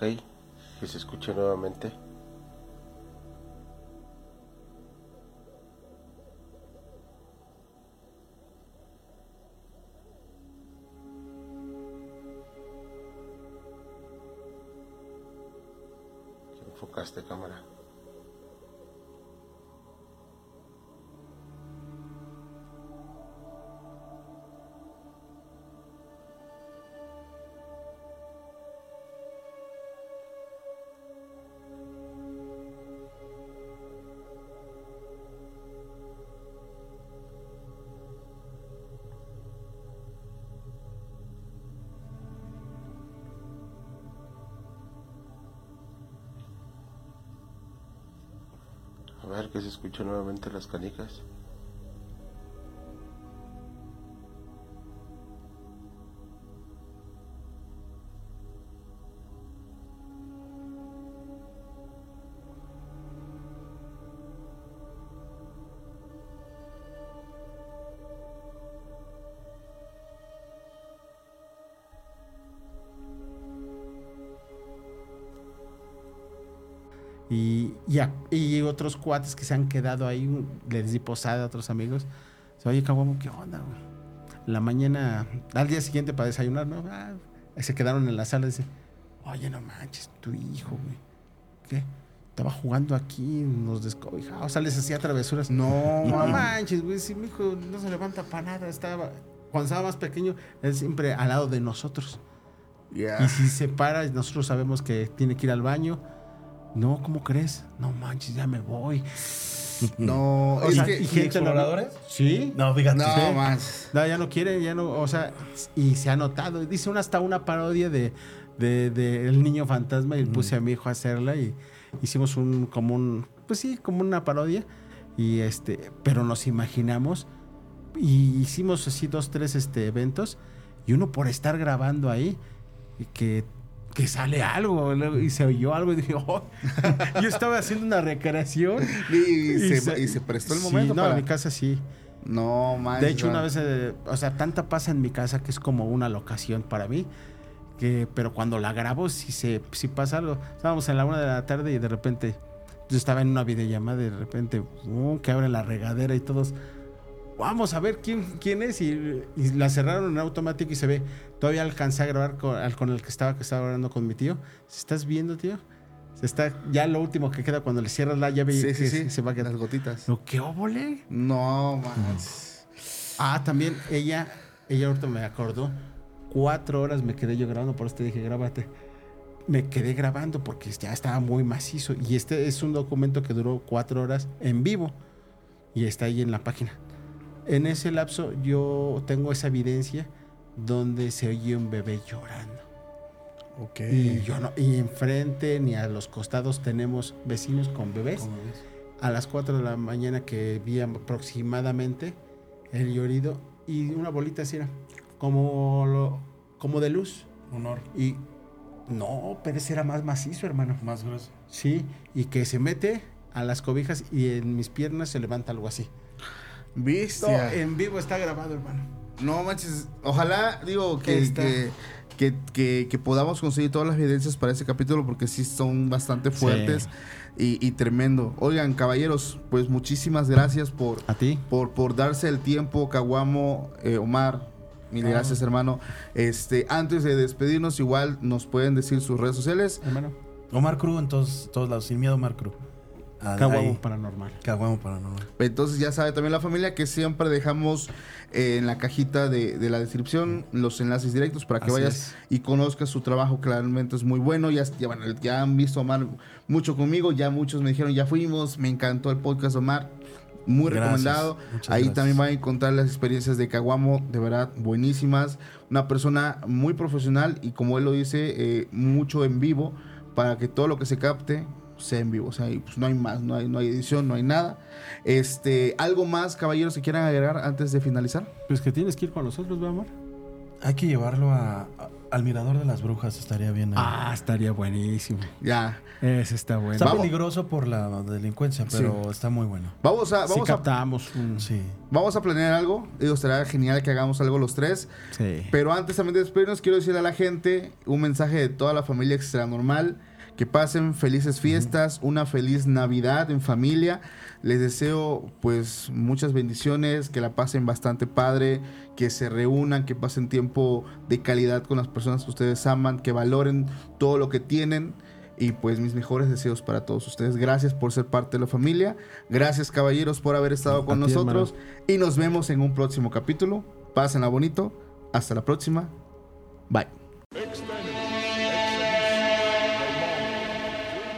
Ok, que se escuche nuevamente. Escucha nuevamente las canicas. Y otros cuates que se han quedado ahí, les di posada a otros amigos. Dice, Oye, cabrón, ¿qué onda, güey? La mañana, al día siguiente para desayunar, ¿no? Ah, se quedaron en la sala. Dice, oye, no manches, tu hijo, güey. ¿Qué? Estaba jugando aquí, nos descobijaba. O sea, les hacía travesuras. No, No man. manches, güey, si mi hijo no se levanta para nada. Estaba, cuando estaba más pequeño, él siempre al lado de nosotros. Ya. Y si se para, nosotros sabemos que tiene que ir al baño. No, ¿cómo crees? No manches, ya me voy. *laughs* No, O es sea, que. y gente lo- exploradores? Sí. No, fíjate. No, más. No, ya no quiere, ya no, o sea, y se ha notado. Dice una hasta una parodia de, de, de El Niño Fantasma y puse a mi hijo a hacerla y hicimos un, como un, pues sí, como una parodia. Y este, pero nos imaginamos y hicimos así dos, tres este, eventos y uno por estar grabando ahí y que, que sale algo y se oyó algo y dije, "Oh". *laughs* yo estaba haciendo una recreación. Y, Y se, se- y se prestó el Sí, momento no, para. en mi casa sí. No, man. De hecho, una vez, eh, o sea, tanta pasa en mi casa que es como una locación para mí. Que, pero cuando la grabo, si, se, si pasa algo. Estábamos en la una de la tarde y de repente yo estaba en una videollamada y de repente uh, que abre la regadera y todos. Vamos a ver quién, quién es. Y, y la cerraron en automático y se ve. Todavía alcancé a grabar con, el que estaba, que estaba hablando con mi tío. ¿Estás viendo, tío? Se está, ya lo último que queda cuando le cierras la llave y Sí, sí, sí. se va a quedar. Las gotitas. Lo que óvole. No, man. Ah, también ella, ella ahorita me acordó. Cuatro horas me quedé yo grabando, por eso te dije, grábate. Me quedé grabando porque ya estaba muy macizo. Y este es un documento que duró cuatro horas en vivo. Y está ahí en la página. En ese lapso yo tengo esa evidencia donde se oye un bebé llorando. Ok. Y yo no, y enfrente ni a los costados tenemos vecinos con bebés a las 4 de la mañana que vi aproximadamente el llorido y una bolita así era como lo- como de luz Honor. y no, pero ese era más macizo, hermano. Más grueso. Sí, y que se mete a las cobijas y en mis piernas se levanta algo así. Bestia. en vivo está grabado, hermano. No manches, ojalá, digo, que, que, que, que- que podamos conseguir todas las evidencias para ese capítulo porque sí son bastante fuertes y, y tremendo. Oigan, caballeros, pues muchísimas gracias por, ¿A ti? por, por darse el tiempo, Caguamo, eh, Omar. Mil Ah. gracias, hermano. Este, antes de despedirnos, igual nos pueden decir sus redes sociales. Hermano. Omar Cruz en todos, todos lados. Sin miedo, Omar Cruz. Ah, Caguamo ahí. paranormal. Caguamo paranormal. Entonces ya sabe también la familia que siempre dejamos eh, en la cajita de, de la descripción los enlaces directos para que Así vayas es. y conozcas su trabajo. Claramente es muy bueno. Ya, ya, bueno, ya han visto a Omar mucho conmigo. Ya muchos me dijeron, ya fuimos. Me encantó el podcast de Omar. Muy Gracias, recomendado. muchas Ahí gracias. también van a encontrar las experiencias de Caguamo, de verdad, buenísimas. Una persona muy profesional y como él lo dice, eh, mucho en vivo para que todo lo que se capte sea en vivo. O sea, y, pues, no hay más, no hay, no hay edición, no hay nada. Este, ¿Algo más, caballeros, que quieran agregar antes de finalizar? Pues que tienes que ir con nosotros, ¿verdad, amor? Hay que llevarlo a, a- Al Mirador de las Brujas estaría bien. ahí. Ah, estaría buenísimo. Ya. Ese está bueno. está vamos. peligroso por la delincuencia, pero está muy bueno. Vamos a, Si vamos a, captamos un... Sí. vamos a planear algo. Digo, estará genial que hagamos algo los tres. Sí. Pero antes también de despedirnos, quiero decirle a la gente un mensaje de toda la familia extra normal. Que pasen felices fiestas, una feliz Navidad en familia. Les deseo pues muchas bendiciones, que la pasen bastante padre, que se reúnan, que pasen tiempo de calidad con las personas que ustedes aman, que valoren todo lo que tienen. Y pues mis mejores deseos para todos ustedes. Gracias por ser parte de la familia. Gracias caballeros por haber estado con ti, nosotros. Y nos vemos en un próximo capítulo. Pásenla bonito. Hasta la próxima. Bye.